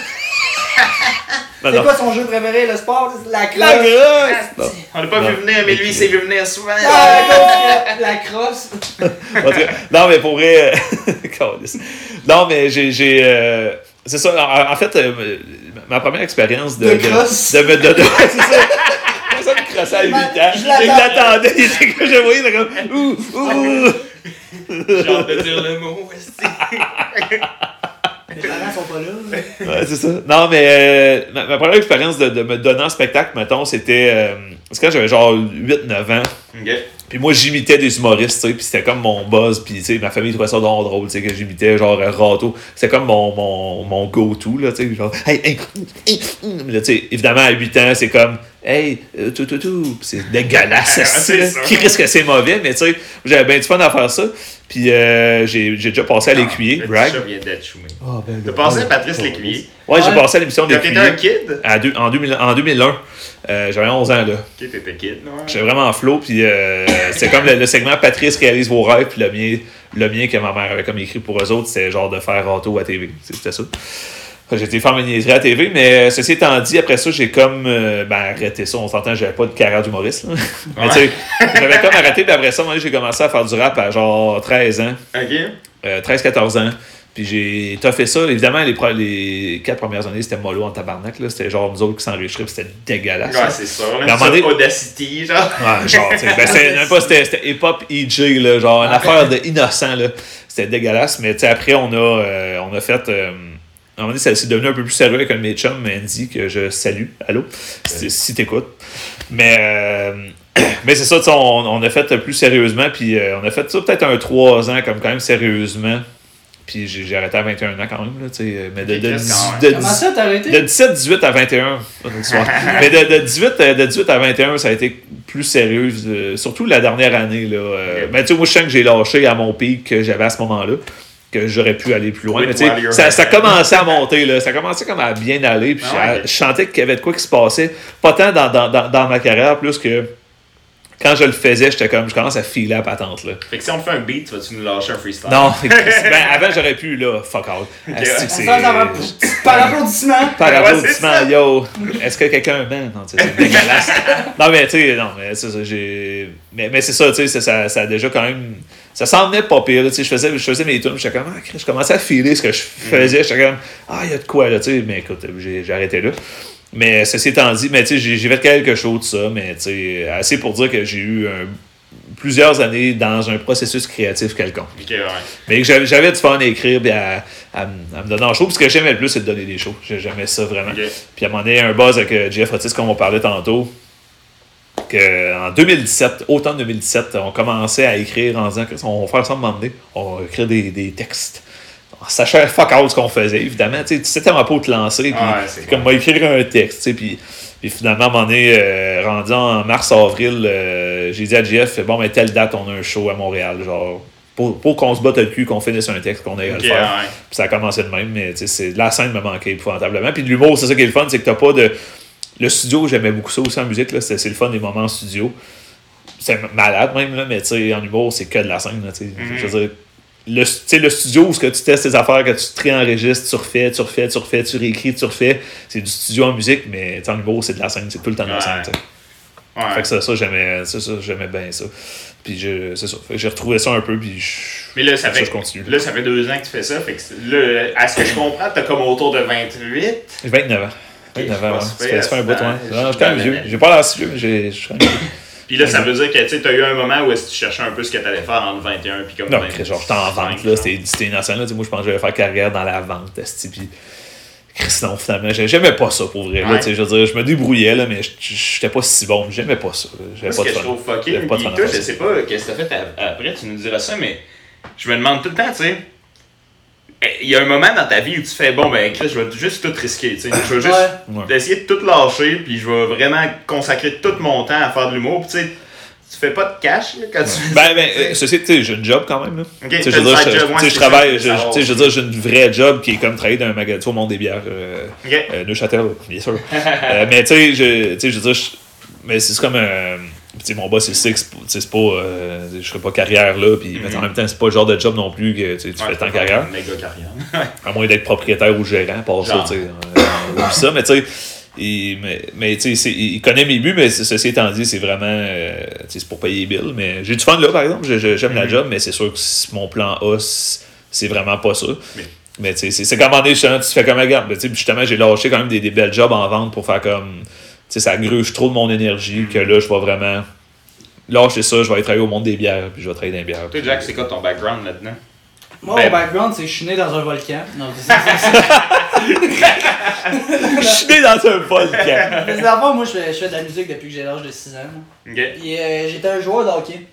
C'est quoi son jeu préféré, le sport? La La crosse. grosse! Non. On l'a pas Non. vu venir, mais lui, il s'est vu venir souvent. Ah, la crosse. En tout cas, non, mais pour vrai. euh, non, mais j'ai. j'ai, euh, c'est ça. En, en fait, euh, ma première expérience de. De crosse. De, de, de, de- c'est ça. Ça me crossait à 8 ans. Je l'attendais. Comme je voyais, comme. Ouh, ouh. J'ai hâte de dire le mot. esti. Les parents sont pas là. Ouais, c'est ça. Non, mais euh, ma, ma première expérience de, de me donner en spectacle, mettons, c'était. euh, c'est quand j'avais genre 8-9 ans. Ok. Puis moi, j'imitais des humoristes, tu sais, puis c'était comme mon buzz, puis tu sais, ma famille trouvait ça donc drôle, tu sais, que j'imitais genre euh, Rato. C'était comme mon, mon, mon go-to, là, tu sais, genre, hey, hey, hey, hum. là, tu sais, évidemment, à 8 ans, c'est comme, hey, euh, tout, tout, tout, c'est dégueulasse, C'est c'est ça. qui risque que c'est mauvais, mais tu sais, j'avais bien du fun à faire ça, puis euh, j'ai j'ai déjà passé à l'écuyer, Le brag. chat vient d'être choumé. Ah, ben, T'as passé à ben, Patrice ben, Lécuyer? Ouais, j'ai passé à l'émission Quand t'étais un kid? à deux- en, 2000 en 2001. Euh, j'avais 11 ans, là. Ok, t'étais kid, non? J'étais vraiment flow, puis euh, c'était comme le, le segment Patrice réalise vos rêves, puis le mien, le mien que ma mère avait comme écrit pour eux autres, c'était genre de faire râteau à TV. C'était ça. J'ai été faire mes niaiseries à TV, mais euh, ceci étant dit, après ça, j'ai comme euh, ben, arrêté ça. On s'entend, j'avais pas de carrière d'humoriste. Mais tu sais, j'avais comme arrêté, puis après ça, moi, j'ai commencé à faire du rap à genre 13 ans, Ok. euh, 13-14 ans. Puis j'ai fait ça. Évidemment, les, pro- les quatre premières années, c'était mollo en tabarnak. là. C'était genre nous autres qui s'enrichiraient, c'était dégueulasse. Ouais, c'est sûr. Ça, Audacity, genre. Ouais, genre, tu sais, ben, c'était même pas, c'était, c'était hip-hop EJ, là, genre, une affaire de innocent, là. C'était dégueulasse, mais tu sais, après, on a, euh, on a fait, euh, à un moment donné, ça c'est devenu un peu plus sérieux avec un de mes chums, Andy, que je salue, allô, si, si t'écoutes. Mais, euh, mais c'est ça, on, on a fait plus sérieusement, puis euh, on a fait ça peut-être un 3 ans, comme quand même sérieusement. Puis j'ai, arrêté à 21 ans quand même, là, tu sais, mais de, de, même? de- ça, arrêté? de 17, 18 à 21. pas le soir. Mais de, de 18, euh, de 18 à 21, ça a été plus sérieux. euh, surtout la dernière année. Là, euh. Mais tu sais, moi, je sens que j'ai lâché à mon pic que j'avais à ce moment-là. Que j'aurais pu aller plus loin. Mais ça, ça commençait à monter. Là. Ça commençait comme à bien aller. Puis Ah ouais. je, je sentais qu'il y avait de quoi qui se passait. Pas tant dans, dans, dans, dans ma carrière, plus que quand je le faisais, j'étais comme, je commence à filer à patente. Là. Fait que si on fait un beat, vas-tu nous lâcher un freestyle? Non, ben, avant j'aurais pu, là, fuck va- Par applaudissement. par applaudissement, yo. Est-ce que quelqu'un m'aime? Non, tu sais, c'est dégueulasse. non, mais tu sais, non, mais c'est ça, j'ai. Mais, mais c'est ça, tu sais, ça, ça, a déjà quand même. Ça s'en venait pas pire, là, tu sais. Je faisais, je faisais mes tunes, j'étais comme, ah, je commençais à filer ce que je faisais, j'étais comme, ah, il y a de quoi, là, tu sais. Mais écoute, j'ai j'ai arrêté là. Mais ceci étant dit, mais j'ai j'ai fait quelque chose de ça, mais assez pour dire que j'ai eu un- plusieurs années dans un processus créatif quelconque. Ouais. Mais que j'avais du fun à écrire et à, à, me donner en show. Puis ce que j'aimais le plus, c'est de donner des shows. J'ai- J'aimais ça vraiment. Puis à un moment donné, un buzz avec euh, Jeff Otis, comme on parlait tantôt, qu'en 2017, automne 2017, on commençait à écrire en disant qu'on va faire ça à un moment donné. On va écrire des, des textes. En sachant fuck out ce qu'on faisait, évidemment. Tu sais, tellement pas où te lancer. Puis Ouais, comme moi, écrire un texte. tu sais, Puis, puis finalement, à un moment donné, euh, rendu en mars-avril, euh, j'ai dit à Jeff, bon, mais telle date, on a un show à Montréal. Genre, pour, pour qu'on se batte le cul, qu'on finisse un texte, qu'on aille à Ok, le faire. ouais. Puis ça a commencé de même, mais la scène me manquait épouvantablement. Puis de l'humour, c'est ça qui est le fun, c'est que t'as pas de. Le studio, j'aimais beaucoup ça aussi en musique, là, c'est le fun des moments en studio. C'est malade même, là, mais en humour, c'est que de la scène. Là. Mhm. Je veux dire, le, tu sais, le studio où ce que tu testes tes affaires, que tu te réenregistres, tu refais, tu refais, tu refais, tu réécris, tu refais, c'est du studio en musique, mais en humour, c'est de la scène, c'est tout le temps de la scène. Ouais. Fait que ça, ça j'aimais ça, ça, j'aimais bien ça. Puis je- c'est ça. Fait que j'ai retrouvé ça un peu, puis je. Mais là, ça ça, fait, je continue. là, ça fait deux ans que tu fais ça. Fait que là, à ce que je comprends, t'as comme autour de 28. 29 ans. 29 ans, ouais. Ça fait, un bout, ouais. je suis quand même vieux. J'ai pas l'air si vieux, mais je suis quand même vieux. Puis là, ça veut dire que tu t'as eu un moment où est-ce que tu cherchais un peu ce que t'allais faire entre 21 puis comme Non, 25, Chris, genre, j'étais en vente, là. C'était c'était innocent, là. Tu moi, je pensais que j'allais faire carrière dans la vente, puis. Chris, non, finalement, j'ai- j'aimais pas ça pour vrai. là, Ouais. tu sais, je veux dire, je me débrouillais, là, mais j'étais pas si bon. J'aimais pas ça. J'avais ce pas que de je trouve fucké, pas de toi, je sais pas qu'est-ce que t'as fait après, tu nous diras ça, mais je me demande tout le temps, tu sais. Eh, Il y a un moment dans ta vie où tu fais bon ben Chris, je vais juste tout risquer, tu sais. Je vais juste Ouais. essayer de tout lâcher, puis je vais vraiment consacrer tout mon temps à faire de l'humour, tu sais, tu fais pas de cash là, quand tu Ben, ben, euh, ceci, tu sais, j'ai une job quand même, là. Ok, Tu sais, t'as je veux dire, je- job, je travaille, je, sais, je veux dire, j'ai une vraie job qui est comme travailler dans un magasin au monde des bières, euh, Ok. euh, Neuchâtel, bien sûr. Euh, mais tu sais, je, tu sais, je veux dire, je- mais c'est comme un. Sais, mon boss, il sait que c'est pas- euh, je serais pas carrière là, puis mais en même temps, c'est pas le genre de job non plus que tu tu fais tant carrière. Méga carrière. À moins d'être propriétaire ou gérant, pas ça, Genre. tu sais. euh, ça, mais tu sais. il- mais, mais tu sais, c'est- il connaît mes buts, mais ceci étant dit, c'est vraiment. euh, c'est pour payer les bills. Mais j'ai du fun là, par exemple. J'aime la job, mais c'est sûr que mon plan A, c'est vraiment pas ça. Mais- Mais tu sais, c'est- comme justement, tu fais comme un sais, justement, j'ai lâché quand même des, des belles jobs en vente pour faire comme. Tu sais, ça gruge trop de mon énergie que là, je vais vraiment. Lâcher ça, je vais aller travailler au monde des bières, puis je vais travailler dans les bières. Toi, Jack, c'est quoi ton background là-dedans? Moi, Ben- mon background, c'est que je suis né dans un volcan. Non, c'est Je suis né dans un volcan. Mais d'abord, moi, je fais, je fais de la musique depuis que j'ai l'âge de 6 ans. Ok. Puis euh, j'étais un joueur de hockey.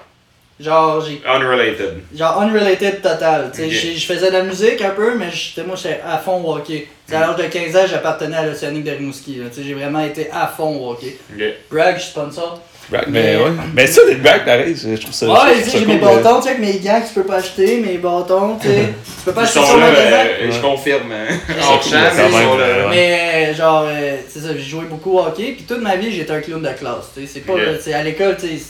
Genre, j'ai Unrelated. Genre unrelated total. Tu sais, Ok. j'ai- Je faisais de la musique un peu, mais j'étais moi j'étais à fond au hockey. À l'âge de 15 ans, j'appartenais à l'Océanique de Rimouski. Tu sais, J'ai vraiment été à fond au hockey. Ok. Bragg, je suis sponsor. Brag, Mais- mais, ouais. Mais ça, des brags pareil, je trouve ça. Ouais, j'ai cool, mes mais- bâtons, tu sais, avec mes gants que tu peux pas acheter, mes bâtons, tu sais. Tu peux pas Ils acheter sur le magasin. euh, je confirme. euh, En champ, mais ils même, sont là. ouais. Mais euh, genre, euh, c'est ça, j'ai joué beaucoup au hockey, puis toute ma vie j'étais un clown de classe. tu sais. C'est pas, sais, à l'école, tu sais,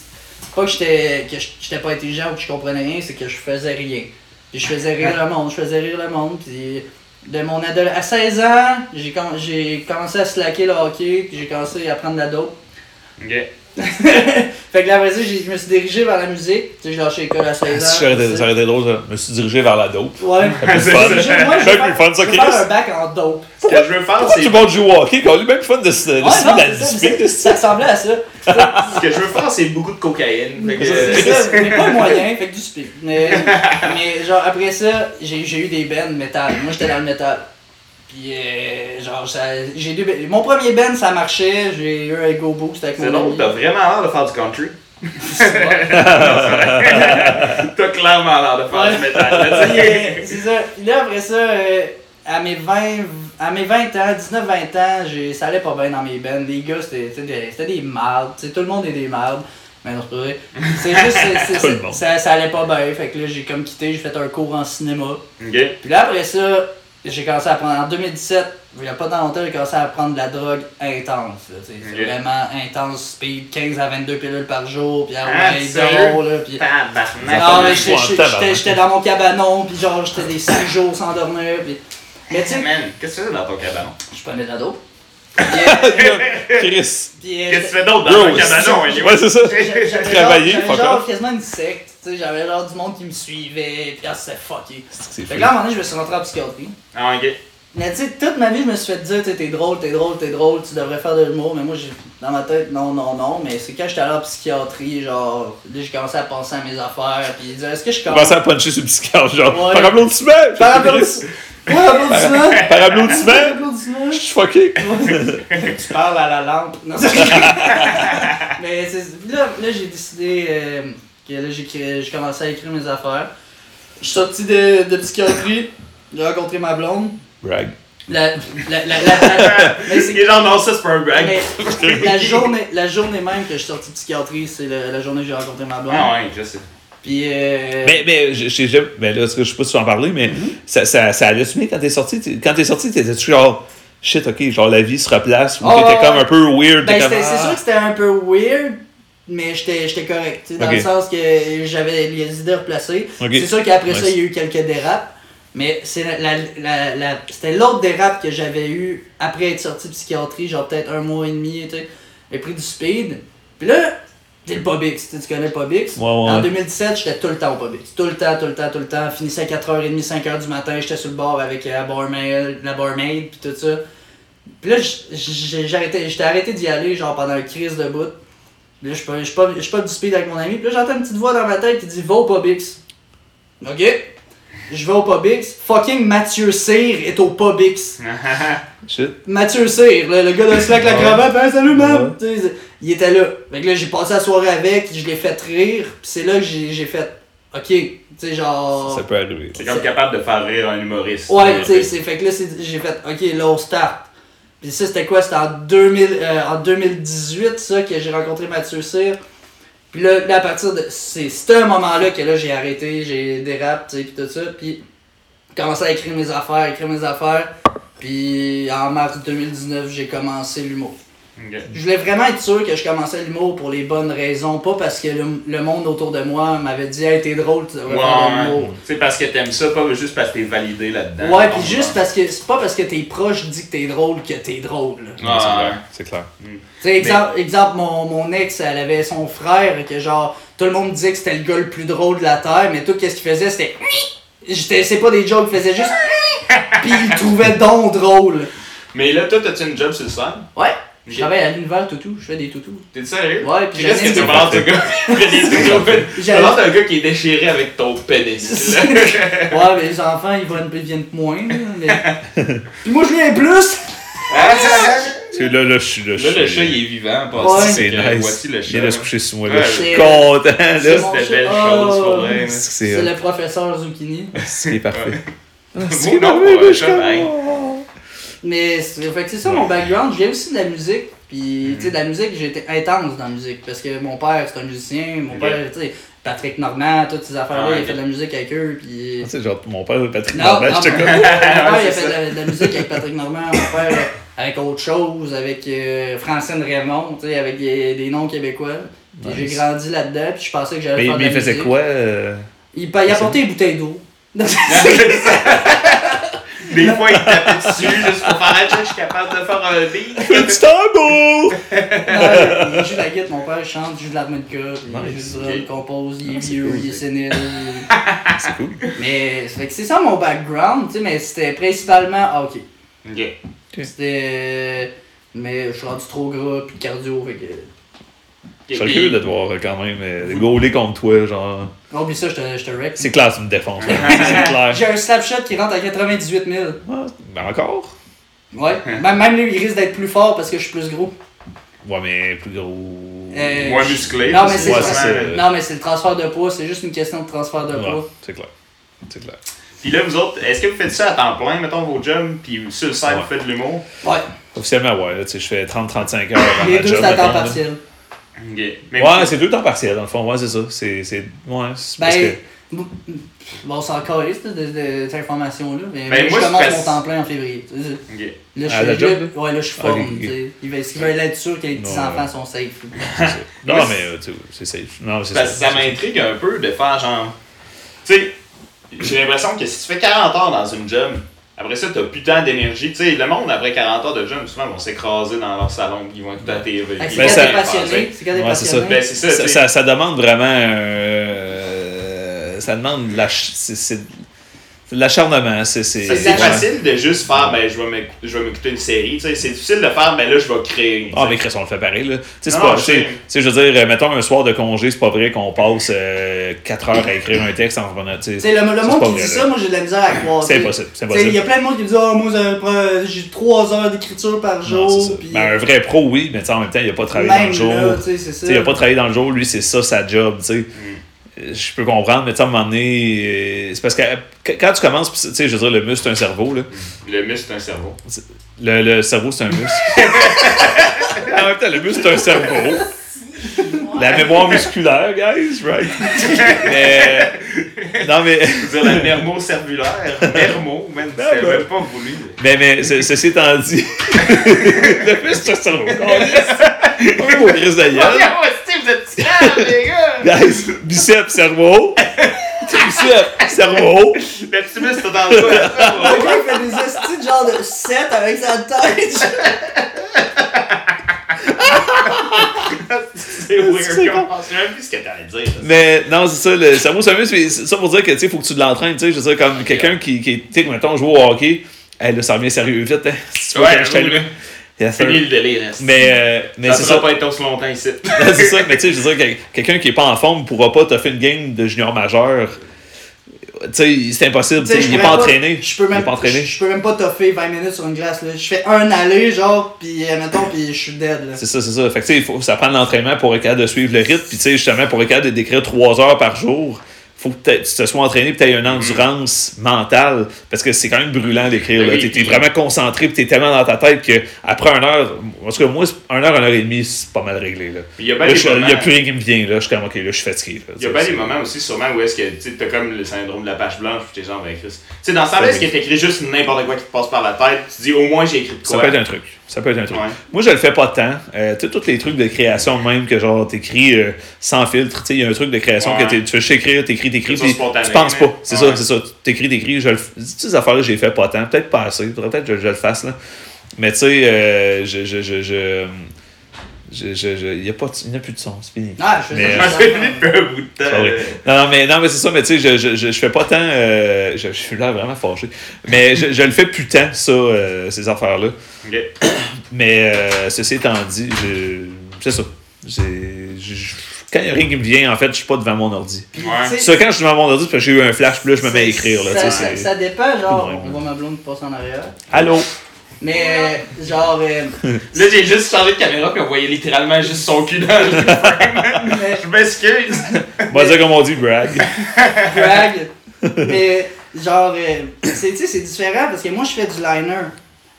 pas que j'étais pas intelligent ou que je comprenais rien, c'est que je faisais rien. Puis je faisais rire le monde, je faisais rire le monde, puis de mon à 16 ans, j'ai com- j'ai commencé à slacker le hockey, puis j'ai commencé à prendre la dope. Fait que là, après ça, j'ai- je me suis dirigé vers la musique. Tu sais, j'ai lâché l'école à 16 ans. Si j'aurais ça aurait été drôle, je me suis dirigé vers la dope. Ouais. plus C'est fun. ça. Moi, je veux faire, plus fun, ça, je veux faire Chris. un bac en dope. Ce que je veux faire, c'est. tout le monde joue au hockey quand même? Fun de se de Ouais, la c'est ça, ressemblait à ça. Ce que je veux faire, c'est beaucoup de cocaïne. Fait que, C'est ça, mais pas moyen, fait que du speed. Mais, genre après ça, j'ai j'ai eu des bands métal. Moi j'étais dans le métal. Puis euh, genre ça, j'ai deux mon premier band ça marchait, j'ai eu un ego boost avec C'est mon drôle, ami. t'as vraiment l'air de faire du country. T'as clairement l'air de faire du métal. C'est ça. Puis là après ça, euh, à mes 20, à mes 20 ans, 19-20 ans, j'ai- ça allait pas bien dans mes bands. Les gars c'était c'était des, c'était des mardes. Tout le monde est des mardes. Mais non, c'est pas vrai. C'est juste, c'est- c'est- ça, ça allait pas bien. Fait que là, j'ai comme quitté, j'ai fait un cours en cinéma. Ok. Puis là, après ça, j'ai commencé à prendre. En 2017, il y a pas tant longtemps, j'ai commencé à prendre de la drogue intense. là. C'est vraiment intense, speed, 15 à 22 pilules par jour. Puis ah Ah, là. Puis. Tabarnak. Ah, j'étais- dans mon cabanon, puis genre, j'étais des 6 jours sans dormir. Puis... Mais tu sais, Man, qu'est-ce que tu fais dans ton cabanon? je prenais de la dope. Chris. euh, Qu'est-ce que tu fais d'autre dans ton cabanon? Ouais, c'est ça. Travailler, J'avais genre quasiment une secte, tu sais, j'avais genre du monde qui me suivait, puis ah, c'était fucké. Fait que là, à un moment donné, je me suis rentré en psychiatrie. Ah, ok. Mais tu sais, toute ma vie, je me suis fait dire, tu sais, t'es drôle, t'es drôle, t'es drôle, tu devrais faire de l'humour. Mais moi, j'ai dans ma tête, non, non, non. Mais c'est quand j'étais allé en psychiatrie, genre, là, j'ai commencé à penser à mes affaires. Puis dire, est-ce que je commence. commençais à puncher sur le psychiatre, genre, Ouais. par applaudissement! Par applaudissement! Par applaudissement! Par! Je suis fucké! tu parles à la lampe. Non, c'est Mais là, là j'ai décidé euh, que là, j'ai créé- j'ai commencé à écrire mes affaires. Je suis sorti de, de psychiatrie, j'ai rencontré ma blonde. Brag. La, la, la, la, la- mais c'est- Il est genre, non, ça, c'est pas un brag. la, journée, la journée même que je suis sorti de psychiatrie, c'est la, la journée que j'ai rencontré ma blonde. Ah, ouais, je sais. Puis, euh, Mais, mais, je, je, je, mais là, je sais pas si tu en parler, mais ça, ça, ça allait bien quand t'es sorti? T'es- Quand t'es sorti, t'étais-tu genre, shit, ok, genre la vie se replace, ou Oh, t'étais comme un peu weird, ben, comme, c'est ah. sûr que c'était un peu weird, mais j'étais correct. Dans le sens que j'avais les idées replacées. C'est sûr qu'après ça, il y a eu quelques dérapes. Mais c'est la, la, la, la- c'était l'autre dérape que j'avais eu après être sorti de psychiatrie, genre peut-être un mois et demi. J'ai pris du speed. Puis là, j'ai le Pobix, tu connais Pobix. Ouais, ouais, En ouais. 2017, j'étais tout le temps au Pobix. Tout le temps, tout le temps, tout le temps. Finissais à 4h30, 5h du matin, j'étais sur le bar avec la barmaid, la barmaid puis tout ça. Puis là, j'étais arrêté d'y aller, genre pendant une crise de bout. Puis là, je suis pas- pas, je suis pas du speed avec mon ami. Puis là, j'entends une petite voix dans ma tête qui dit Va au Pobix. Ok? Je vais au Pobix. Fucking Mathieu Cyr est au Pobix. Shit. Mathieu Cyr, le, le gars de slack la cravate, Hey, salut man! Il était là. Fait que là, j'ai passé la soirée avec, je l'ai fait rire, pis c'est là que j'ai fait, ok, tu sais, genre. Ça peut arriver. C'est comme capable de faire rire un humoriste. Ouais, tu sais, c'est fait que là, c'est- j'ai fait, ok, là, on start. Puis ça, c'était quoi? C'était en, 2000, euh, en 2018, ça, que j'ai rencontré Mathieu Cyr. Puis là, là, à partir de. C'est un moment-là que là, j'ai arrêté, j'ai dérapé, tu sais, puis tout ça. Puis commencé à écrire mes affaires, écrire mes affaires. Puis en mars 2019, j'ai commencé l'humour. Je voulais vraiment être sûr que je commençais l'humour pour les bonnes raisons, pas parce que le, le monde autour de moi m'avait dit Hey, t'es drôle, tu devrais faire de Ouais. l'humour. C'est parce que t'aimes ça, pas juste parce que t'es validé là-dedans. Ouais, puis juste parce que c'est pas parce que tes proches disent que t'es drôle que t'es drôle. Ah, c'est clair. C'est clair. Tu sais, exemple, exemple mon, mon ex, elle avait son frère que genre, tout le monde disait que c'était le gars le plus drôle de la terre, mais tout ce qu'il faisait c'était. J'étais- C'est pas des jokes, il faisait juste. Puis il le trouvait donc drôle. Mais là, toi, t'as-tu une job sur le sol? Ouais, je travaille à l'univers toutou, je fais des toutous. T'es sérieux? Ouais, Puis qu'est-ce que tu parles de gars? Qui fait des trucs Tu parles d'un gars qui est déchiré avec ton pénis. Ouais, mais les enfants, ils, vont, ils viennent moins. Mais... Puis moi, je viens plus! Parce que là, là, je suis là. Là, le chat, il est vivant. Ouais. Pas C'est nice. Voici le Il chat. vient de se coucher sur moi. Là. Ouais, Je suis c'est- content. c'est Là. C'était chat. belle chose, pour vrai. là. C'est C'est euh, le professeur Zucchini. c'est parfait. Beau nom pour un chat. Mais c'est fait c'est ça mon background. Je viens aussi de la musique. Puis, tu sais, de la musique, j'ai été intense dans la musique. Parce que mon père, c'est un musicien. Mon père, tu sais, Patrick Normand, toutes ces affaires-là, Ah, il a fait de la musique avec eux. Puis. Tu sais, genre, mon père, Patrick Non, Normand, non, j'étais mon comme. mon père, il a c'est fait de la, de la musique avec Patrick Normand. Mon père, avec autre chose, avec euh, Francine Raymond, tu sais, avec des, des noms québécois. Puis J'ai Nice. grandi là-dedans, puis je pensais que j'allais faire de mais il faisait musique. quoi euh, Il, il apportait des bouteilles d'eau. Des fois, il tapait dessus juste pour faire un je suis capable de faire un beat. Petit! Non, il joue la guitare, mon père il chante, il joue de l'harmonica, il joue il compose, il est c'est vieux, cool, il est sénile. C'est cool. mais c'est ça mon background, tu sais, mais c'était principalement hockey. Ok. C'était. Mais je suis rendu trop gras, puis cardio, fait que. Je suis curieux de te voir euh, quand même euh, gauler contre toi, genre. Oh, puis ça, je te, je te wreck. C'est clair, tu me défonces. là. C'est clair. J'ai un slapshot qui rentre à 98 000. Ah, ben encore? Ouais. Même, même lui, il risque d'être plus fort parce que je suis plus gros. Ouais, mais plus gros. Euh, Moins musclé. Non, mais c'est Ouais, ça. Non, mais c'est le transfert de poids, c'est juste une question de transfert de Ouais, poids. c'est clair. C'est clair. Puis là, vous autres, est-ce que vous faites ça à temps plein, mettons vos jobs, puis sur le site, Ouais. vous faites de l'humour? Ouais. Officiellement, ouais, tu sais, je fais 30-35 heures à Les deux, c'est à temps là. Partiel. Ouais, c'est deux temps partiels, dans le fond. Ouais, c'est ça. C'est. c'est- Ouais, c'est parce Ben, que. bon, on s'en calisse là, de, de cette information-là, mais Ben, moi, moi, je commence mon temps plein en février. tu sais. Ok. Là, je suis job, là, ouais, là, je suis forme, ok. tu sais. Ils veulent, ils veulent être sûrs que les petits-enfants Ouais. sont safe. Non, Moi, mais euh, tu sais, c'est safe. Non, c'est Parce que ça m'intrigue un peu de faire genre. Tu sais, j'ai l'impression que si tu fais 40 heures dans une job, après ça, t'as plus tant d'énergie. Tu sais, le monde, après 40 heures de job, souvent, vont s'écroser dans leur salon, ils vont écouter la TV. Puis C'est Ben, quand ça- t'es passionné. C'est quand t'es Ouais, c'est ça. passionné. Ben, c'est ça, Ça, ça, ça demande vraiment. euh, ça demande de la. ch- C'est c'est- c'est de l'acharnement. C'est c'est- facile de juste faire, ben, je vais m'éc- je vais m'écouter une série. Tu sais, c'est difficile de faire, ben là, je vais créer. Ah, mais Chris, on le fait pareil, là. Tu sais, c'est Non, pas. je veux dire, euh, mettons un soir de congé, c'est pas vrai qu'on passe 4 heures à écrire un texte en revenant. Le, monde qui vrai, dit là. ça, moi j'ai de la misère à croire. C'est impossible. Il y a plein de monde qui me dit Oh, moi j'ai 3 heures d'écriture par Non, jour. puis, Ben, un vrai pro, oui, mais tu sais, en même temps, il a pas travaillé même dans le jour. il a pas travaillé dans le jour, lui, c'est ça sa job, tu sais. Je peux comprendre, mais tu sais, à un moment donné, euh, c'est parce que qu- quand tu commences, pis, tu sais, je veux dire, le muscle, c'est un cerveau, là. Le muscle, c'est un cerveau. Le, le cerveau, c'est un muscle. en même temps, le muscle, c'est un cerveau. La mémoire musculaire, guys, right? mais. Non, mais. C'est la mermo-cervulaire. Mermo, man. C'était ben. même pas voulu. Mais, mais, ce- ceci étant dit. le muscle, c'est un cerveau. Oh, Chris de gueule. vous êtes les gars! Guys, biceps, cerveau. biceps, cerveau. Muscle, c'est dans le Le dos. gars, il fait des estis de genre de 7 avec sa tête. C'est weird. comme- Je même plus ce que t'allais dire. Mais non, c'est ça, le cerveau, muscle. mais c'est Ça pour dire que, tu sais, faut que tu l'entraînes, tu sais. Je veux dire, comme quelqu'un qui, qui tu sais, mettons, joue au hockey. Hey, là, ça revient sérieux vite, hein. Si tu veux Ouais, je Yes. Fini le délire. Mais, euh, mais ça sera ça. pas être aussi longtemps ici. c'est ça, mais tu sais, je veux dire, que- quelqu'un qui est pas en forme pourra pas te faire une game de junior majeur. Tu sais, c'est impossible, tu sais, Tu sais, il est je pas entraîné. Je peux même pas entraîné. Je peux même pas toffer 20 minutes sur une glace. Là. Je fais un aller, genre, pis euh, mettons, pis je suis dead. Là. C'est ça, c'est ça. Fait que, tu sais, ça prend de l'entraînement pour être capable de suivre le rythme. Puis, tu sais, justement, pour être capable de d'écrire trois heures par jour, faut que tu te sois entraîné et tu aies une endurance mentale. Parce que c'est quand même brûlant d'écrire. Oui. Tu es, vraiment concentré tu es tellement dans ta tête que après une heure, en tout cas, moi, une heure, une heure et demie, c'est pas mal réglé. Là. Il y a n'y a plus rien qui me vient. Là. Je suis comme, ok, là, je suis fatigué. Il y a Tu bien sais, des moments aussi, sûrement, où est-ce que tu t'as comme le syndrome de la page blanche, puis t'es genre, ben Chris. Tu sais, dans ce temps-là, est-ce que t'écris juste n'importe quoi qui te passe par la tête, tu dis au moins j'ai écrit de Ça quoi? peut être un truc. Ça peut être un truc. Ouais. Moi, je le fais pas tant. Euh, tu sais, tous les trucs de création, même que genre, t'écris euh, sans filtre. Tu sais, il y a un truc de création Ouais. que tu fais juste écrire, t'écris, t'écris, puis tu penses pas. C'est Ouais. ça, c'est ça. T'écris, t'écris. Je le Ces affaires-là, j'ai fait pas tant. Peut-être pas assez. Peut-être que je, je le fasse, là. Mais tu sais, euh, je. je, je, je je, je, je- il y a pas de- il n'y a plus de son, c'est fini. Ah, je fais euh, ça. c'est fini depuis un bout de temps. Non, non, mais, non, mais c'est ça, mais tu sais, je, je, je, je fais pas tant. euh, je, je suis là vraiment fâché. Mais je, je le fais plus tant, ça, euh, ces affaires-là. Mais euh, ceci étant dit, je- c'est ça. J'ai- je- je- quand il n'y a rien qui me vient, en fait, je suis pas devant mon ordi. Ouais. Ça, quand je suis devant mon ordi, parce que j'ai eu un flash, puis là, je me mets à écrire. Là, ça, tu sais, ça, dépend, genre, on voit ma blonde passer en arrière. Allô? Mais, euh, genre, euh, Là, j'ai juste changé de caméra, puis on voyait littéralement juste son cul dans le frame. Je m'excuse. On va dire comme on dit, brag. drag. mais, genre, euh, c'est, tu sais, c'est différent parce que moi, je fais du liner.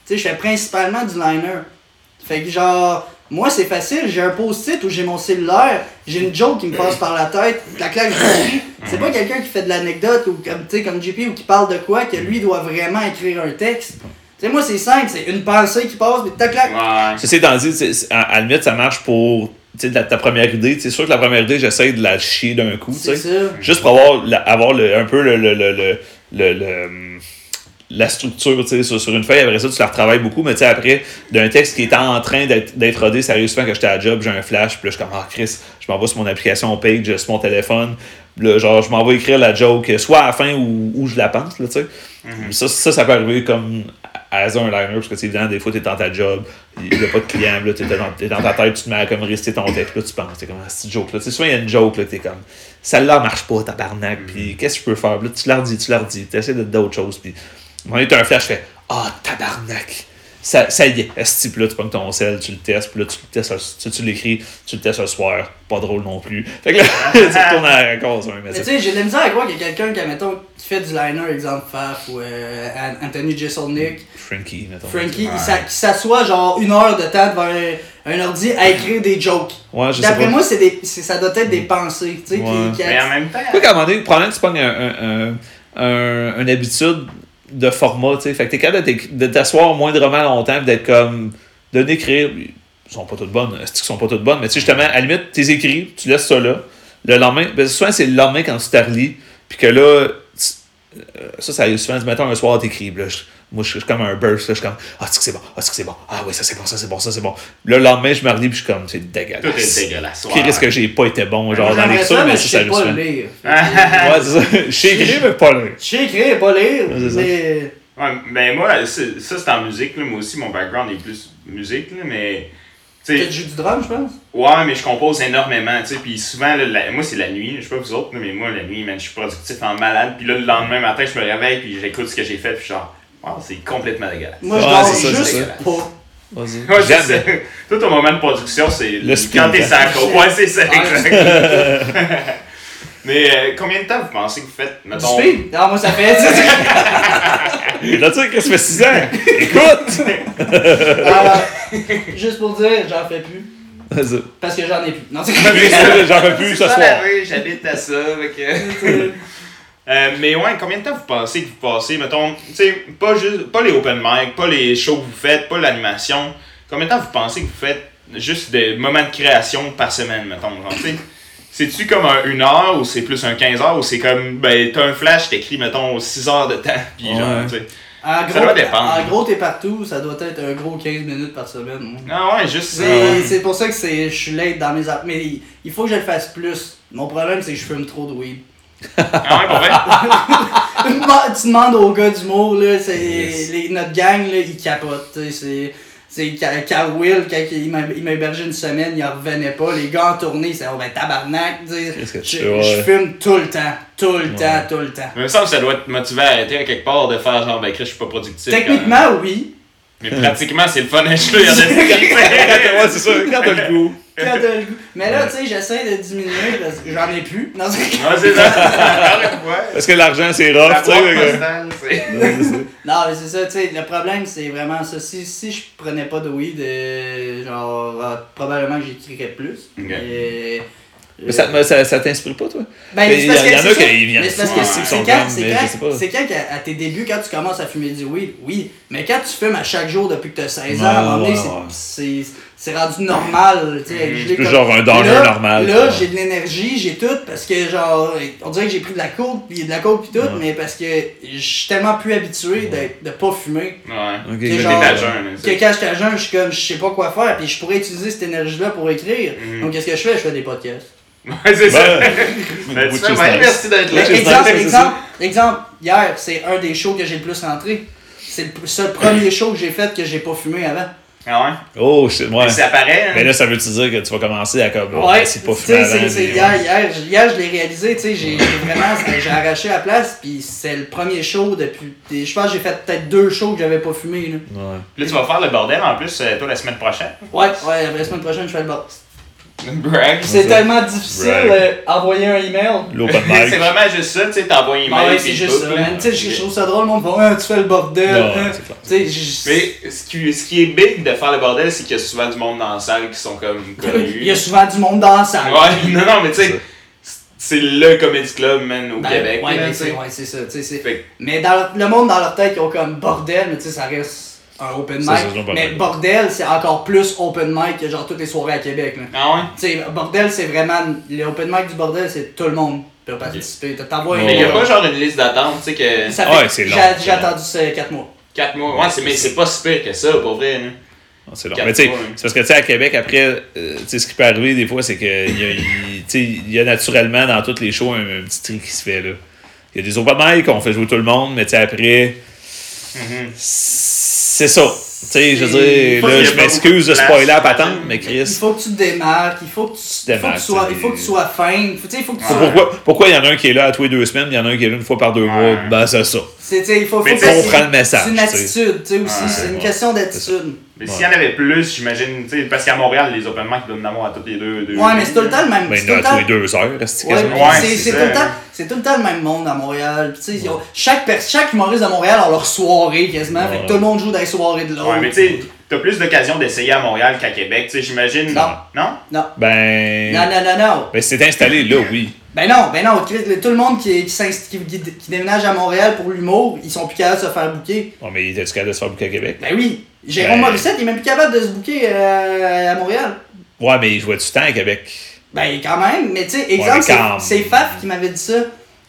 Tu sais, je fais principalement du liner. Fait que, genre, moi, c'est facile. J'ai un post-it où j'ai mon cellulaire, j'ai une joke qui me passe par la tête, la claque, je l'écris. C'est pas quelqu'un qui fait de l'anecdote ou comme, tu sais, comme JP ou qui parle de quoi que lui doit vraiment écrire un texte. Tu sais, moi, c'est simple, c'est une pensée qui passe, puis tac, clac. Ouais. Ceci étant dit, à, à la limite, ça marche pour tu sais, la- ta première idée. C'est sûr que la première idée, j'essaie de la chier d'un coup. tu C'est sais. ça. Juste pour avoir, la- avoir le- un peu le, le, le, le, le- le, la structure tu sais, sur, sur une feuille. Après ça, tu la retravailles beaucoup. Mais tu sais, après, d'un texte qui est en train d'être rodé, sérieusement, que j'étais à la job, j'ai un flash. Puis là, je suis comme, ah, Chris, je m'envoie sur mon application Page, sur mon téléphone. Puis là, genre, je m'envoie écrire la joke, soit à la fin ou, ou je la pense, là, tu sais. ça, ça, ça peut arriver comme as un liner, parce que, tu sais, évidemment, des fois, t'es dans ta job, il n'y a pas de client, là, t'es dans, t'es dans ta tête, tu te mets à comme réciter ton texte, là, tu penses, t'es comme, ah, c'est joke, là. Tu sais, souvent, il y a une joke, là, t'es comme, celle-là marche pas, tabarnak, puis qu'est-ce que je peux faire? Là, tu la redis, tu la redis, tu essaies de d'autres choses, puis, on est un flash, je fais, ah, tabarnak! Ça, ça y est, à ce type-là, tu prends ton sel, tu le testes, puis là, tu le testes, tu, tu l'écris, tu le testes ce soir, pas drôle non plus. Fait que là, tu retournes à la cause, hein, mais Mais tu sais, j'ai de la misère à croire qu'il y a quelqu'un qui, admettons, qui fait du liner, exemple Faf ou euh, An- Anthony Jeselnik, Frankie, mettons. Frankie, qui s'assoit genre une heure de temps devant un, un ordi à écrire des jokes. Ouais, je D'après moi, c'est des, ça doit être des pensées, tu sais, Ouais. qui, qui Mais en même temps. Quoi qu'à un moment donné, probablement que tu pognes un, un, un, un- une habitude de format, tu sais. Fait que t'es capable de t'asseoir moindrement longtemps d'être comme. de d'écrire. Ils sont pas toutes bonnes, qu'ils sont pas toutes bonnes, mais tu sais, justement, à la limite, t'es écrit, tu laisses ça là. Le lendemain, ben souvent c'est le lendemain quand tu t'arlis, puis que là, euh, ça, ça arrive souvent, matin un soir, t'écris, là, moi, je suis comme un burst, là, je suis comme, ah, c'est que c'est bon, ah, c'est que c'est bon, ah, oui, ça c'est bon, ça c'est bon, ça c'est bon. Le lendemain, je me relis, puis je suis comme, c'est Tout dégueulasse. est dégueulasse. Qui risque que j'ai pas été bon, genre, dans l'écriture, mais mais ça, le lire. Ouais, c'est ça. Écrire, mais pas lire. Je sais écrire, pas lire, mais... Ouais, ben moi, ça c'est en musique. Là. Moi aussi, mon background est plus musique. Là, mais. tu sais, Tu joues du drum, je pense? Ouais, mais je compose énormément, tu sais, puis souvent, là, la- moi, c'est la nuit, je sais pas vous autres, mais moi, la nuit, man, je suis productif en malade, puis là, le lendemain matin, je me réveille, puis j'écoute ce que j'ai fait, puis genre, wow, c'est complètement dégueulasse. Moi, je dors juste pas. Vas-y. Tout au moment de production, c'est Le quand t'es coke. Ouais, c'est ça, exact. mais euh, combien de temps vous pensez que vous faites, Du mettons... speed? Non, moi, ça fait... Là, tu sais, que ça fait 6 ans? Écoute! Ah, juste pour dire, j'en fais plus. Vas-y. Parce que j'en ai plus. Non, c'est J'en peux plus ce soir. j'habite à ça, que... Euh, mais ouais, combien de temps vous pensez que vous passez, mettons, tu sais, pas juste, pas les open mic, pas les shows que vous faites, pas l'animation, combien de temps vous pensez que vous faites juste des moments de création par semaine, mettons, genre, tu sais, c'est-tu comme un, une heure ou c'est plus un 15 heures ou c'est comme, ben, t'as un flash, t'écris, mettons, 6 heures de temps, pis genre, tu sais. En Ça gros, doit dépendre. en gros, t'es partout, ça doit être un gros 15 minutes par semaine. moi. Ah ouais, juste ça. C'est pour ça que c'est- je suis late dans mes. Mais il- il faut que je le fasse plus. Mon problème, c'est que je fume trop de weed. Ah ouais, pour vrai? Demande- tu demandes aux gars d'humour, là, c'est Yes. les- notre gang, là, ils capotent. tu sais, C'est. C'est Ca- Carl Will, quand il m'a il m'a hébergé une semaine, il en revenait pas. Les gars en tournée, c'est oh ben tabarnak. Je, fume tout le temps. Tout le Ouais. temps, tout le temps. Mais il me semble que ça doit te motiver à arrêter à quelque part de faire genre, ben, Chris, je suis pas productif. Techniquement, oui. Mais pratiquement, c'est le fun à jouer. ouais, c'est ça. Quand t'as le goût. Quand t'as le goût. Mais là, tu sais, j'essaie de diminuer parce que j'en ai plus. Non, c'est- ça. Ouais. Parce que l'argent, c'est rough, tu sais. Non, mais c'est ça, tu sais, le problème, c'est vraiment ça. Si, si je prenais pas de weed, euh, genre, euh, probablement que j'écrirais plus. Ok. Mais Mais ça, mais ça, ça t'inspire pas, toi? Ben, Mais c'est il y, parce en- il y que en c'est a ça. qui viennent Mais c'est parce fous que aussi, c'est qui sont quand, comme, c'est mais je quand, sais pas. c'est quand qu'à- à tes débuts, quand tu commences à fumer du weed, oui. Mais quand tu fumes à chaque jour depuis que tu as 16 ans, à un moment donné, Ouais, c'est- ouais. c'est c'est rendu normal. tu sais, je l'ai plus comme- genre un Là- normal, Là, j'ai de l'énergie, j'ai tout, parce que genre, on dirait que j'ai pris de la coke, puis de la coke, puis tout, mais parce que je suis tellement plus habitué d'être- de pas fumer. Ouais. Ok, Que genre- T'es à jeun, là, Que c'est- quand j'étais à jeun, je suis comme, je sais pas quoi faire, puis je pourrais utiliser cette énergie-là pour écrire. Mhm. Donc, qu'est-ce que je fais? Je fais des podcasts. Ouais, c'est ça. Ben, tu fais, nice. merci d'être là. Exemple, nice, c'est exemple, exemple, hier, c'est un des shows que j'ai le plus rentré. C'est le seul premier show que j'ai fait que j'ai pas fumé avant. Ah Oh, shit, ouais. ouais? Ça paraît, hein? Mais là, ça veut-tu dire que tu vas commencer à comme. Ouais, c'est pas fumé c'est- c'est- mais- hier, hier, je- hier, je l'ai réalisé, tu sais, j'ai vraiment, j'ai arraché la place, puis c'est le premier show depuis, je pense que j'ai fait peut-être deux shows que j'avais pas fumé, là. Ouais. Là, tu vas faire le bordel en plus, euh, toi, la semaine prochaine. Ouais, ouais, la semaine prochaine, je fais le box. Brag. C'est tellement difficile, Brag. euh, envoyer un email. L'open c'est vraiment juste ça, tu sais, t'envoies un Ah email. ouais, c'est tu juste ça. Tu sais, je trouve ça drôle, le monde va, ouais, tu fais le bordel. Non, hein. clair. Tu sais, je- Mais ce qui, ce qui est big de faire le bordel, c'est qu'il y a souvent du monde dans la salle qui sont comme connus. il y a souvent du monde dans la salle. Ouais, non, non, mais tu sais, c'est le comedy club, man, au Ben, Québec. Ouais, sais. c'est ouais, c'est ça. tu sais, c'est- Fait Mais dans leur- le monde dans leur tête, ils ont comme bordel, mais tu sais, ça reste un open mic. mais bordel, c'est encore plus open mic que genre toutes les soirées à Québec. là. Ah ouais? Tu sais, bordel, c'est vraiment. Le open mic du bordel, c'est tout le monde peut participer. T'envoies un Mais il y a pas genre une liste d'attente, tu sais, que Ça Ouais, c'est long, J'ai attendu 4 mois. 4 mois. Ouais, c'est, mais c'est pas si pire que ça, pour vrai. Ah, C'est long. Mais tu sais, hein. c'est parce que tu sais, à Québec, après, euh, tu sais, ce qui peut arriver des fois, c'est qu'il y, a- il y naturellement dans tous les shows un, un petit tri qui se fait. là. Il y a des open mic, on fait jouer tout le monde, mais tu sais, après, Mhm. C'est ça. Tu sais, je veux Il dire, là, je m'excuse de spoiler place, patente, j'imagine. mais Il Chris, faut que tu te démarques, il faut que tu, il faut que démarques, tu sois, il faut que tu sois fin. Il faut, tu sais, il faut que tu c'est sois. pourquoi, pourquoi il y en a un qui est là à tous les deux semaines, il y en a un qui est là une fois par deux mois, ben c'est ça. C'est, tu sais, il faut, faut comprends le message, C'est une attitude, tu sais, aussi. Ouais, c'est une question d'attitude. Mais s'il y en avait plus, j'imagine, tu sais, parce qu'à Montréal, les open mic donnent d'amour à toutes les deux. deux Ouais, mais c'est tout le temps le même. Ben, c'est il y en tout a le à tous temps- les deux heures, c'est Ouais, quasiment. puis Ouais, c'est, tout le temps, c'est tout le temps le même monde à Montréal. Puis, chaque, chaque humoriste de Montréal a leur soirée quasiment. Fait que tout le monde joue dans les soirées de l'autre. Ouais, mais tu sais, t'as plus d'occasions d'essayer à Montréal qu'à Québec, tu sais, j'imagine. Non. Non? Non. Ben. Non, non, non, non. Ben, c'est installé là, oui. Ben non, ben non. Tout le monde qui, qui, qui, déménage à Montréal pour l'humour, ils sont plus capables de se faire bouquer. Bon, mais il était capable de se faire bouquer à Québec? Ben oui. Jérôme Ben- Morissette, il est même plus capable de se bouquer euh, à Montréal. Ouais, mais il jouait du temps à Québec. Ben quand même, mais tu sais, exemple, c'est- Faf qui m'avait dit ça.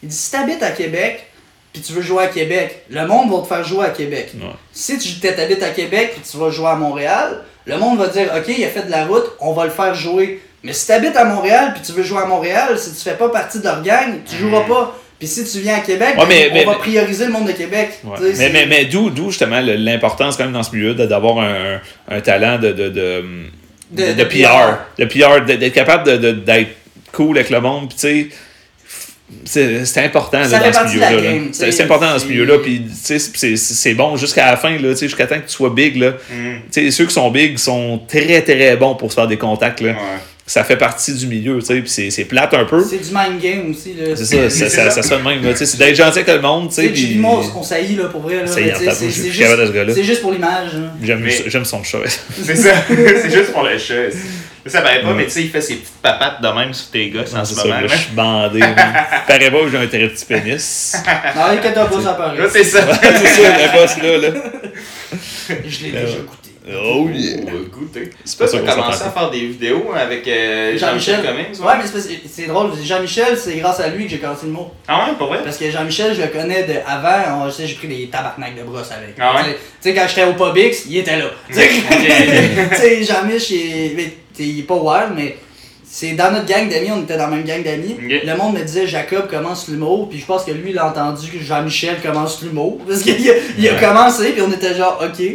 Il dit si t'habites à Québec, puis tu veux jouer à Québec, le monde va te faire jouer à Québec. Ouais. Si tu t'habites à Québec puis tu vas jouer à Montréal, le monde va dire ok, il a fait de la route, on va le faire jouer. Mais si t'habites à Montréal puis tu veux jouer à Montréal, si tu fais pas partie de leur gang, tu joueras pas. Puis si tu viens à Québec, Ouais, mais- on mais- va mais- prioriser le monde de Québec. Ouais. Tu Mais, mais, mais d'où, d'où justement l'importance quand même dans ce milieu de- d'avoir un, un talent de, de, de, De- de- de de PR. De PR, d'être capable de- de- d'être cool avec le monde. Puis tu sais, c'est, c'est important là, dans ce milieu-là. là. tu C'est, important dans ce milieu-là. Puis tu sais, c'est, c'est- c'est bon jusqu'à la fin, là, tu sais, jusqu'à temps que tu sois big. Là. Mhm. Tu sais, ceux qui sont big sont très très bons pour se faire des contacts. Là. Ouais. Ça fait partie du milieu. tu sais, Puis c'est, c'est plate un peu. c'est du mind game aussi. Là. C'est ça, ça, C'est ça, sonne même. là, tu sais, C'est d'être gentil avec le monde. tu sais, on saillit là pour vrai. Là, c'est c'est juste, c'est pour l'image. J'aime, son chat. C'est ça, c'est juste pour le chat. Ça paraît pas, mais tu sais, il fait ses petites papates de même sur tes gosses en c'est ce ça, moment. je suis bandé. Paraît pas que j'ai un très petit pénis. Non, inquiète pas, ça paraît. Là, c'est ça. c'est ça, le boss là. là. Je l'ai Ben déjà goûté. Oh yeah. On va goûter. C'est pas ça tu qu'on as commencé à faire des vidéos avec euh, Jean-Michel Cummings. Ouais, mais c'est drôle. Jean-Michel, c'est grâce à lui que j'ai commencé le mot. Ah ouais, pour vrai? Parce que Jean-Michel, je le connais de avant. sais, j'ai pris des tabarnaks de brosse avec. Ah ouais? Tu sais- quand j'étais au Publix, il était là. Tu sais, tu sais, Jean-Mich, il, mais, tu sais, il est pas wild, mais c'est dans notre gang d'amis, on était dans la même gang d'amis. Le monde me disait Jacob commence l'humour, puis je pense que lui, il a entendu que Jean-Michel commence l'humour. Parce qu'il a, il a commencé, puis on était genre, ok.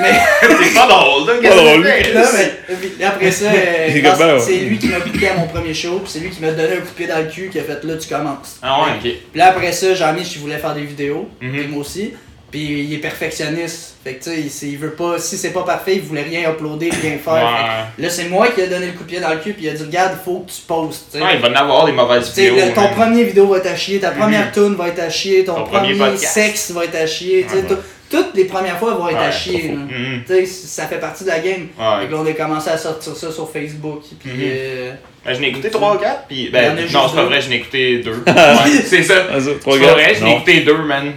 Mais. C'est pas drôle, là. Qu'est-ce Pas que drôle. tu fais? Là, mais, puis après ça, euh, c'est lui qui m'a piqué à mon premier show, puis c'est lui qui m'a donné un coup de pied dans le cul, qui a fait là, tu commences. Ah ouais, ok. Puis là, après ça, Jean-Mich, il voulait faire des vidéos, Mhm. puis moi aussi. Puis il est perfectionniste. Fait que tu sais, il, veut pas, si c'est pas parfait, il voulait rien uploader, rien faire. Ouais. Là, c'est moi qui ai donné le coup de pied dans le cul, puis il a dit, regarde, il faut que tu postes. Ouais, il va en avoir des mauvaises vidéos. le- ton premier vidéo va être à chier, ta première Mhm. tune va être à chier, ton, Ton premier sexe va être à chier, toutes les premières fois vont être à Ouais, chier. là. Mhm. Tu sais, ça fait partie de la game. Ouais. Fait que là, on a commencé à sortir ça sur Facebook. Puis, Mhm. euh, Ben, je n'ai écouté 3 ou 4, puis. Ben, non, c'est pas deux. vrai, je n'ai écouté 2. ouais, c'est ça. Ah, ça, C'est trois pas gars. vrai, je n'ai écouté 2, man.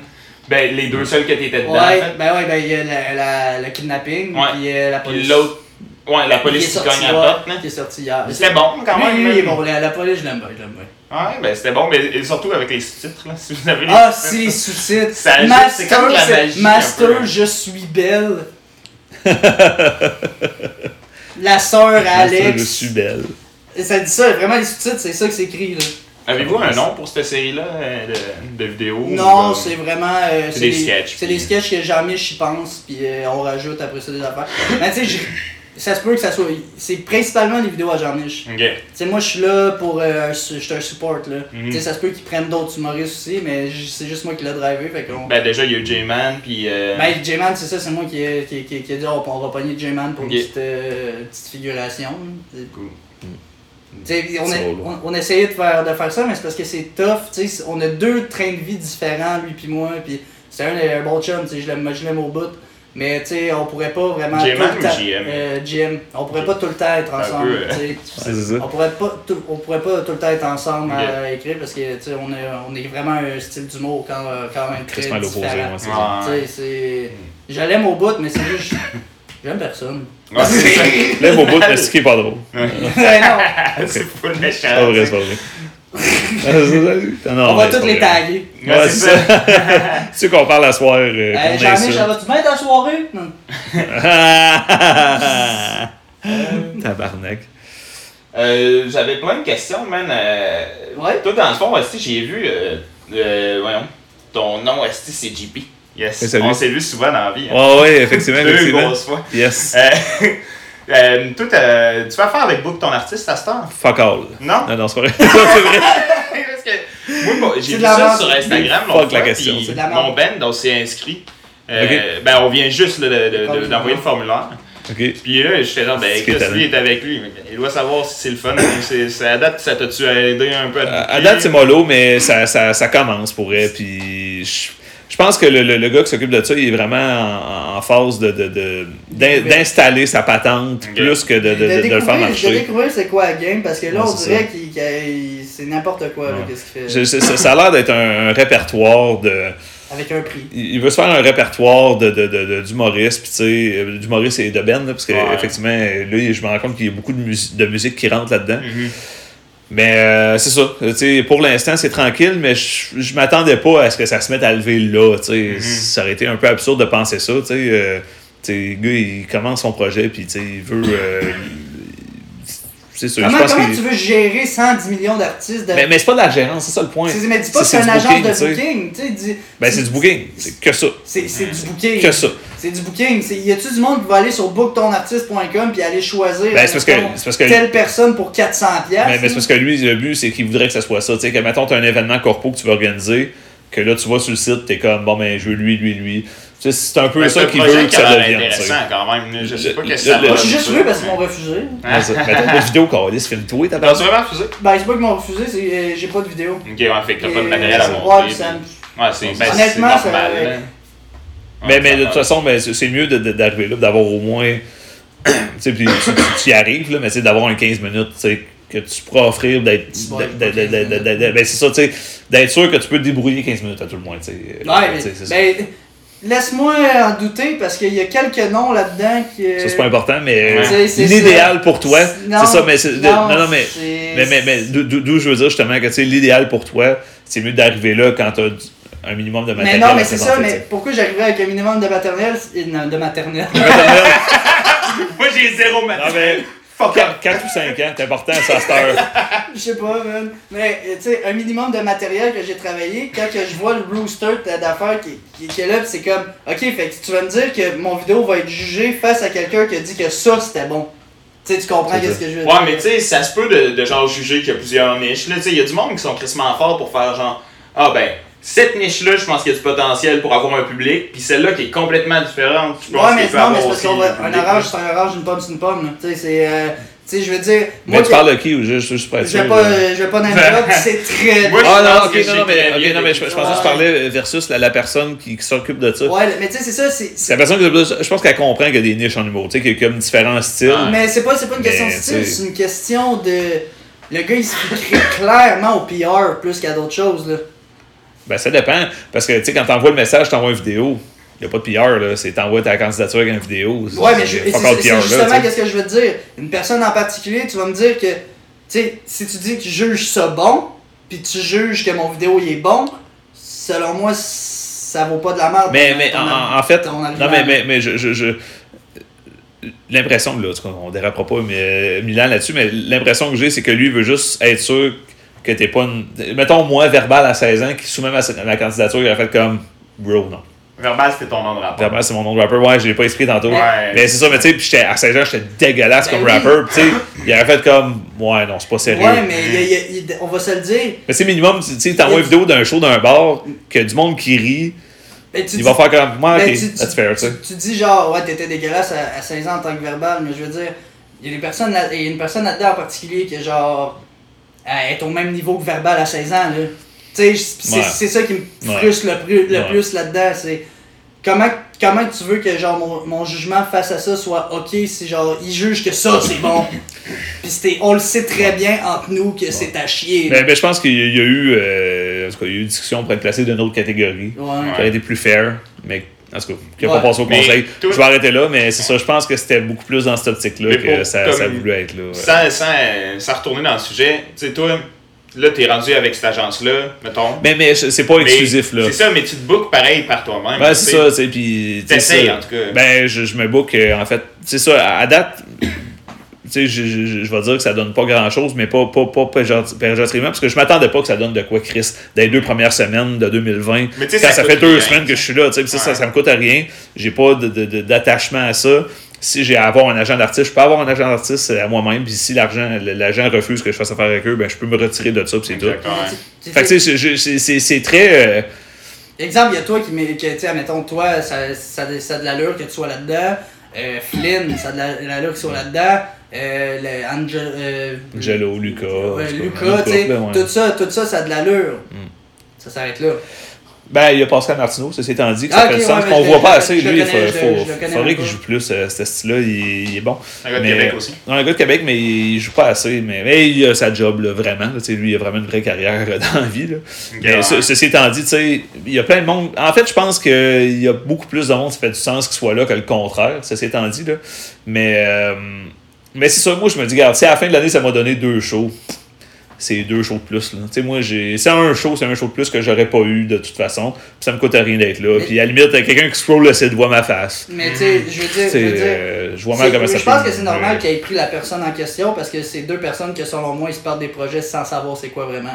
Ben, les deux seuls que t'étais dedans, en ouais, fait. ben ouais, ben il y a la, la- le kidnapping, Ouais. puis euh, la police. l'autre. Ouais, la police qui cogne à la porte. Qui est sorti hier. Mais C'était bon quand même. il est man. bon. La, la police, je l'aime bien, je l'aime bien. Ouais, ben c'était bon, mais et surtout avec les sous-titres, là. Si vous avez les Ah, sous-titres, si les sous-titres. Ça Master, comme la c'est- magie, un Master, peu. je suis belle. la sœur Alex. Je suis belle. Et Ça dit ça, vraiment les sous-titres, c'est ça que c'est écrit là. Avez-vous un nom pour cette série-là euh, de, de vidéos Non, ou, c'est vraiment. euh, C'est des sketchs, C'est puis- des sketchs que Jean-Mich y pense, puis euh, on rajoute après ça des affaires. Mais tu sais, je- ça se peut que ça soit. C'est principalement des vidéos à Jean-Mich. Ok. Tu sais, moi je suis là pour. euh, je suis un support là. Mhm. Tu sais, ça se peut qu'ils prennent d'autres humoristes aussi, mais c'est juste moi qui l'ai drivé, fait qu'on. Ben déjà, il y a eu J-Man, puis. Euh, Ben, J-Man, c'est ça, c'est moi qui, ai- qui, qui, qui a dit oh, on va pogner J-Man pour une petite, euh, petite figuration. Cool. Sais, on, a, on, on essayait de faire, de faire ça, mais c'est parce que c'est tough. tu sais, On a deux trains de vie différents, lui puis moi. Puis c'est un, un bon chum, tu sais, je l'aime je l'aime au bout. Mais tu sais, on pourrait pas vraiment. J-Man tout le temps- euh. On pourrait pas tout le temps être ensemble. peu, tu sais. Ouais, c'est ça. On pourrait pas tout, on pourrait pas tout le temps être ensemble à écrire parce que tu sais, on, est, on est vraiment un style d'humour quand, quand même très c'est. Ouais. Je l'aime au bout, mais c'est juste. J'aime personne. Ouais, c'est ça. Lève au bout, mais c'est qui est pas drôle. Ouais, non. c'est méchant. C'est pas vrai, c'est pas vrai. Ah, c'est. Non, on va c'est tous les taguer. Ouais, c'est c'est ça. Tu sais qu'on parle à soir. euh, ça ça. va-tu bien ta soirée? Non. Tabarnak. Euh, J'avais plein de questions, man. Euh, Ouais. Toi, dans le fond, Asti, j'ai vu. Euh, euh, voyons. Ton nom, c'est JP. Yes. On s'est vu souvent dans la vie. hein. Ouais, ouais, effectivement, Deux effectivement. grosses fois. Yes. Euh, euh, toi, tu vas faire avec Book ton artiste à cette heure? Fuck all. Non? Non, non, c'est pas vrai. c'est vrai. Parce que moi, moi, C'est j'ai vu ça sur Instagram Fuck la fois, question, puis mon band, on s'est inscrit. Euh. Ben, on vient juste là, de- de- d'envoyer le formulaire. Ok. Puis là, je fais genre, ben, étonnant. lui est avec lui. Il doit savoir si c'est le fun. C'est- c'est- à date, ça t'a-tu aidé un peu à date, c'est mollo, mais ça, ça, ça commence pour vrai. Puis je, je pense que le, le- le gars qui s'occupe de ça, il est vraiment en, en phase de, de- de- d'installer sa patente plus que de, de- le faire découvrir, de marcher. découvrir c'est quoi la game parce que là on dirait qu'il c'est n'importe quoi qu'est-ce qu'il fait Je- ça, ça a l'air d'être un, un répertoire de. avec un prix. Il veut se faire un répertoire de, de, de, de- d'humoristes, puis tu sais, euh, d'humoristes et de Ben, là, parce que Ouais. effectivement, là, je me rends compte qu'il y a beaucoup de, mus- de musique qui rentre là-dedans. Mhm. Mais euh, c'est ça. Tu sais, pour l'instant, c'est tranquille, mais je, je m'attendais pas à ce que ça se mette à lever là. tu sais. Mhm. Ça aurait été un peu absurde de penser ça. tu sais. Euh, tu sais, le gars, il commence son projet, puis tu sais, il veut. euh, c'est ça. Comment, je pense comment qu'il- tu veux gérer 110 millions d'artistes de... Mais, mais c'est pas de la gérance, c'est ça le point. Mais dis pas que C'est- une agence booking, de booking, dis- Ben, c'est du booking. C'est que ça. C'est c'est du booking. Que ça. C'est du booking. Y a-tu du monde qui va aller sur booktonartiste.com puis aller choisir Ben, c'est parce que- parce que- telle personne pour 400 pièces Mais, mais c'est parce que lui, le but, c'est qu'il voudrait que ça soit ça. Tu sais, que mettons, tu as un événement corpo que tu veux organiser, que là, tu vas sur le site, tu es comme, bon, ben, je veux lui, lui, lui. C'est un peu Ben, ça c'est projet veut que qui ça devienne. sais. intéressant quand même. Je sais pas qu'est-ce que ça le- va. Moi, j'ai juste vu parce qu'ils m'ont refusé. Ah, ça. Mais t'as pas de vidéo, Carlis, filme-toi, t'as T'as-tu vraiment refusé? Ben, c'est pas qu'ils m'ont refusé, c'est euh, j'ai pas de vidéo. Ok, ouais, fait que t'as pas de matériel à ouais, montrer. Ouais, c'est ben, c'est Honnêtement, ça- normal. Mais, mais de toute façon, ben, c'est c'est mieux d'arriver là, d'avoir au moins. tu sais, puis tu, y arrives, là, mais tu sais, d'avoir un 15 minutes, tu sais, que tu pourras offrir d'être. Ben, c'est ça, tu sais, d'être sûr que tu peux te débrouiller 15 minutes à tout le moins, tu sais. Ouais, mais, c'est ben, laisse-moi en douter parce qu'il y a quelques noms là-dedans qui. Ça, c'est pas important, mais Ouais. C'est- c'est l'idéal pour toi, Non, c'est ça, mais c'est. de- non, Non, non, mais. Mais, mais, mais d'où- je veux dire justement que tu sais, l'idéal pour toi, c'est mieux d'arriver là quand tu as un minimum de Mais matériel. non, mais c'est ça, mais pourquoi j'arrivais avec un minimum de maternelle non, de maternelle Moi, j'ai zéro Non, matériel. mais Fuck 4, ou 5 ans, c'est important ça à cette heure. Je sais pas, man. Mais, tu sais, un minimum de matériel que j'ai travaillé, quand que je vois le rooster d'affaires qui, qui, qui est là, c'est comme, ok, fait que tu vas me dire que mon vidéo va être jugée face à quelqu'un qui a dit que ça c'était bon. Tu sais, tu comprends qu'est-ce que je veux Ouais, dire? mais tu sais, ça se peut de, de genre juger qu'il y a plusieurs niches. Là, tu sais, il y a du monde qui sont crissement forts pour faire genre, ah ben, cette niche-là, je pense qu'il y a du potentiel pour avoir un public, puis celle-là qui est complètement différente, je pense Ouais, mais qu'il peut non, avoir mais c'est parce aussi qu'on va. un orange, c'est un orange, une pomme, c'est une pomme. Tu sais, c'est. euh, Tu sais, je veux dire, Mais moi, tu parles de qui ou juste, juste pour être je vais pas, là? euh, je vais pas name drop, c'est très Moi, je Ah non, ok, non, mais, ok, non, mais je, je pensais que tu parlais versus la, la personne qui, qui s'occupe de ça. Ouais, mais tu sais, c'est ça, c'est. La personne qui s'occupe de ça. Je pense qu'elle comprend qu'il y a des niches en humour, tu sais, qu'il y a comme différents styles. Mais c'est pas, c'est pas une question de style, tu sais- c'est une question de. Le gars, il se crée clairement au PR plus qu'à d'autres choses, là. Ben, ça dépend. Parce que, tu sais, quand t'envoies le message, t'envoies une vidéo. Il n'y a pas de PR, là. C'est t'envoies ta candidature avec une vidéo. Ouais, mais je- C'est justement qu'est-ce que je veux te dire. Une personne en particulier, tu vas me dire que, tu sais, si tu dis que tu juges ça bon, puis tu juges que mon vidéo il est bon, selon moi, ça vaut pas de la merde. Mais, mais ton- en, en fait, non, mais, mais, mais je, je, je- l'impression, là, on dérapera pas mais, euh, Milan là-dessus, mais l'impression que j'ai, c'est que lui veut juste être sûr que t'es pas une. Mettons, moi, verbal à 16 ans, qui soumet ma, ma candidature, il a fait comme, bro, non. Verbal, c'était ton nom de rapport. Verbal, c'est mon nom de rapper. Ouais, je l'ai pas expliqué tantôt. Ouais. Mais c'est ça, mais tu sais, puis j'étais- à 16 ans, j'étais dégueulasse Ben comme oui. rapper. Puis tu sais, il aurait fait comme, ouais, non, c'est pas sérieux. Ouais, mais il y a- il y a- il- on va se le dire. Mais c'est minimum, tu sais, t'envoies une vidéo d'un show d'un bar, que du monde qui rit, Ben, tu il dis- va faire comme, moi, ben, ok, tu- that's fair, tu dis genre, ouais, t'étais dégueulasse à, à 16 ans en tant que verbal, mais je veux dire, il y a des personnes là- il y a une personne là-dedans en particulier qui est genre, elle est au même niveau que verbal à 16 ans, c'est ça qui me Ouais. frustre le, plus- le Ouais. plus là-dedans, c'est comment, comment tu veux que genre mon, mon jugement face à ça soit ok si genre il juge que ça c'est bon. Puis c'était- on le sait très bien entre nous que c'est à chier. là. Ben, ben, je pense qu'il y a il y a eu, euh, en tout cas, il y a eu une discussion pour être placé d'une autre catégorie, qui aurait été plus fair, mais en tout cas, qui n'a Ouais. pas passé au conseil. Je vais arrêter là, mais c'est ça, je pense que c'était beaucoup plus dans cette optique-là que pour- ça, comme- ça voulait être là. ouais. Sans, sans, sans retourner dans le sujet, tu sais, toi, là, t'es rendu avec cette agence-là, mettons. Mais, mais c'est pas Mais exclusif, là. C'est ça, mais tu te bookes pareil par toi-même. Ben, c'est ça, tu sais, puis... T'essayes, en tout cas. Ben, je, je me book, euh, en fait, c'est ça, à, date, je, je, vais dire que ça donne pas grand-chose, mais pas, pas, pas péjor- péjorativement, parce que je m'attendais pas que ça donne de quoi, Chris, dans les deux premières semaines de 2020, Mais tu sais, quand ça fait deux rien. semaines que je suis là, tu sais, puis ça, ça, ça me coûte à rien, j'ai pas de- de- de- d'attachement à ça. Si j'ai à avoir un agent d'artiste, je peux avoir un agent d'artiste à moi-même, puis si l'argent, l'agent refuse que je fasse affaire avec eux, ben je peux me retirer de ça, c'est tout. Fait que c'est- c'est c'est très... euh, Exemple, il y a toi qui met, que, tu sais, admettons, toi, ça, ça, ça a de l'allure que tu sois là-dedans. Euh, Flynn, ça a de la- l'allure qu'il soit là-dedans. Euh, le Angel, euh, Angelo, Lucas, Lucas, tu sais, tout ça, tout ça, ça a de l'allure. Mm. Ça s'arrête là. Ben, il y a Pascal Martineau, ça s'est dit que ça Ah, fait ok, du sens ouais, qu'on voit pas assez. je Lui, le il connais, faut- je- faut- je le connais faudrait qu'il joue plus, euh, ce style-là. Il, il est bon. Un gars de Québec aussi. Non, un gars de Québec, mais il joue pas assez. Mais, mais il a sa job, là, vraiment. là, tu sais, lui, il a vraiment une vraie carrière euh, dans la vie. Là. Mais ouais. ce- ceci étant dit, tu sais, il y a plein de monde. En fait, je pense qu'il y a beaucoup plus de monde qui fait du sens qu'il soit là que le contraire. Ceci étant dit. Là. Mais, euh, mais c'est ça, moi, je me dis, regarde, si à la fin de l'année, ça m'a donné deux shows. C'est deux shows de plus. Là. Moi, j'ai. C'est un show, c'est un show de plus que j'aurais pas eu de toute façon. Puis ça me coûte rien d'être là. Puis à la limite, quelqu'un qui scroll le site voit ma face. Mais tu sais, je veux dire, je sais, veux dire euh, je vois mal comment ça je pense que c'est normal qu'il ait pris la personne en question parce que c'est deux personnes que selon moi ils se partent des projets sans savoir c'est quoi vraiment.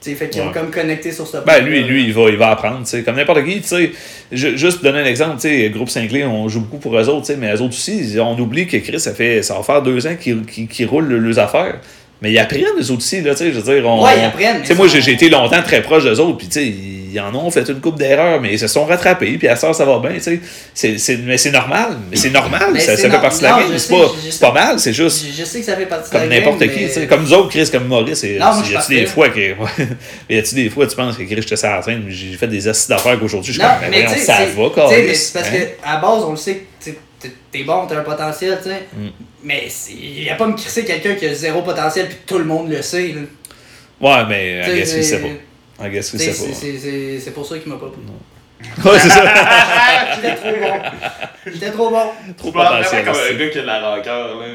Tu sais, fait qu'ils ont comme connecté sur ce Ben, lui, lui, il va, il va apprendre, tu sais, comme n'importe qui, tu sais. Ju- Juste pour donner un exemple, tu sais, Groupe Sinclair, on joue beaucoup pour eux autres, mais eux autres aussi, on oublie que Chris, ça fait, ça va faire deux ans qu'ils qu'ils- qu'ils roulent leurs affaires. Mais ils apprennent, eux aussi, là, tu sais, je veux dire, on... Ouais, ils apprennent, Tu sais, moi, j'ai été longtemps très proche d'eux autres, puis tu sais, ils en ont fait une coupe d'erreurs, mais ils se sont rattrapés, puis à ça, ça va bien, tu sais. Mais c'est normal, mais c'est normal, Mais ça, fait partie de la game, c'est pas, mal, c'est juste Je, je sais que ça fait partie de comme la game, n'importe qui, mais- tu sais. Comme nous autres, Chris, comme Maurice, je y a-tu des fois que. y a-tu des fois, tu penses que Chris, je te sers la j'ai fait des assises d'affaires qu'aujourd'hui, je suis comme, ça va, c'est parce hein? que à base, on le sait t'es- bon, t'as un potentiel, tu sais. Mm. Mais il n'y a pas me crisser quelqu'un qui a zéro potentiel puis tout le monde le sait. là. Ouais, mais I sais, guess sait c'est- pas. I guess qu'il C'est sait pas. c'est- c'est- c'est pour ça qu'il m'a pas pris. Ouais, c'est ça. J'étais trop bon. J'étais trop bon. Trop potentiel. comme un gars qui a de la rancœur. là.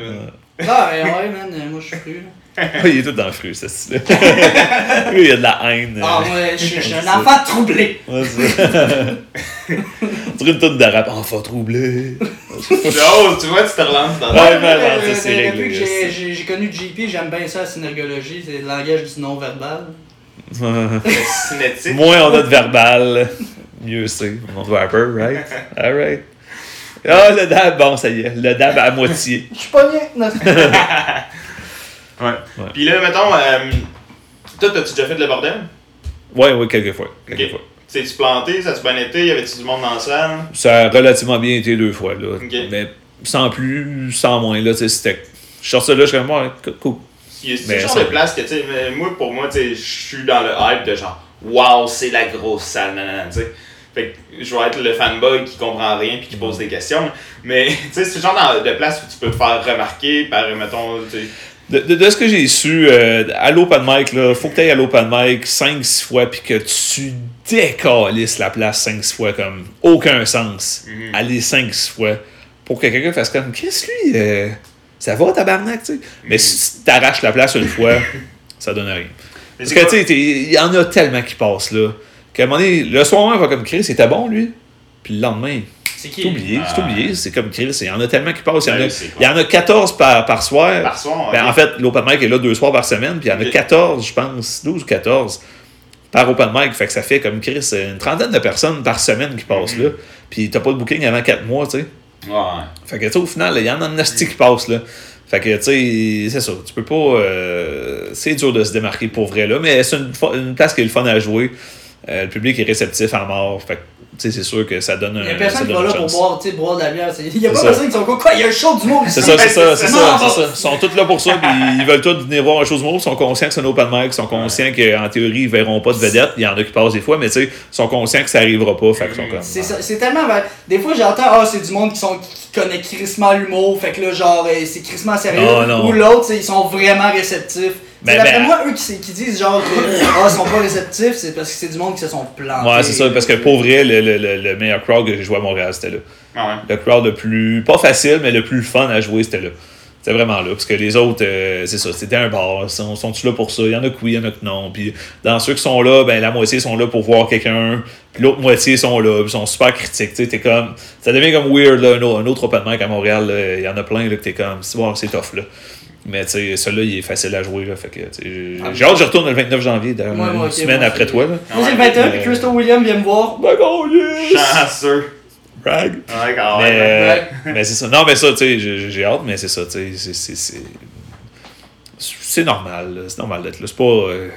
Ah, mais ouais, man, moi je suis cru. là. Ouais, il est tout dans le fruit, ce style Lui, il a de la haine. Ah, euh. moi, je suis un enfant troublé. Ouais, c'est ça. Une tonne de rap. Enfant troublé. Oh, tu vois, tu te relances dans Ouais, ça, euh, c'est depuis réglé, que j'ai- ça. Connu JP, j'aime bien ça, la synergologie, c'est le langage du non-verbal. cinétique. Moins on a de verbal, mieux c'est. On va rapper, right? Alright. Ah, le dab, bon, ça y est. Le dab à moitié. Je suis pas bien. Ouais. Puis là, mettons, euh, toi, t'as-tu déjà fait de le bordel? Ouais, ouais, quelques fois. Quelques Ok. fois. T'es-tu planté? Ça s'est bien été? Y avait-tu du monde dans la salle? Ça a relativement bien été deux fois, là. Mais sans plus, sans moins, là, c'était. Je sors ça là, je suis comme, ouais, cool. Il y a ce genre de place que, tu sais, moi, pour moi, tu sais, je suis dans le hype de genre, wow, c'est la grosse salle, nanana, tu sais. Fait que je vais être le fanboy qui comprend rien puis qui pose des questions. Mais, tu sais, c'est le genre de place où tu peux te faire remarquer par, mettons, tu. De, de- de ce que j'ai su, euh, à l'open mic, là, faut que tu ailles à l'open mic 5-6 fois puis que tu décalisses la place 5-6 fois comme aucun sens. Mhm. Aller 5-6 fois pour que quelqu'un fasse comme Chris, lui, euh, ça va tabarnak, tu sais? Mais si tu t'arraches la place une fois, ça donne rien. Mais Parce que, tu sais, il y en a tellement qui passent là. Qu'à un moment donné, le soir, on va comme Chris, c'était bon, lui? Puis le lendemain, C'est qui? Oublié, c'est Ah. oublié. C'est comme Chris, il y en a tellement qui passent. Il y en a, il y en a 14 par, par soir. Par soir, Ben. En fait, l'open mic est là deux soirs par semaine, puis il y en a Ok. 14, je pense, 12 ou 14 par open mic. Fait que ça fait comme Chris, une trentaine de personnes par semaine qui passent Mhm. là. Puis t'as pas de booking avant 4 mois, tu sais. Ouais. Fait que, tu sais, au final, il y en a un nasty qui passe, là. Fait que, tu sais, c'est ça. Tu peux pas. euh, c'est dur de se démarquer pour vrai, là. Mais c'est une, place qui est le fun à jouer. Euh, le public est réceptif à mort. Fait que, c'est sûr que ça donne un. Il y a personne qui va là pour boire, tu sais, boire de la bière. Il y a pas personne qui sont quoi, quoi, il y a un show du monde ici. C'est ça, c'est ça, c'est ça, ça. Ils sont tous là pour ça, puis ils veulent tous venir voir un chose mot. Ils sont conscients que c'est un open mic, ils sont conscients qu'en théorie, ils verront pas de vedette. Il y en a qui passent des fois, mais tu sais, ils sont conscients que ça arrivera pas. Fait qu'ils sont comme. C'est tellement. Des fois, j'entends, ah, c'est du monde qui, sont, qui connaît crissement l'humour, fait que là, genre, euh, c'est crissement sérieux. Non. Ou l'autre, ils sont vraiment réceptifs. Ben, C'est D'après ben, moi, eux qui, disent, genre, que, ah, ils sont pas réceptifs, c'est parce que c'est du monde qui se sont plantés. Ouais, c'est ça, parce que pour vrai, le, le, le, le meilleur crowd que j'ai joué à Montréal, c'était là. Ah ouais. Le crowd le plus. Pas facile, mais le plus fun à jouer, c'était là. C'était vraiment là. Parce que les autres, euh, c'est ça, c'était un bar. Ils sont, sont-ils là pour ça? Il y en a que oui, il y en a que non. Puis dans ceux qui sont là, ben la moitié sont là pour voir quelqu'un. Puis l'autre moitié sont là. Puis ils sont super critiques. Tu sais, t'es comme. Ça devient comme weird, là. Un autre, un autre open mic à Montréal, là, il y en a plein, là, que t'es comme. C'est bon, c'est tough, là. Mais tu sais, celui-là, il est facile à jouer, là. Fait que, sais, j'ai- j'ai hâte, je retourne le 29 janvier, d'ailleurs, Ouais, ouais, une semaine moi, après toi, là. Moi, c'est le 21, Ouais, puis Crystal William vient me voir. Ben, oh, yes! Chanceux. Brag! Ouais, quand Mais, même. Ouais. mais c'est ça. Non, mais ça, tu sais, j'ai j'ai hâte, mais c'est ça, tu sais. c'est- c'est- c'est- C'est normal, là, c'est normal d'être là. C'est pas. euh,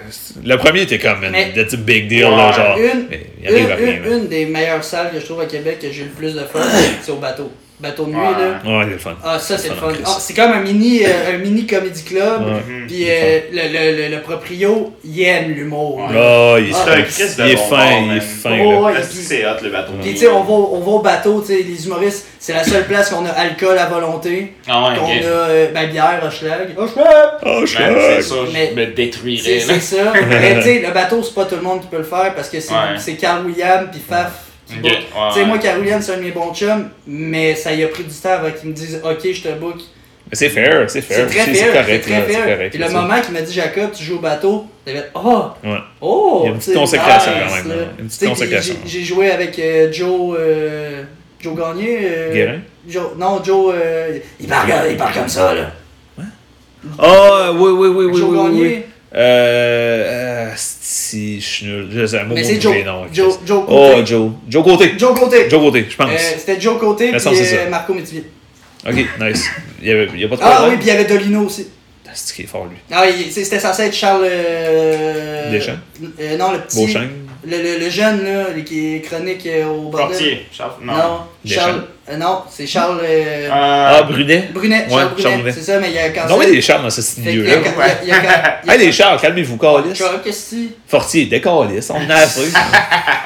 le premier était comme, Mais- that's a big deal, Ouais. là, genre. Une, Mais il arrive à une, rien, une, une des meilleures salles que je trouve à Québec que j'ai eu le plus de fun, c'est au bateau. Bateau de nuit, Ouais. là. Ouais, il est le fun. Ah, ça, c'est le fun. Chris. Ah, c'est comme un mini, euh, un mini comedy club. Ouais. Mhm. Puis euh, le, le, le, le proprio, il aime l'humour. Ouais. Oh, il est, Ah, C'est. Christ de il est bon fin, il est fin, Oh, là. ouais, Ah, c'est hot le bateau. Puis tu sais, on va, on va au bateau, tu sais, les humoristes, c'est la seule place qu'on a alcool à volonté. Ah ouais, qu'on ok. a, euh, ben, bière, Hochelag. Hochelag! Oh, je Man, c'est ça, Mais- je me C'est détruirais. c'est ça. Mais tu sais, le bateau, c'est pas tout le monde qui peut le faire parce que c'est c'est Carl William puis Faf ouais, Tu sais, ouais. moi, William, c'est un de mes bons chums, mais ça y a pris du temps avant qu'il me dise Ok, je te book. Mais c'est fair, c'est fair. C'est très C'est fair, c'est correct, très là, c'est fair. correct. Puis le ça. moment qu'il m'a dit Jacob, tu joues au bateau, t'avais fait Oh! Ouais. Oh! Il y a une petite tu sais, consécration nice, quand même, là. Une petite consécration. j'ai- joué avec euh, Joe. euh, Joe Gagné. euh, Guérin? Joe, non, Joe. euh, il, parle, il parle comme ça, là. Ah, oui, oui, oui, oui. Joe oui, Gagné. oui. Euh. euh, si, je suis nul. Je sais, un mot Mais c'est Joe. non, Joe. Joe Oh, Côté. Joe. Joe Côté. Joe Côté. Joe Côté, je pense. Euh, C'était Joe Côté c'est euh. Marco Métivier. Ok, nice. Il y, avait, il y a pas de Ah problème. oui, puis il y avait Dolino aussi. C'est qui est fort, lui. Ah, c'était censé être Charles. Euh, Deschamps? euh, non, le petit. Beauchamp. Le, le, le jeune, là, qui est chronique euh, au bordel. Portier. Charles- Non. Charles. euh, non, c'est Charles. euh, Ah, Ah, Brunet? Brunet. Ouais, Charles Brunet. Brunet. C'est ça, mais il y a quand Non, mais des Charles dans ce milieu-là. Hey, les Charles, calmez-vous, Calis. Charles, qu'est-ce que c'est? Fortier, décalisse, on en a assez.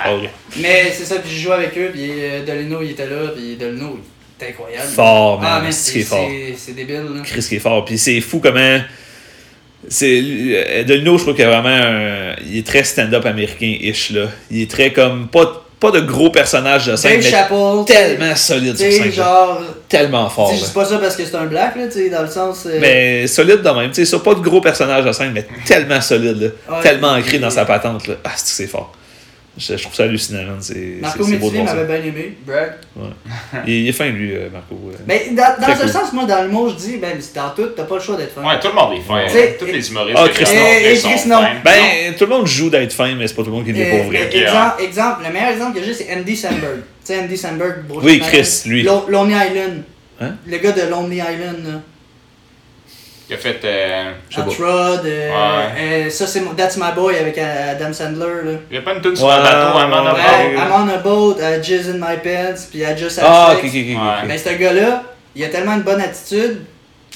Ok. Mais c'est ça, puis j'ai joué avec eux, puis euh, Dolino, il était là, puis Dolino, il était incroyable. Fort, man. Ah, mais c'est est fort. c'est- c'est débile, là. Chris qui est fort. Puis c'est fou comment. C'est, euh, Delino, je trouve qu'il a vraiment un- Il est très stand-up américain-ish, là. Il est très comme. Pas, pas de gros personnage de scène, Dave mais Chappelle. tellement solide sur scène. genre. Tellement fort. je dis pas ça parce que c'est un black, là, tu sais, dans le sens. euh, Mais solide de même. Tu sais, ça, pas de gros personnage de scène, mais tellement solide, là. Ouais, tellement ancré dans sa patente, là. Ah, c'est fort. Je, je trouve ça hallucinant. C'est, Marco Métivier m'avait bien aimé, brag. Il, il est fin, lui, euh, Marco. euh. Mais dans, dans cool. sens, moi, dans le mot, je dis, ben, c'est dans tout, t'as pas le choix d'être fin. Ouais, tout le monde est fin. Tu sais, Tous les humoristes. Ah, Chris, Et non. Ben, tout le monde joue d'être fin, mais c'est pas tout le monde qui l'est Euh, pour vrai. Exemple, exemple, le meilleur exemple que j'ai, c'est Andy Samberg. Tu sais, Andy Samberg, Oui. Chris, lui. Lo- Lonely Island. Hein? Le gars de Lonely Island, là. Il a fait. euh, Je sais pas. Hot Rod, euh, Ouais. euh, ça c'est mon- That's My Boy avec euh, Adam Sandler, là. Il y a pas une tune sur Ouais, un bateau, ouais. of Ouais, boat. I'm on a boat, I jizz in my pants, puis I just had Ah, ok, sex. ok, ok. Mais ce gars-là, il a tellement une bonne attitude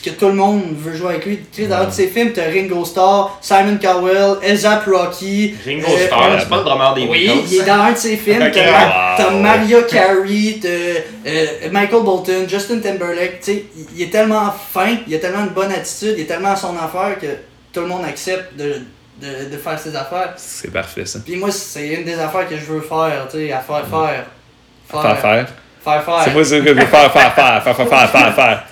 que tout le monde veut jouer avec lui. Tu sais, dans un de ses films, t'as Ringo Starr, Simon Cowell, A$AP Rocky. Ringo euh, Starr, c'est pas le drummer des Oui, Beatles. il est dans un de ses films. T'as wow. Maria Carey, t'as euh, Michael Bolton, Justin Timberlake. Tu sais, il- est tellement fin, il a tellement une bonne attitude, il est tellement à son affaire que tout le monde accepte de, de, de faire ses affaires. C'est parfait, ça. Puis moi, c'est une des affaires que je veux faire, tu sais, à faire faire. Faire, faire. Faire faire. C'est moi ça que je veux faire, faire, faire, faire, faire, faire, faire, faire.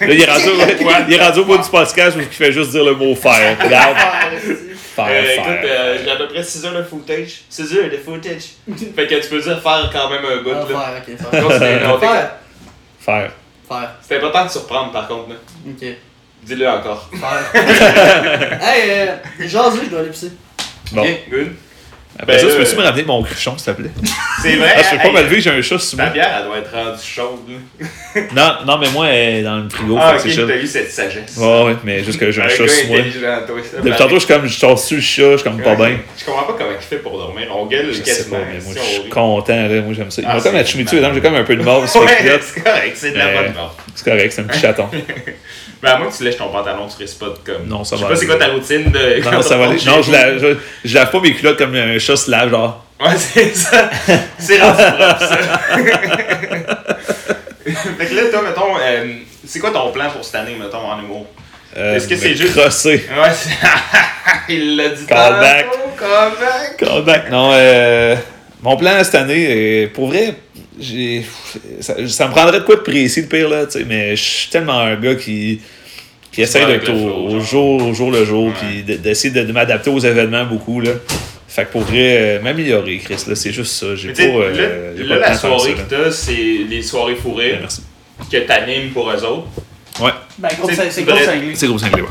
Là, il est rendu, il est rendu au bout du podcast où il fait juste dire le mot faire. Faire, Euh, écoute, faire. euh, j'ai à peu près 6 heures de footage. 6 heures de footage. fait que tu peux dire faire quand même un bout. Ah, là. faire, ok, faire. T'es- Faire. Faire. Faire. C'est important de surprendre par contre. Là. Ok. Dis-le encore. Faire. hey, euh, jasé, je dois aller pisser. Bon. Ok, good. Après Ben ça, là, tu peux-tu euh, me ramener mon cruchon, s'il te plaît? C'est vrai. Ah, je peux pas me lever, j'ai un chat sous Ta moi. bière, elle doit être rendue chaude. Là. Non, non, mais moi, elle est dans le frigo, Ah, ok, que t'as eu cette sagesse. Ouais, ouais, mais juste que j'ai un chat sous moi. Depuis tantôt, je suis comme, je tasse sur le chat, je suis comme pas bien. Je comprends pas comment il fait pour dormir. On gueule sais quasiment. moi, je suis content, là. Moi, j'aime ça. Il Ah, m'a comme c'est à Chimitu, j'ai comme un peu de mort sur culottes. c'est correct, c'est de la bonne mort. C'est correct, c'est un petit chaton. Ben, à moins que tu lèches ton pantalon, tu risques pas de comme. Non, ça Je sais va pas c'est quoi ta routine de. Non, ça va aller. Non, je lave, je, je lave pas mes culottes comme un chat se lave, genre. Ouais, c'est ça. C'est rendu propre, ça. fait que là, toi, mettons, euh, c'est quoi ton plan pour cette année, mettons, en humour? Euh, Est-ce que c'est juste- crosser. Ouais, c'est. Il l'a dit Callback. Callback. Non, euh, mon plan cette année, euh, pour vrai, j'ai, ça, ça me prendrait de quoi de précis, le pire, là, tu sais, mais je suis tellement un gars qui, qui essaye va d'être au, jour, au jour le jour, Ouais. puis de- d'essayer de, de m'adapter aux événements beaucoup, là. Fait que pour vrai, euh, m'améliorer, Chris, là, c'est juste ça. J'ai pas, tu euh, là, pas la de soirée que t'as, c'est les soirées fourrées Ouais, Merci. que t'animes pour eux autres. Ouais, Ben, C'est- tu gros cinglé. c'est gros cinglé, ouais.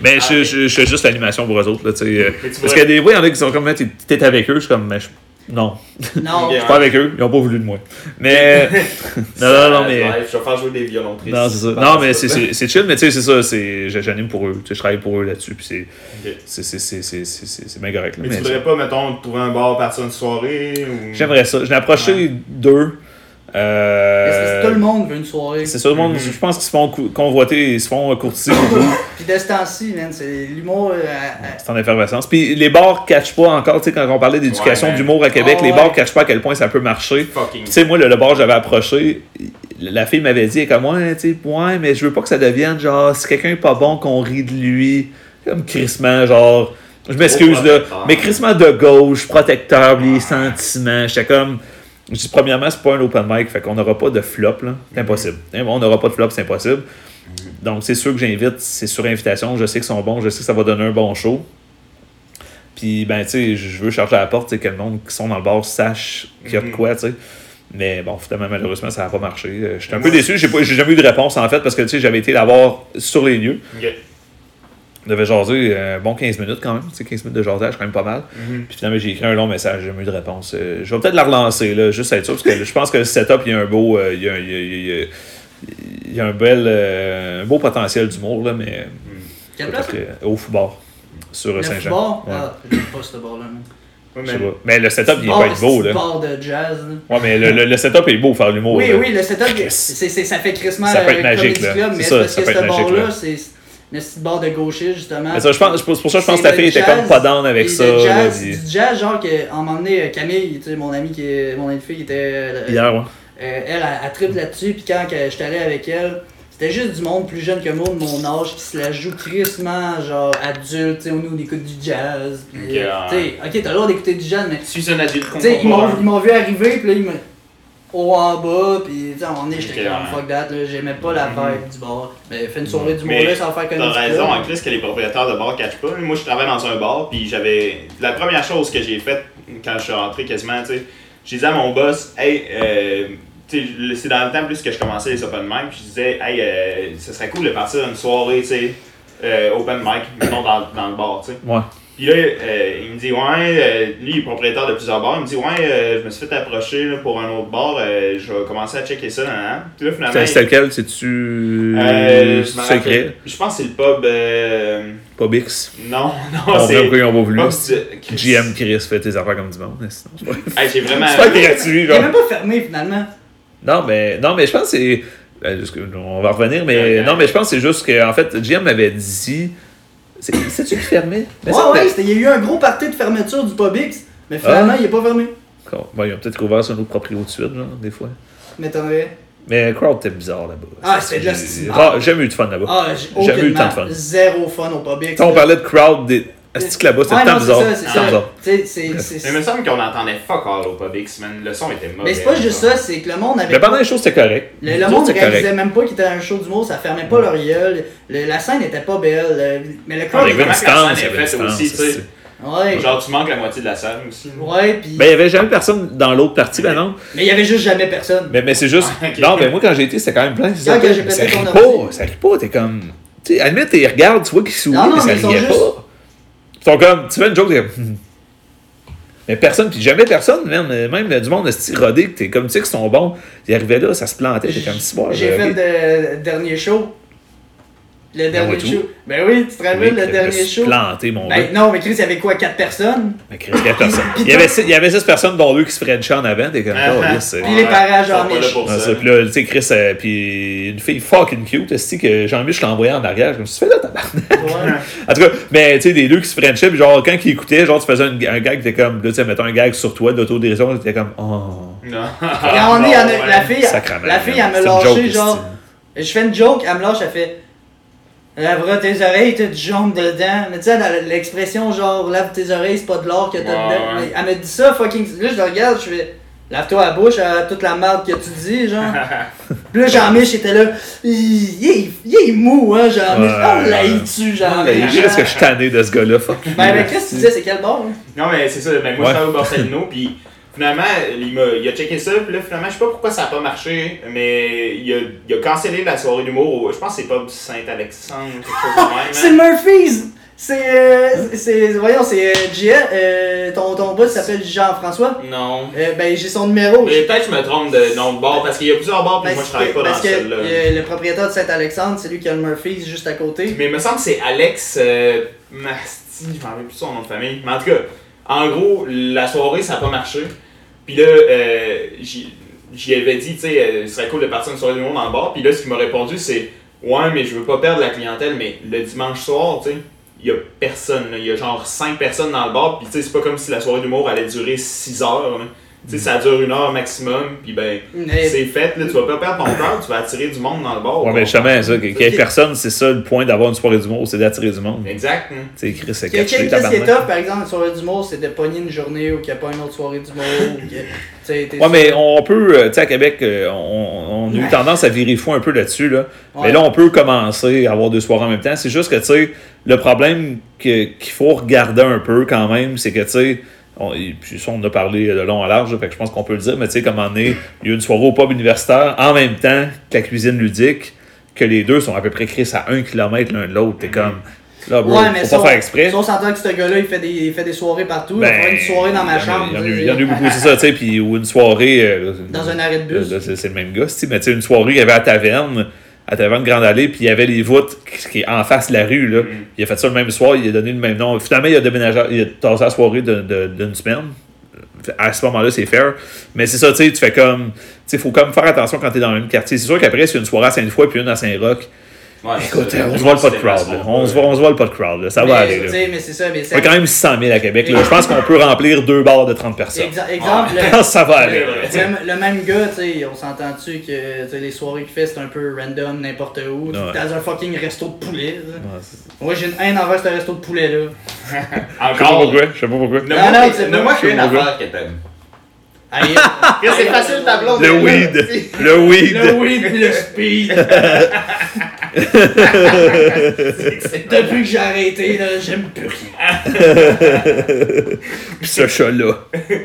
Mais Ah, je, ok. je, je fais juste l'animation pour eux autres, là, tu euh, tu Parce qu'il y a des fois, il y en a qui sont comme, t'es t'es avec eux, je suis comme, mais je- non, Non. Je suis pas avec eux, ils ont pas voulu de moi. Mais, non, non, non, mais. Je vais faire jouer des violons tristes. Non, c'est ça. Non, mais c'est- c'est c'est chill, mais tu sais, c'est ça. c'est- J'anime pour eux. Tu sais, je travaille pour eux là-dessus. Puis c'est. C'est c'est- c'est- c'est- c'est- c'est- c'est bien correct. là, Mais mais tu voudrais pas, mettons, trouver un bar, partir une soirée ou. J'aimerais ça. J'en ai approché deux. Euh, Parce que tout le monde veut une soirée? C'est ça, le monde. Je pense qu'ils se font convoiter, ils se font courtiser. Puis de ce temps-ci, man, c'est l'humour. euh, à- à- C'est en effervescence. Puis les bars catchent pas encore. Tu sais, quand on parlait d'éducation Ouais, d'humour à Québec, les ouais. bars catchent pas à quel point ça peut marcher. Fucking. Tu sais, moi, le, le bar j'avais approché, la fille m'avait dit, comme, ouais, tu sais, ouais, mais je veux pas que ça devienne genre, si quelqu'un est pas bon, qu'on rit de lui. Comme crissement, genre, je m'excuse là, mais crissement de gauche, protecteur, les sentiments. J'étais comme, je dis, premièrement, c'est pas un open mic, fait qu'on n'aura pas de flop, là. C'est impossible. Hein, On n'aura pas de flop, c'est impossible. Donc, c'est sûr que j'invite, c'est sur invitation. Je sais qu'ils sont bons, je sais que ça va donner un bon show. Puis, ben, tu sais, je veux charger à la porte, que le monde qui sont dans le bar sache qu'il y a de Mhm. quoi, tu sais. Mais bon, finalement, malheureusement, ça n'a pas marché. Euh, J'étais un peu déçu, j'ai pas- j'ai jamais eu de réponse en fait, parce que tu sais, j'avais été la voir sur les lieux. On devait jaser euh, un bon 15 minutes quand même. Tu sais, 15 minutes de jasage, quand même pas mal. Mhm. Puis finalement, j'ai écrit un long message, j'ai jamais eu de réponse. Euh, je vais peut-être la relancer, là, juste à être sûr, parce que je pense que le setup, il y a un beau. euh, il, y a, il y a- il y a- il y a un bel euh, un beau potentiel d'humour, là, mais. Quelle place? euh, au football. Sur euh, Le Saint-Jean. football? Ouais. Ah, j'aime pas ce Je sais mais- pas. Mais le setup, il va être beau, c'est là. de jazz, là. Ouais, mais le, le- le setup est beau, faire l'humour. Oui, là. oui, le setup, c'est, c'est- ça fait crissement Ça peut être euh, magique, là. Club, C'est mais ça, c'est parce ça que peut ce être magique, là. c'est le petit bar de gauchiste, justement. Mais ça, je pense, pour, ça, je pense que la fille le était comme pas down avec ça. là, jazz, puis- du jazz, genre qu'à un moment donné, euh, Camille, tu sais, mon ami qui est, mon ami de fille, qui était, euh, Hier, ouais. euh, elle, elle, elle là-dessus, puis quand j'étais allé avec elle, c'était juste du monde plus jeune que moi, de mon âge, qui se la joue crissement, genre adulte, tu sais, nous on écoute du jazz, puis, Ok, euh, tu sais, ok, t'as le droit d'écouter du jazz, mais Suis un adulte tu sais, ils m'ont contemporain. ils m'ont vu arriver, puis là, ils me. Haut en bas, puis moment donné, j'étais comme fuck that, là, j'aimais pas la vibe du bar. Mais fais une soirée du Mais monde là, ça va faire T'as comme raison, en plus, que les propriétaires de bars catchent pas. Moi, je travaille dans un bar, puis j'avais. La première chose que j'ai faite quand je suis rentré quasiment, tu sais, j'ai dit à mon boss, hey, euh, tu sais, le- c'est dans le temps plus que je commençais les open mic, puis je disais, hey, euh, ce serait cool de partir une soirée, tu sais, euh, open mic, mettons dans, dans le bar, tu sais. Ouais. Puis là, euh, il me dit, ouais, euh, lui, il est propriétaire de plusieurs bars. Il me dit, ouais, euh, je me suis fait approcher là, pour un autre bar, euh, je vais commencer à checker ça. Puis là, finalement. C'était lequel C'est-tu. euh, secret? rappelle- Je pense que c'est le pub. euh, Pas Bix. Non, On non, c'est. ont pas voulu. Pub GM Chris fait tes affaires comme du monde. c'est pas- Hey, j'ai vraiment. C'est pas gratuit, Il est genre. même pas fermé finalement. Non, mais, non, mais je pense que c'est. on va revenir, mais non, mais je pense que c'est juste que, en fait, GM m'avait dit. C'est- C'est-tu qui fermait? Mais Ouais, ouais, mais- c'était- il y a eu un gros party de fermeture du Publix, mais finalement, Ah. il est pas fermé. Bon, ils ont peut-être ouvert sur un autre proprio de suite, genre, des fois. M'étonnerait. Mais Crowd était bizarre là-bas. Ah, c'était de la J'ai- rare- J'ai jamais eu de fun là-bas. Ah, j'ai Jamais eu tant de fun. zéro fun au. Quand on parlait de Crowd, des... est-ce que là-bas, c'était Ouais, non, c'est bizarre? ça, c'est ça. Tu c'est- c'est- Mais il me semble qu'on entendait fuck all au Publix, man. Le son était mauvais. Mais c'est pas juste ça, c'est que le monde avait. Mais pendant les shows, c'était correct. Le, le monde c'était réalisait même pas qu'il était un show d'humour, ça fermait pas leur gueule. Le- la scène était pas belle. le- mais le Ah, crowd la scène est faite aussi, tu sais. c'est- Ouais. Genre, tu manques la moitié de la salle aussi. Ouais, pis. Ben, il y avait jamais personne dans l'autre partie, ben non. Mais il y avait juste jamais personne. Mais, mais c'est juste. Ah. Non, mais moi, quand j'ai été, c'était quand même plein. c'est Quand ça, que j'ai pété ton pas. Ça rit pas. T'es comme. Tu sais, limite, ils regardent, tu vois qu'ils sourient, mais ça riait juste- pas. Sont comme. Tu fais une joke, t'es comme. Mais personne, puis jamais personne, même, même du monde de rodé, que t'es comme tu sais qu'ils sont bons, ils arrivaient là, ça se plantait, t'es comme si J'ai fait le dernier show. Le dernier show. Ben oui, tu te rappelles le dernier show? planté, mon Ben gars. non, mais Chris, il y avait quoi, 4 personnes? Mais Chris, il y a personne. Il y avait six- il y avait 6 personnes, dont deux qui se frenchaient en avant, t'es comme. Ah, oh, ah. yes, c'est- Puis les parents, Ils sont genre, pas là Mich. pour Ah, ça, puis là, tu sais, Chris, euh, puis une fille fucking cute, aussi que Jean-Mich, je l'ai envoyé en arrière. Je me suis fait là, tabarnak. Ouais. En tout cas, mais tu sais, des deux qui se frenchaient, puis genre, quand ils écoutaient, genre, tu faisais un, un gag était comme, là, tu sais, mettons un gag sur toi d'autodérision, t'étais comme, oh. Non. Et ouais. la fille, Sacrament, la fille, elle me lâché, genre. Je fais une joke, elle me lâche, elle fait. Lève tes oreilles, t'as du jaune dedans. Mais tu sais, l'expression genre, lave tes oreilles, c'est pas de l'or que t'as Ouais, dedans. ouais. Elle me dit ça, fucking. Là, je le regarde, je fais. Lave-toi la bouche à toute la merde que tu dis, genre. Puis là, Jean-Mich était là. Il est, il est mou, hein, Jean-Mich. Ouais, Oh, ouais. l'haïs-tu, Jean-Mich. Je sais que je suis tanné de ce gars-là, fuck. Ben, mais qu'est-ce que tu disais, c'est quel bord, hein? Non, mais c'est ça. Ben, moi, je travaille au Barcelino, puis finalement, il, m'a, il a checké ça, puis là, finalement, je sais pas pourquoi ça a pas marché, mais il a, il a cancellé la soirée d'humour. au- Je pense que c'est pas Saint-Alexandre, quelque chose de même. C'est hein. Murphy's! C'est. euh, c'est. Voyons, c'est. euh, Gia, euh, ton, ton boss s'appelle Jean-François. Non. Euh, ben, j'ai son numéro. Mais peut-être que je me trompe de nom de bar, parce qu'il y a plusieurs bars, puis Ben, moi, je travaille pas dans parce que celle-là. euh, le propriétaire de Saint-Alexandre, c'est lui qui a le Murphy's juste à côté. Mais il me semble que c'est Alex euh, Masti, je m'en rappelle plus son nom de famille. Mais en tout cas, en gros, la soirée, ça n'a pas marché. Puis là, euh, j'y avais dit, tu sais, euh, ce serait cool de partir une soirée d'humour dans le bar. Puis là, ce qu'il m'a répondu, c'est Ouais, mais je veux pas perdre la clientèle, mais le dimanche soir, tu sais, il y a personne. Il y a genre 5 personnes dans le bar. Puis tu sais, c'est pas comme si la soirée d'humour allait durer 6 heures. Tu sais, ça dure une heure maximum. Puis ben, Mais- c'est fait. Là, tu vas pas perdre ton temps, tu vas attirer du monde dans le bar. Ouais, mais justement, ça, qu'il y ait personne, c'est ça le point d'avoir une soirée d'humour, c'est d'attirer du monde. Exact. hein. Tu sais, Chris, c'est Qu'est- Qu'est-ce catché, qui est tabarnak. tough, par exemple, une soirée d'humour, c'est de pogner une journée ou qu'il n'y a pas une autre soirée d'humour. ou que, tu sais, t'es Ouais, mais on peut, euh, tu sais, à Québec, euh, on, on a eu Ouais. tendance à virer fou un peu là-dessus, là. Ouais. Mais là, on peut commencer à avoir deux soirées en même temps. C'est juste que, tu sais, le problème que- qu'il faut regarder un peu quand même, c'est que, tu sais, on, et puis ça, on en a parlé de long à large, là, fait que je pense qu'on peut le dire, mais tu sais, comme on est, il y a une soirée au pub universitaire en même temps que la cuisine ludique, que les deux sont à peu près crissés à un kilomètre l'un de l'autre. T'es comme, là, bro, Ouais, mais faut ça, pas faire exprès. ça, on s'entend que ce gars-là, il fait des, il fait des soirées partout. il Ben, une soirée dans ma chambre. Il y en a eu- sais. il y en a eu beaucoup, c'est ça, tu sais, puis ou une soirée. euh, Dans un arrêt de bus. C'est le même gars, mais tu sais, une soirée, il y avait à Taverne, à Taverne Grande Allée, puis il y avait les voûtes qui, est en face de la rue, là. Il a fait ça le même soir, il a donné le même nom. Finalement, il a déménagé, il a tassé la soirée de- de- d'une semaine. À ce moment-là, c'est fair. Mais c'est ça, tu sais, tu fais comme. Tu sais, faut comme faire attention quand t'es dans le même quartier. C'est sûr qu'après, c'est une soirée à Sainte-Foy puis une à Saint-Roch. Ouais, Écoute, on se voit pas de crowd, là. On se voit, on se voit pas de crowd, là. Ça va aller, là. mais c'est ça, mais Il c'est. y a quand même 600 000 à Québec, là. Je pense qu'on peut remplir deux bars de 30 personnes. Exa- exemple, le- ça va aller, là. Le, le même gars, tu sais, on s'entend-tu que les soirées qu'il fait, c'est un peu random, n'importe où. Ouais. Dans un fucking resto de poulet. là. Ouais, Moi, j'ai une haine envers ce resto de poulet-là. Je sais pas Encore. pourquoi. Je sais pas pourquoi. Ah non, que- c'est pas- qu'une c'est pas affaire que t'aimes. Aïe, C'est facile, ta blonde. Le là, weed. Le weed. le weed pis le speed. Depuis que j'ai arrêté, là, j'aime plus rien. Puis ce chat-là. Euh,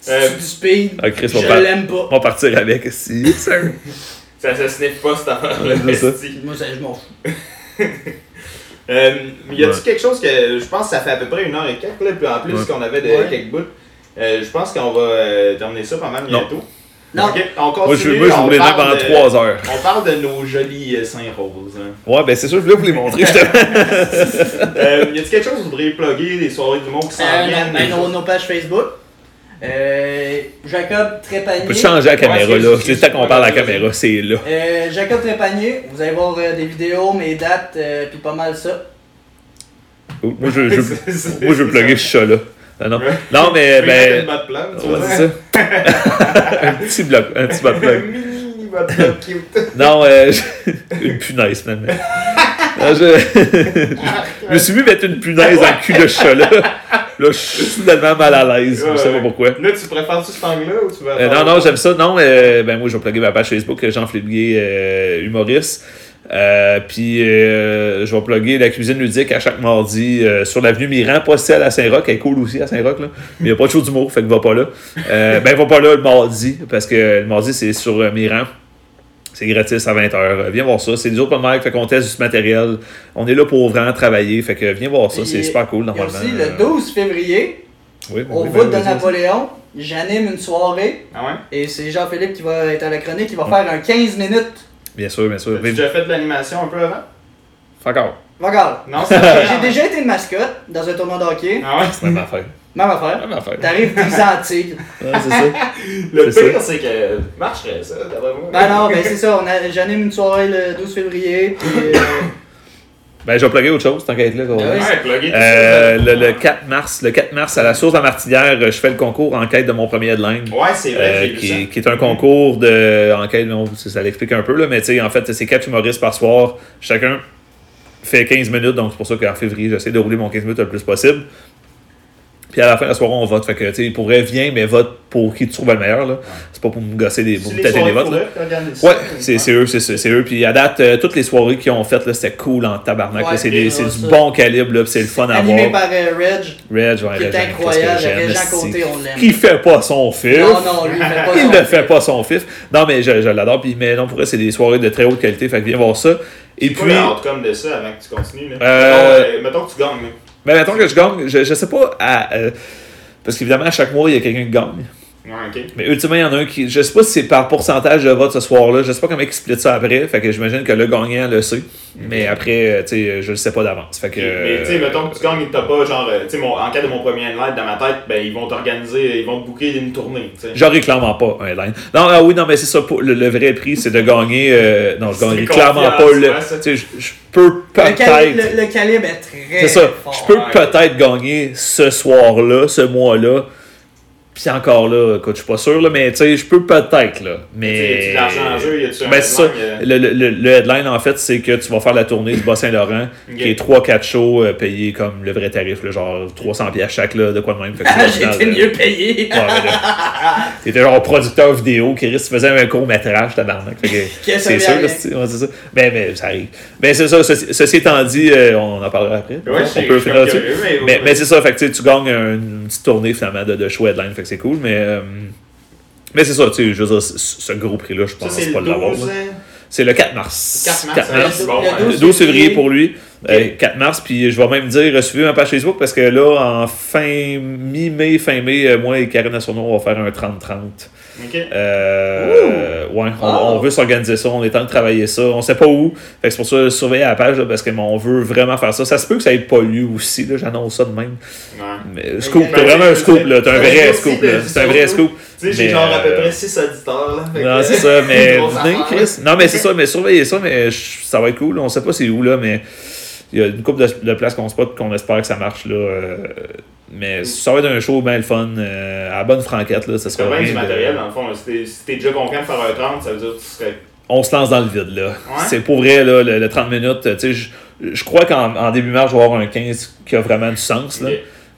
C'est du speed. Ah, Chris, je va, l'aime pas. on va partir avec. Si, sir. Ça se sniffe pas cette affaire-là. Moi, ça, je m'en fous. Euh, y a-tu Ouais. quelque chose que je pense que ça fait à peu près une heure et quelques, là, puis en plus Ouais. qu'on avait de Ouais. quelques bouts. Euh, je pense qu'on va euh, terminer ça pas mal Non. bientôt. Non. Ok, on Moi, je, moi, je parle pendant de- 3 heures. On parle de nos jolis euh, seins roses. hein. Ouais, ben c'est sûr, je voulais vous les montrer. justement. Euh, y a-tu quelque chose que vous voudriez plugger, des soirées du monde qui s'en Euh, viennent? ben, nos, nos pages Facebook. Euh, Jacob Trépanier. On peut changer la caméra Ouais, là. c'est- temps qu'on parle à la caméra, c'est là. Euh, Jacob Trépanier, vous allez voir euh, des vidéos, mes dates, euh, puis pas mal ça. Moi, je, moi, je veux plugger ce chat-là. Ah, non. Ouais. non, mais. Ben, c'est ça. un petit bloc, un petit bot cute. Non, euh, une punaise. Non, je... je me suis vu mettre une punaise dans le cul de ce chat-là. Là, je suis soudainement mal à l'aise. Je sais pas pourquoi. Là, tu préfères-tu cet angle-là ou tu veux Euh, non, non, j'aime ça. Non, euh, ben moi, je vais plugger ma page Facebook, Jean Fléblier, euh, humoriste. Euh, puis, euh, je vais plugger la cuisine ludique à chaque mardi euh, sur l'avenue Miran, pas celle à Saint-Roch, elle est cool aussi à Saint-Roch, là. Mais il n'y a pas de show d'humour, fait que va pas là. Euh, ben, va pas là le mardi, parce que le mardi, c'est sur euh, Miran. C'est gratis à 20h. Viens voir ça. C'est des open mic, fait qu'on teste du matériel. On est là pour vraiment travailler, fait que viens voir ça. C'est super cool, normalement. aussi le 12 février, Oui, au oui, voûte ben, de. Napoléon, j'anime une soirée Ah ouais? et c'est Jean-Philippe qui va être à la chronique, il va faire un 15 minutes. Bien sûr, bien sûr. As-tu déjà fait de l'animation un peu avant? Fuck off. Regarde, Non, c'est j'ai déjà été une mascotte dans un tournoi de hockey, Ah ouais? C'est même affaire. même affaire. Même affaire. T'arrives 10 ans de tigre. Ouais, c'est ça. Le pire, c'est que marcherait ça, d'après moi. Ben non, ben c'est ça, on a- j'anime une soirée le 12 février. puis, euh, Ben, je vais plugger autre chose, tant qu'à être là. Ah oui. Ouais, Euh, le, le 4 mars, le 4 mars à la source de Martinière, je fais le concours en quête de mon premier headline. Ouais, c'est vrai, euh, qui, ça. qui est un concours de enquête, non, ça, ça l'explique un peu, là, mais tu sais, en fait, c'est quatre humoristes par soir. Chacun fait 15 minutes, donc c'est pour ça qu'en février, j'essaie de rouler mon 15 minutes le plus possible. Puis à la fin de la soirée, on vote. Fait que, tu sais, pour vrai, viens, mais vote pour qui tu trouves le meilleur, là. C'est pas pour me gosser des, pour me les tâter des votes, là. Ouais, c'est c'est eux, c'est c'est eux. Puis à date, euh, toutes les soirées qu'ils ont faites, là, c'était cool en tabarnak. là. Ouais, c'est des- ouais, c'est du ça. bon calibre, là, puis c'est le fun à animé voir. par euh, Reg, Reg, ouais, qui est incroyable. qu'est-ce que j'aime, Régent esti. Côté, on l'aime. Qui fait pas son fif. Non, non, lui, il fait pas Il son ne fait film. pas son fif. Non, mais je, je l'adore. Puis, mais non, pour vrai, c'est des soirées de très haute qualité. Fait que viens voir ça. Et puis, outcome de ça avant que tu continues? Là? Euh, Mettons, euh, mettons que tu gagnes. là. Ben, mettons que je gagne, je, je sais pas, à, euh, parce qu'évidemment, à chaque mois, il y a quelqu'un qui gagne. Ouais. Mais ultimement, il y en a un qui. Je sais pas si c'est par pourcentage de vote ce soir-là. Je sais pas comment ils split ça après. Fait que j'imagine que le gagnant le sait. Mais après, euh, tu sais, je le sais pas d'avance. Fait que. Mais tu sais, mettons que tu gagnes t'as pas genre, euh, tu sais, en cas de mon premier live dans ma tête, ben ils vont t'organiser, ils vont te booker une tournée. J'aurais clairement pas un headline. Non, ah oui, non, mais c'est ça. pour- le, le vrai prix, c'est de gagner. euh, non, je gagnerai clairement pas le. Tu sais, je, peux peut-être. le- le calibre est très C'est ça. fort. Je peux peut-être gagner ce soir-là, ce mois-là. Puis encore là, écoute, je suis pas sûr, là, mais tu sais, je peux peut-être, là. Y Mais. de l'argent en jeu, y un Ben, c'est ça. euh, Le, le- le- headline, en fait, c'est que tu vas faire la tournée du Bas-Saint-Laurent, qui est 3-4 shows euh, payés comme le vrai tarif, là, genre 300$ piastres chaque, là, de quoi de même. Fait Ah, euh, mieux payé. Ouais, mais là, T'étais genre producteur vidéo qui risque faisait un court métrage, tabarnak. A c'est sûr, c'est ouais, ça. Ben, mais ça arrive. Ben, c'est ça. Ceci, ceci étant dit, euh, on en parlera après. Ouais, on peut finir mais- Mais, mais c'est ça, fait que tu gagnes une, petite tournée finalement de, de show headline, fait c'est cool, mais. euh, mais c'est ça, tu sais, je veux dire, ce gros prix-là, je pense c'est pas l'avoir. 12, là. hein? C'est le 4 mars. 4 mars, bon, Le ouais. 12, février pour lui, euh, 4 mars, puis je vais même dire, euh, suivez ma page Facebook parce que là, en fin mi-mai, fin mai, euh, moi et Karine Assourneau, on va faire un 30-30. Euh, ouais, on, on veut s'organiser ça, on est en train de travailler ça, on sait pas où. Fait que c'est pour ça, surveiller la page là, parce qu'on veut vraiment faire ça. Ça se peut que ça ait pas lieu aussi, là, j'annonce ça de même. Ouais. Mais scoop, t'as vraiment un scoop, là, t'as un vrai scoop, c'est- là. c'est C'est un vrai scoop. Tu sais, j'ai genre à peu euh, près 6 auditeurs, là. Non, c'est ça, mais venez. Chris. Non, mais c'est ça, mais surveillez ça, mais ça va être cool. On sait pas c'est où, là, mais il y a une couple de, de places qu'on spot qu'on espère que ça marche, là. Euh, mais ça va être un show bien le fun, euh, à la bonne franquette, là. Ça C'est sera bien du de- matériel, dans le fond. là. Si t'es- déjà confiant de faire un 30, ça veut dire que tu serais. on se lance dans le vide, là. Ouais. C'est pour vrai, là, le, le 30 minutes. Tu sais, je, crois qu'en en début mars, je vais avoir un 15 qui a vraiment du sens, là.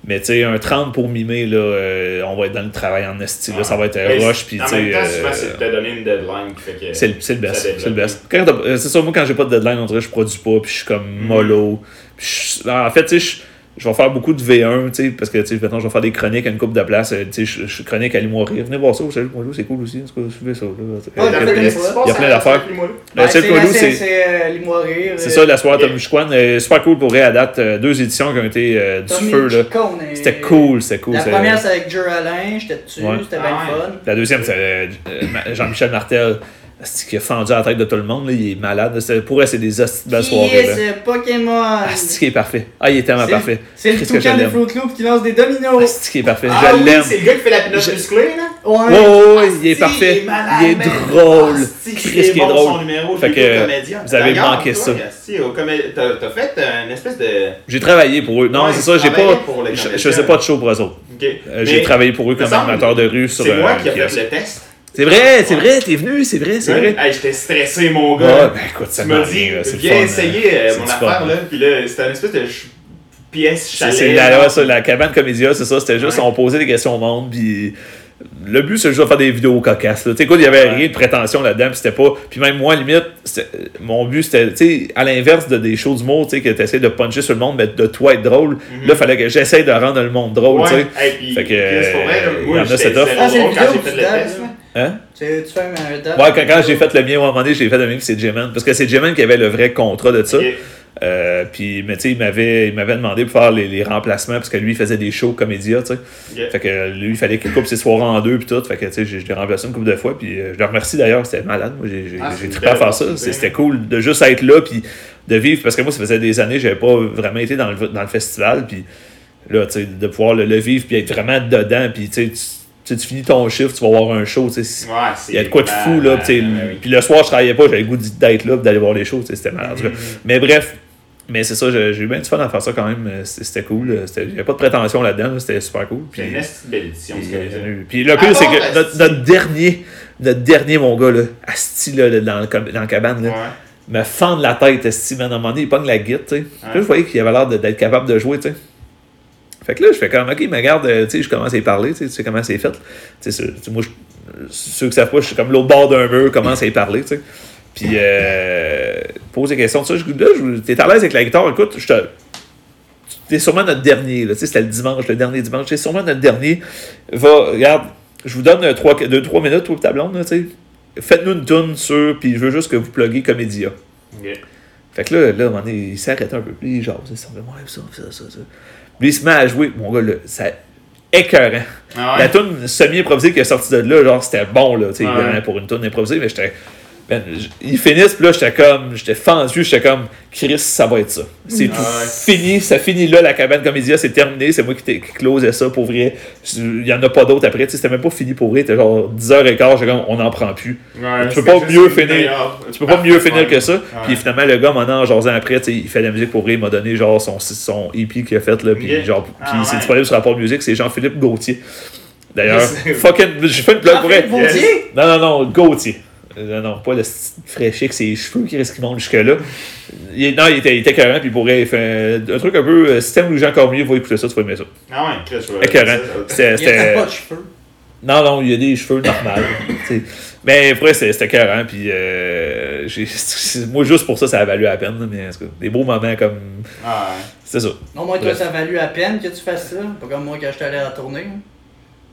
Mais tu sais, un 30 pour mimer, là, euh, on va être dans le travail en esti, là. Ça va être euh, Mais rush, puis En même temps, euh, souvent, c'est de te donner une deadline. C'est le, c'est le Ça best. C'est le best. Euh, C'est ça, moi, quand j'ai pas de deadline, on dirait que je produis pas, puis je suis comme Mm. mollo. En fait, tu sais, je- vais faire beaucoup de V1, tu sais, parce que, tu sais, maintenant, je vais faire des chroniques à une coupe de place. euh, Tu sais, je- suis chronique à rire. Venez voir ça, savez, moi, c'est cool aussi. En tout cas, suivez ça. là. Ouais, Euh, t'as il y a- il y plein d'affaires. Euh, Celle c'est Colou, la- c'est- euh, rire. c'est euh, ça, la soirée. Tom Chiquan. euh, super cool pour vrai à date. euh, deux éditions qui ont été euh, du Tommy feu, là. Chicone, euh, C'était cool, c'était cool. La première, c'est avec Joe Alain, j'étais dessus, Ouais. c'était Ah bien ouais. fun. La deuxième, c'est euh, euh, Jean-Michel Martel. C'est qui a fendu la tête de tout le monde, là, il est malade. C'est- Pour elle, c'est des hosties de soirées. est là. ce Pokémon? Ah, c'est qui est parfait. Ah, il est tellement parfait. C'est le Qu'est-ce que toucan de. Fruit Loop qui lance des dominos. Ah, c'est qui est parfait. Ah je oui, l'aime. c'est le gars qui fait la pinotte Je- musclée, là. Ouais. Ouais, ouais, ouais, il est parfait. Il est, malade, Il est man. drôle. Chris, qui est bon, drôle. son numéro, Fait je que, comédien. vous avez D'ailleurs, manqué toi, ça. Asti, au comé- T'as t'as fait une espèce de. J'ai travaillé pour eux. Non, Ouais, c'est ça, j'ai pas. pour les Je, faisais pas de show pour eux autres. Ok. Euh, j'ai Mais travaillé pour eux me comme semble, animateur de rue sur C'est moi euh, qui ai fait le test. C'est vrai, c'est vrai, t'es venu, c'est vrai, c'est vrai. Hey, j'étais stressé, mon Ouais, gars. ben écoute, ça tu m'as dit, viens essayer euh, euh, mon affaire, fun. là. Puis là, c'était une espèce de pièce chalet. c'est la, ouais, ça, la cabane comédia, c'est ça. C'était juste, Ouais. on posait des questions au monde, puis le but, c'est juste de faire des vidéos cocasses. là. Tu sais, quoi, il y avait Ouais. rien de prétention là-dedans, puis c'était pas. Puis même moi, limite, c'était- mon but, c'était, tu sais, à l'inverse de des shows d'humour, tu sais, que t'essaies de puncher sur le monde, mais de toi être drôle. Mhm. Là, fallait que j'essaye de rendre le monde drôle, tu Ouais. sais. Hey, puis, Fait que, vrai, euh, moi, il y en a, zéro Ah, Hein? Tu, tu fais un date. Ouais, quand, quand j'ai fait le mien, à un moment donné, j'ai fait le mien, puis c'est J-Man. Parce que c'est J-Man qui avait le vrai contrat de ça. Euh, puis, mais tu sais, il m'avait, il m'avait demandé pour faire les, les remplacements parce que lui, il faisait des shows comédia, tu sais. Fait que lui, il fallait qu'il coupe ses soirées en deux, puis tout. Fait que, tu sais, j'ai- je l'ai remplacé une couple de fois, puis euh, je le remercie d'ailleurs, c'était malade. Moi, j'ai, j'ai, Ah, trippé à faire ça. C'était cool de juste être là, puis de vivre. Parce que moi, ça faisait des années que j'avais pas vraiment été dans le, dans le festival, puis là, tu sais, de pouvoir le, le vivre, puis être vraiment dedans, puis tu sais, tu- finis ton chiffre, tu vas voir un show. Ouais, Il y a de quoi de fou, là. puis ben oui. Puis le soir, je travaillais pas, j'avais le goût d'être là, d'aller voir les shows, c'était malade. Mhm. Mais bref, mais c'est ça, j'ai eu bien du fun à faire ça quand même. euh, C'était cool. euh, Il n'y a pas de prétention là-dedans, là, c'était super cool. Puis, une belle édition, puis, euh, puis le pire, c'est que notre, asti. notre dernier, notre dernier, mon gars, là, asti, là, dans, le, dans la cabane, là, Ouais. me fendre la tête, man, à un moment donné, il pogne la guitare, tu sais. Là, je voyais qu'il avait l'air d'être capable de jouer, tu sais. Fait que là, je fais comme, ok, mais regarde, euh, tu sais, je commence à y parler, tu sais, tu sais comment c'est fait. Tu sais, tu sais, moi, ceux qui savent pas, je suis comme l'autre bord d'un mur, commence à y parler, tu sais. Puis, euh, pose des questions, là, je- t'es à l'aise avec la guitare, écoute, je te. T'es sûrement notre dernier, là, tu sais, c'était le dimanche, le dernier dimanche, t'es sûrement notre dernier. Va, regarde, je vous donne 2-3 minutes, toi, ta blonde, tu sais. Faites-nous une tune sur, puis je veux juste que vous pluguez Comédia. Ok. Fait que là, là, à un moment donné, il s'arrête un peu. Puis il jase, il s'en fait, ouais, ça, ça, ça, ça. Puis il se met à jouer. Mon gars, là, c'est écœurant. Ah ouais? La tune semi-improvisée qui est sortie de là, genre, c'était bon, là, tu sais, Ouais. évidemment, pour une tune improvisée, mais j'étais. Ben, ils finissent, puis là, j'étais comme. J'étais fendu, j'étais comme. Chris, ça va être ça. C'est tout. Ouais. Fini, ça finit là, la cabane comédia, c'est terminé. C'est moi qui, t'ai- qui closais ça pour vrai. Il y en a pas d'autres après, tu sais, c'était même pas fini pour vrai. C'était genre 10h15, j'étais comme, on n'en prend plus. Ouais, tu peux pas mieux finir. Tu peux pas mieux finir que ça. Puis finalement, le gars, maintenant, en jasant après, tu sais, il fait de la musique pour vrai. Il m'a donné genre son, son EP qu'il a fait, là. Puis genre, puis Ah, c'est ouais. disponible sur Rapport Musique, c'est Jean-Philippe Gauthier. D'ailleurs, Yes. fucking. J'ai fait une plug pour elle. Jean-Philippe Gauthier? Non, non, non, Gauthier. Euh, Non, non, pas le fraîchier avec ses cheveux qui restent qui montent jusque-là. Il non, il était, il était puis il pourrait faire un truc un peu. euh, Si t'aimes Jean Cormier, va écouter ça, tu vas aimer ça. Ah ouais, Chris, je vois. Écœurant. C'était- Il pas de cheveux. Non, non, il y a des cheveux normaux. Mais après, c'était écœurant. Puis, euh, moi, juste pour ça, ça a valu la peine. Mais en tout cas, des beaux moments comme. Ah ouais. C'est ça. Non, moi, toi, ça a valu à peine que tu fasses ça. Pas comme moi quand j'étais allé à la tournée.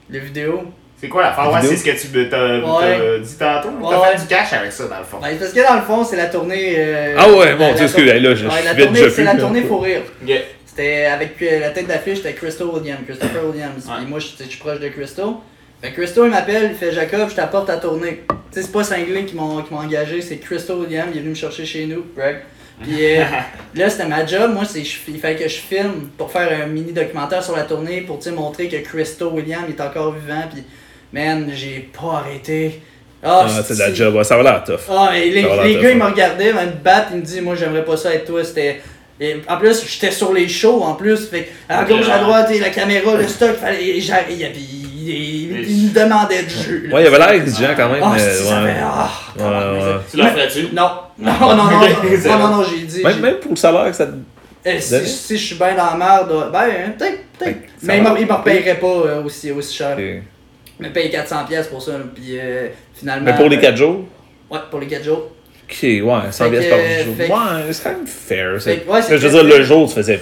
Les vidéos. C'est quoi l'affaire? Ouais, Vidéo? c'est ce que tu t'as Ouais. t'as dit tantôt. Ouais. T'as fait du cash avec ça, dans le fond. Ben, parce que dans le fond, c'est la tournée. euh, Ah ouais, la- la Dieu, excuse, tournée- là, je- Ouais, la suis tournée, c'est la tournée pour rire. C'était avec euh, la tête d'affiche, c'était Crystal Williams, Christopher Williams. Ouais. Puis moi, je tu sais, suis proche de Crystal. Fait que Crystal, il m'appelle, il fait Jacob, je t'apporte à tourner. Tu sais, c'est pas Cinglé qui m'ont qui m'ont engagé, c'est Crystal Williams, il est venu me chercher chez nous, brag. Puis euh, là, c'était ma job. Moi, c'est, je- il fallait que je filme pour faire un mini documentaire sur la tournée pour tu sais, montrer que Crystal Williams est encore vivant. Puis, man, j'ai pas arrêté. Ah, Ah, c'est de la job. Ouais, ça va l'air tough. ah, mais les, gars, ils me hein. regardaient, ils me battent, ils me disent, moi, j'aimerais pas ça être toi. C'était. et en plus, j'étais sur les shows en plus. Fait que à gauche, à droite, et la caméra, le stock, fallait. et il, il, il- il me demandait du jeu. là. Ouais, il avait l'air exigeant quand même. Ah, mais, si, ça ouais. fait. Ah, Ouais, ouais. Tu la ferais-tu? Non, non, non, non, non, non, non, bon. non, j'ai dit. Même, j'ai- même pour le salaire, ça. eh, si, je suis bien dans la merde, ben, peut-être, peut-être. ça Mais il me- il me repayerait pas euh, aussi, aussi cher. Me paye 400$ piastres pour ça, puis euh, finalement. Mais pour les euh, 4 jours? Ouais, pour les 4 jours. Ok, ouais, 100 Fait pièces par jour. Ouais, c'est quand même fair. fait ouais, je veux dire, le jour, tu faisais.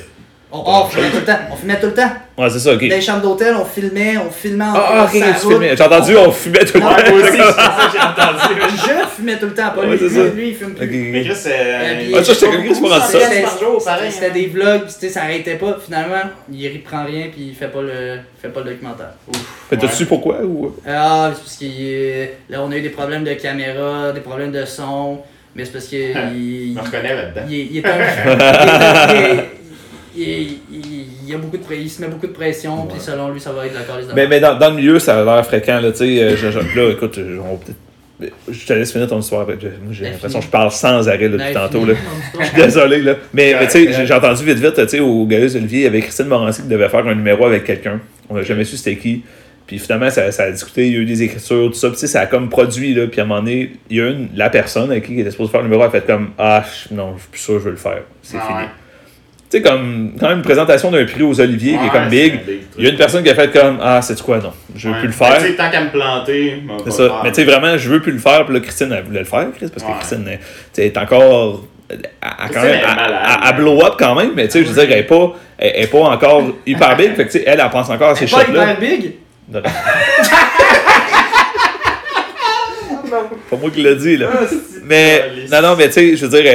On, on filmait tout le temps. On filmait tout le temps. Ouais, c'est ça, ok. Dans les chambres d'hôtel, on filmait, on filmait en Ah, ah, ok, tu route. filmais. J'ai entendu, on fumait tout le Ouais, moi temps. aussi, c'est ça que j'ai entendu. Je fumais tout le temps, pas Ouais, lui. Lui, il fume plus. Mais Chris, c'est. Euh, Ah, ça, j'étais comme Chris, pas rendu ça. C'était-. C'était des vlogs, tu sais, ça arrêtait pas. Finalement, il reprend rien, puis il fait pas le, il fait pas le documentaire. Fait, T'as-tu su pourquoi ou? Ah, c'est parce que là, on a eu des problèmes de caméra, des problèmes de son, mais c'est parce que. il, Je me reconnais là-dedans. il, il est un- il, y a beaucoup de il se met beaucoup de pression, puis selon lui, ça va être la calice Mais, mais dans, dans le milieu, ça a l'air fréquent, là, tu sais. euh, je- je- Là, écoute, euh, on. Je te laisse finir ton histoire. avec- Moi, j'ai Ben, l'impression que je parle sans arrêt Ben, depuis tantôt. Là. Je suis désolé, là. Mais, mais tu sais, j'ai- entendu vite, vite, au Gaius Olivier, il y avait Christine Morancy qui devait faire un numéro avec quelqu'un. On n'a jamais su c'était qui. Puis finalement, ça, ça a discuté, il y a eu des écritures, tout ça. Puis ça a comme produit, là. Puis à un moment donné, il y a une, la personne avec qui il était supposé faire le numéro, a fait comme Ah, non, je suis plus sûr, que je veux le faire. C'est Ah fini. ouais. Sais, comme quand même une présentation d'un prix aux Olivier qui est comme big. Il y a une personne qui a fait comme Ah, c'est quoi, non, je veux Ouais. plus le Mais faire. Tu sais, tant qu'à me planter, C'est ça. faire. Mais tu sais, vraiment, je veux plus le faire. Puis là, Christine, elle voulait le faire, Chris, parce que. Christine, elle, tu sais, est encore. Elle, elle- quand même, elle elle- elle- elle hein. blow up quand même, mais tu sais, je veux dire, elle est pas, elle, elle est pas encore hyper big. Fait que tu sais, elle, elle pense encore à ces Pas shots-là. hyper big? Non, non. Pas moi qui l'ai dit, là. Ah, Mais, non, non, mais tu sais, je veux dire,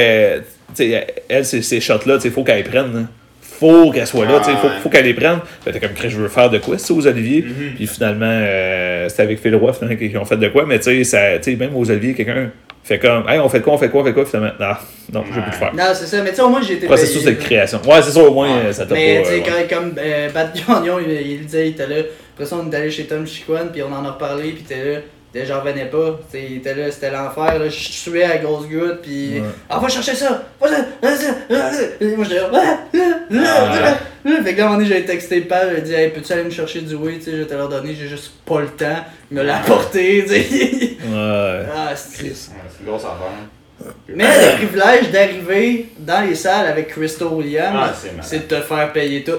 elle, ces, ces shots-là, sais, faut qu'elle les prenne. hein. Faut qu'elle soit là, sais, faut, Ouais. faut qu'elle les prenne. T'es comme, je veux faire de quoi, c'est aux Olivier. Mhm. Puis finalement, euh, c'était avec Phil Roy, finalement, qui ont fait de quoi. Mais tu sais, ça- même aux Olivier, quelqu'un fait comme, hey, on fait quoi, on fait quoi, on fait quoi, finalement. Non, non, je veux plus le faire. Non, c'est ça, mais tu sais, au moins, j'ai été Processus de création. Ouais, c'est ça, au moins, euh, ça t'a. Mais tu sais, euh, ouais. comme euh, Pat Gagnon, il, il le disait, il était là. Après ça, on est allé chez Tom Chiquan, puis on en a reparlé, puis il était là. Déjà, j'en revenais pas. Tu sais, il était là, c'était l'enfer. là. Je suais à grosse goutte, puis. Ouais. Ah, va chercher ça! Va ça! Et moi, j'étais là. Ah, ah, ah, ah. Fait que là, à un moment donné, j'avais texté Pat, j'ai dit, hey, peux-tu aller me chercher du oui? Tu sais, je vais te leur donner, j'ai juste pas le temps. Il me l'a apporté, tu sais. Ouais. Ah, c'est Ouais, C'est une grosse affaire. Mais le privilège d'arriver dans les salles avec Crystal Williams, Ah, c'est de te faire payer tout.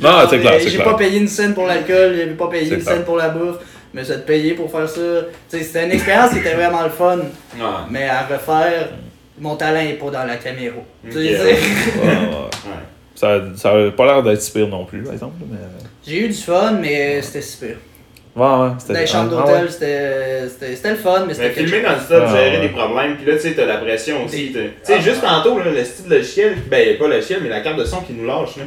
Non, c'est clair, c'est J'ai clair. pas payé une scène pour l'alcool, j'ai pas payé une clair. scène pour la bouffe, mais c'est de payer pour faire ça. C'était une expérience qui était vraiment le fun, Ouais. mais à refaire, mon talent est pas dans la caméra. Tu sais, Ok. c'est- Ouais, ouais. Ouais. Ça, ça a pas l'air d'être si pire non plus, par exemple. Mais... J'ai eu du fun, mais c'était super. Ouais, ouais. c'était- Dans les chambres ah, d'hôtel, ouais. c'était- c'était c'était le fun, mais c'était filmer dans le stop, Ah, gérer des problèmes, puis là, tu sais, t'as la pression aussi. Tu sais, Ah, juste ouais. tantôt, là, le style logiciel, ben, pas le logiciel, mais la carte de son qui nous lâche, là.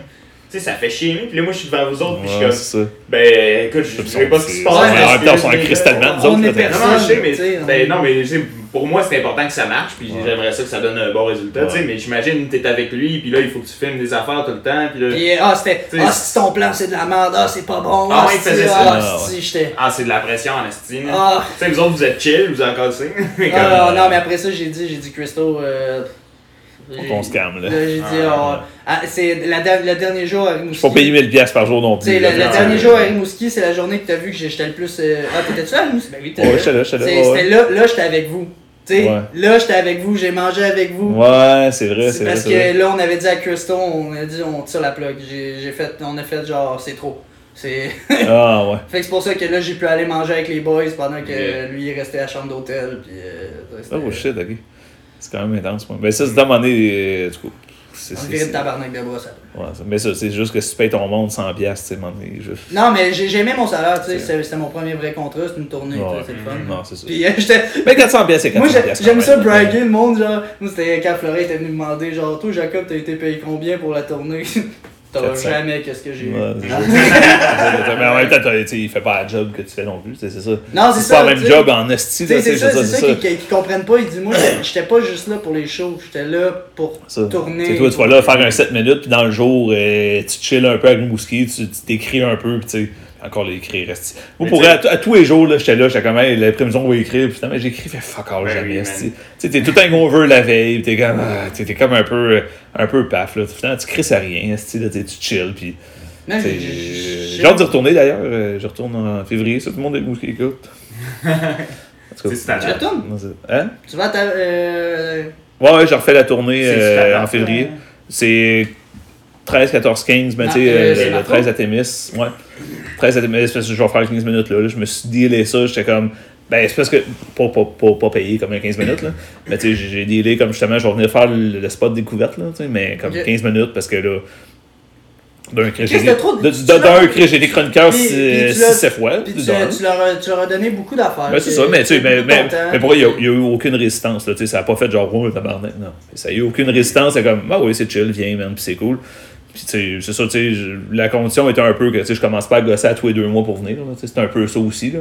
Tu sais, ça fait chier, puis là, moi, je suis devant vous autres, puis je suis comme, ça. ben, écoute, je sais pas ce qui se passe. En même temps, on nous on autres. Non, mais ben, non, mais tu sais, pour moi, c'est important que ça marche, puis j'aimerais ça que ça donne un bon résultat, tu sais, mais j'imagine que t'es avec lui, puis là, il faut que tu filmes des affaires tout le temps, puis là, Puis, ah, c'était. Ah, si ton plan c'est de la merde, ah, c'est pas bon. Ah, ouais, il faisait ça. Ah, Ah, ah, c'est de la pression en estime. Ah. Tu sais, vous autres, vous êtes chill, vous en cassez. Mais Ah, comme- non, non, mais après ça, j'ai dit, j'ai dit, Christo. Faut qu'on se calme, là. Là, j'ai dit, Ah, ah, ah, c'est la le dernier jour à Rimouski. Faut payer 1000$ piastres par jour non Tu sais, plus. le, là, le genre. dernier jour à Rimouski, c'est la journée que t'as vu que j'étais le plus. euh, Ah, t'étais-tu à Rimouski? Ben oui, t'étais Ouais, là. j'étais là, j'étais là. Là, là, j'étais avec vous. Tu sais, Ouais. là, j'étais avec vous, j'ai mangé avec vous. Ouais, c'est vrai, C'est vrai. parce que vrai. là, on avait dit à Christo, on a dit, on tire la plug. J'ai j'ai fait, on a fait genre, c'est trop. C'est. Ah, ouais. Fait que c'est pour ça que là, j'ai pu aller manger avec les boys pendant que Yeah. lui, il restait à la chambre d'hôtel. Puis. euh, Oh shit, ok. C'est quand même intense, moi. Mais ça, c'est à un moment donné, euh, du coup. c'est- c'est- tabarnak de bras, ça. Ouais, mais ça, c'est juste que si tu payes ton monde 100$, piastres, tu sais, je- Non, mais j'ai aimé mon salaire, tu sais. C'était mon premier vrai contrat, c'était une tournée, Ouais. c'est le fun. Non, c'est ça. Puis euh, j'étais. Mais 400$, piastres, c'est 400$. Moi, j'aime ça braguer le monde, genre. Moi, c'était quand Fleury était venu me demander, genre, toi, Jacob, t'as été payé combien pour la tournée T'auras 400. jamais qu'est-ce que j'ai eu. Ouais, c'est mais en même temps, il fait pas la job que tu fais non plus, c'est ça. Non, c'est C'est ça. pas le même job en esti, c'est ça, c'est ça qu'ils comprennent pas. Ils disent, moi, j'étais- pas juste là pour les shows, j'étais là pour tourner. Tu sais, toi, tu vas là faire un 7 minutes, puis dans le jour, euh, tu chill un peu avec Rimouski, tu tu t'écris un peu, puis tu sais, encore l'écrire. esti. Moi, Mais pour à, à tous les jours, là, j'étais là, j'étais comme, hey, l'après-midi, on va écrire, puis finalement, j'écris, fait fuck all, Ben jamais. Tu sais, t'es tout un over la veille, puis t'es comme, ah, t'es t'es comme un peu, un peu paf, là. Finalement, tu cries à rien, esti, là, t'sais, tu chill, puis. J'ai- hâte d'y retourner d'ailleurs, euh, je retourne en février, ça, tout le monde est Rimouski écoute. C'est Hein? Tu vas à ta. Euh... Ouais, ouais, j'ai refait la tournée euh, en février. C'est 13, 14, 15, mais tu sais, le, Marco? 13 à Témis. Ouais. 13 à Témis, c'est parce que je vais faire 15 minutes là. là. Je me suis dealé ça, j'étais comme. Ben, c'est parce que. Pas, pas, pas, pas payé comme un 15 minutes, là. Mais tu sais, j'ai dealé comme justement, je vais venir faire le, le spot découverte, là, mais comme Ok. 15 minutes parce que là. D'un Qu'est-ce j'ai que t'as trop de- de- tu de- l'as- d'un Chris, j'ai été chroniqueur Puis- puis tu l'as- 6-7 fois. Puis tu, leur, as- tu leur as donné beaucoup d'affaires. Ben, c'est ça, mais tu sais, mais, mais, mais pour eux, il n'y a, eu aucune résistance. Là, tu sais, ça n'a pas fait genre, oh, tabarnak. Non. Ça n'a eu aucune résistance. C'est comme, ah oui, c'est chill, viens, man, puis c'est cool. Puis, tu sais, c'est ça, tu sais, je- la condition était un peu que, tu sais, je commence pas à gosser à tous les deux mois pour venir. C'était un peu ça aussi, là.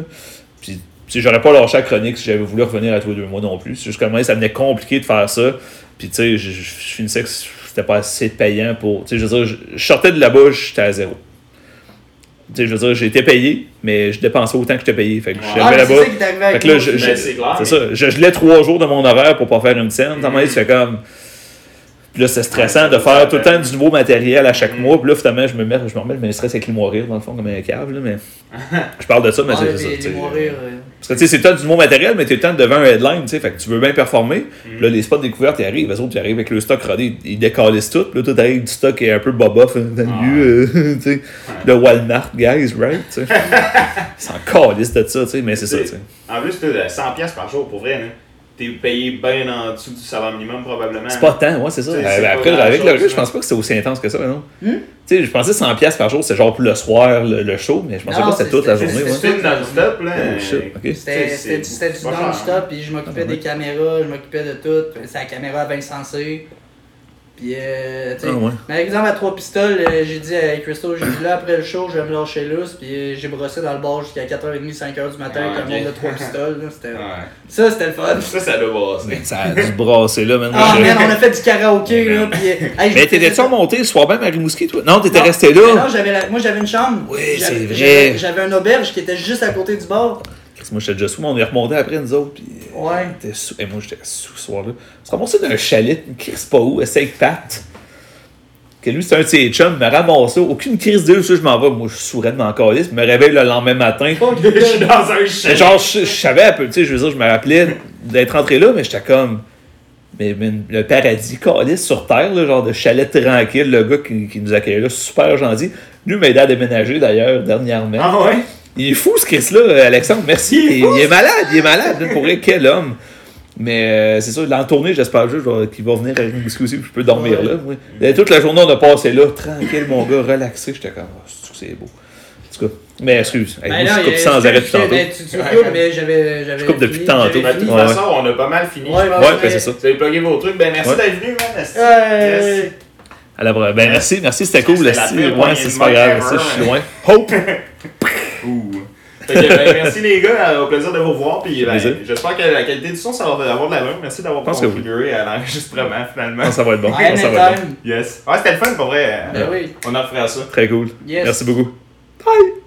Puis, tu sais, j'aurais pas lâché la chronique si j'avais voulu revenir à tous les deux mois non plus. C'est juste que ça devenait compliqué de faire ça. Puis, tu sais, je, je- je finissais que c'était pas assez payant pour. Tu sais, je veux dire, je, sortais de là-bas, j'étais à zéro. Tu sais, je veux dire, été payé, mais je dépensais autant que j'étais payé. Fait que Ah, j'arrivais c'est là-bas. Fait que là, je- Ben, c'est clair. C'est ça. Je gelais trois jours de mon horaire pour pas faire une scène. Ma tête, tu fais comme. Puis là, c'est stressant de faire tout le temps du nouveau matériel à chaque mois. Puis là, finalement, je me mets, je me remets le stress avec les rire dans le fond, comme un cave. Là, mais je parle de ça, mais Ah, c'est ça. les tu euh, Parce que tu sais, c'est tout du nouveau matériel, mais t'es tout le temps devant un headline, tu sais. Fait que tu veux bien performer. Puis là, les spots découvertes, ils arrivent. Les autres, ils arrivent avec le stock rodé. Ils décalissent tout. Puis là, tout arrive du stock qui est un peu boboff hein, dans le lieu. euh, tu sais. Le Walmart, guys, right? Tu. Ils s'en calissent de ça, tu sais. Mais c'est ça, tu sais. En plus, t'as 100$ piastres par jour, pour vrai. Hein. T'es payé bien en dessous du salaire minimum, probablement. C'est pas tant, ouais, c'est ça. C'est- Euh, c'est pas après, avec le recul, je pense pas que c'était aussi intense que ça, mais non? Hmm? Tu sais, je pensais 100$ piastres par jour, c'est genre pour le soir, le, le show, mais je pensais Non, pas que c'était c'est- toute la c'est- journée, c'est- ouais. C'est non-stop, là. Oh, shit, ok. C'était C'est- c'était du- c'était c'est cher, non-stop, puis je m'occupais des caméras, je m'occupais de tout. C'est la caméra à Vincent Sensé. Puis, euh, tu sais. Ah, ouais. Par exemple, à trois pistoles, euh, j'ai dit à Christo, j'ai dit là après le show, je vais me lâcher lousse, puis euh, j'ai brossé dans le bar jusqu'à 4h30, 5h du matin Ah, avec ok. un monde de trois pistoles. là, c'était- Ouais. Ça, c'était le fun. Ça, ça doit brasser. Ça a dû brasser là, man. Ah, Je- man, on a fait du karaoké, là, puis. euh, hey, Mais t'étais-tu ça- remonté le soir même à Rimouski, toi? Non, t'étais Non, resté là. Non, j'avais la- moi j'avais une chambre. Oui, J'avais- c'est vrai. j'avais- J'avais un auberge qui était juste à côté du bar. Moi, j'étais déjà sous, mais on est remonté après nous autres, puis. Ouais. Sous. Et moi, j'étais sous ce soir-là. On se ramassait d'un chalet, une crise pas où, essaye Pat. Que lui, c'est un de ses chums, me ramasse ça. Aucune crise d'eux, ça, je m'en vais. Moi, je suis m'en caler. Je me réveille le lendemain matin. Je suis dans un chalet. genre, je, je savais un peu, tu sais, je veux dire, je me rappelais d'être rentré là, mais j'étais comme. Mais, mais le paradis calice sur terre, là, genre de chalet tranquille, le gars qui, qui nous accueillait là, super gentil. Lui m'a aidé à déménager d'ailleurs dernièrement. Ah ouais? Il est fou ce Chris-là, Alexandre, merci. Il, il est malade, il est malade, pour vrai, quel homme. Mais euh, c'est ça, l'en tournée, j'espère juste qu'il va venir à Rimouski aussi, puis je peux dormir là. Et toute la journée, on a passé là, tranquille, mon gars, relaxé. J'étais comme, oh, c'est beau. En tout cas, mais excuse, hey, Ben moi, non, je coupe sans arrêt depuis tantôt. ben, tu, coupes, mais j'avais. j'avais Je coupe depuis tantôt. de toute fini. Ouais, façon, on a pas mal fini. Ouais, ouais, ben c'est ça. Vous avez plugué vos trucs. Ben, merci Ouais. d'être venu, man. Yes. À la. Ben merci, merci, c'était cool. C'était Ouais, c'est main grave, je suis hein. loin. Hope! Ouh. Fait que, ben, merci les gars, euh, au plaisir de vous voir. Puis ben, j'espère que la qualité du son, ça va avoir de l'allure. Merci d'avoir oui. contribué à l'enregistrement finalement. Non, ça va être bon. Ouais, Ça va être bon. anytime. Yes. Ouais, c'était le fun pour vrai. Ben oui. On en refera ça. Très cool. Yes. Merci beaucoup. Bye!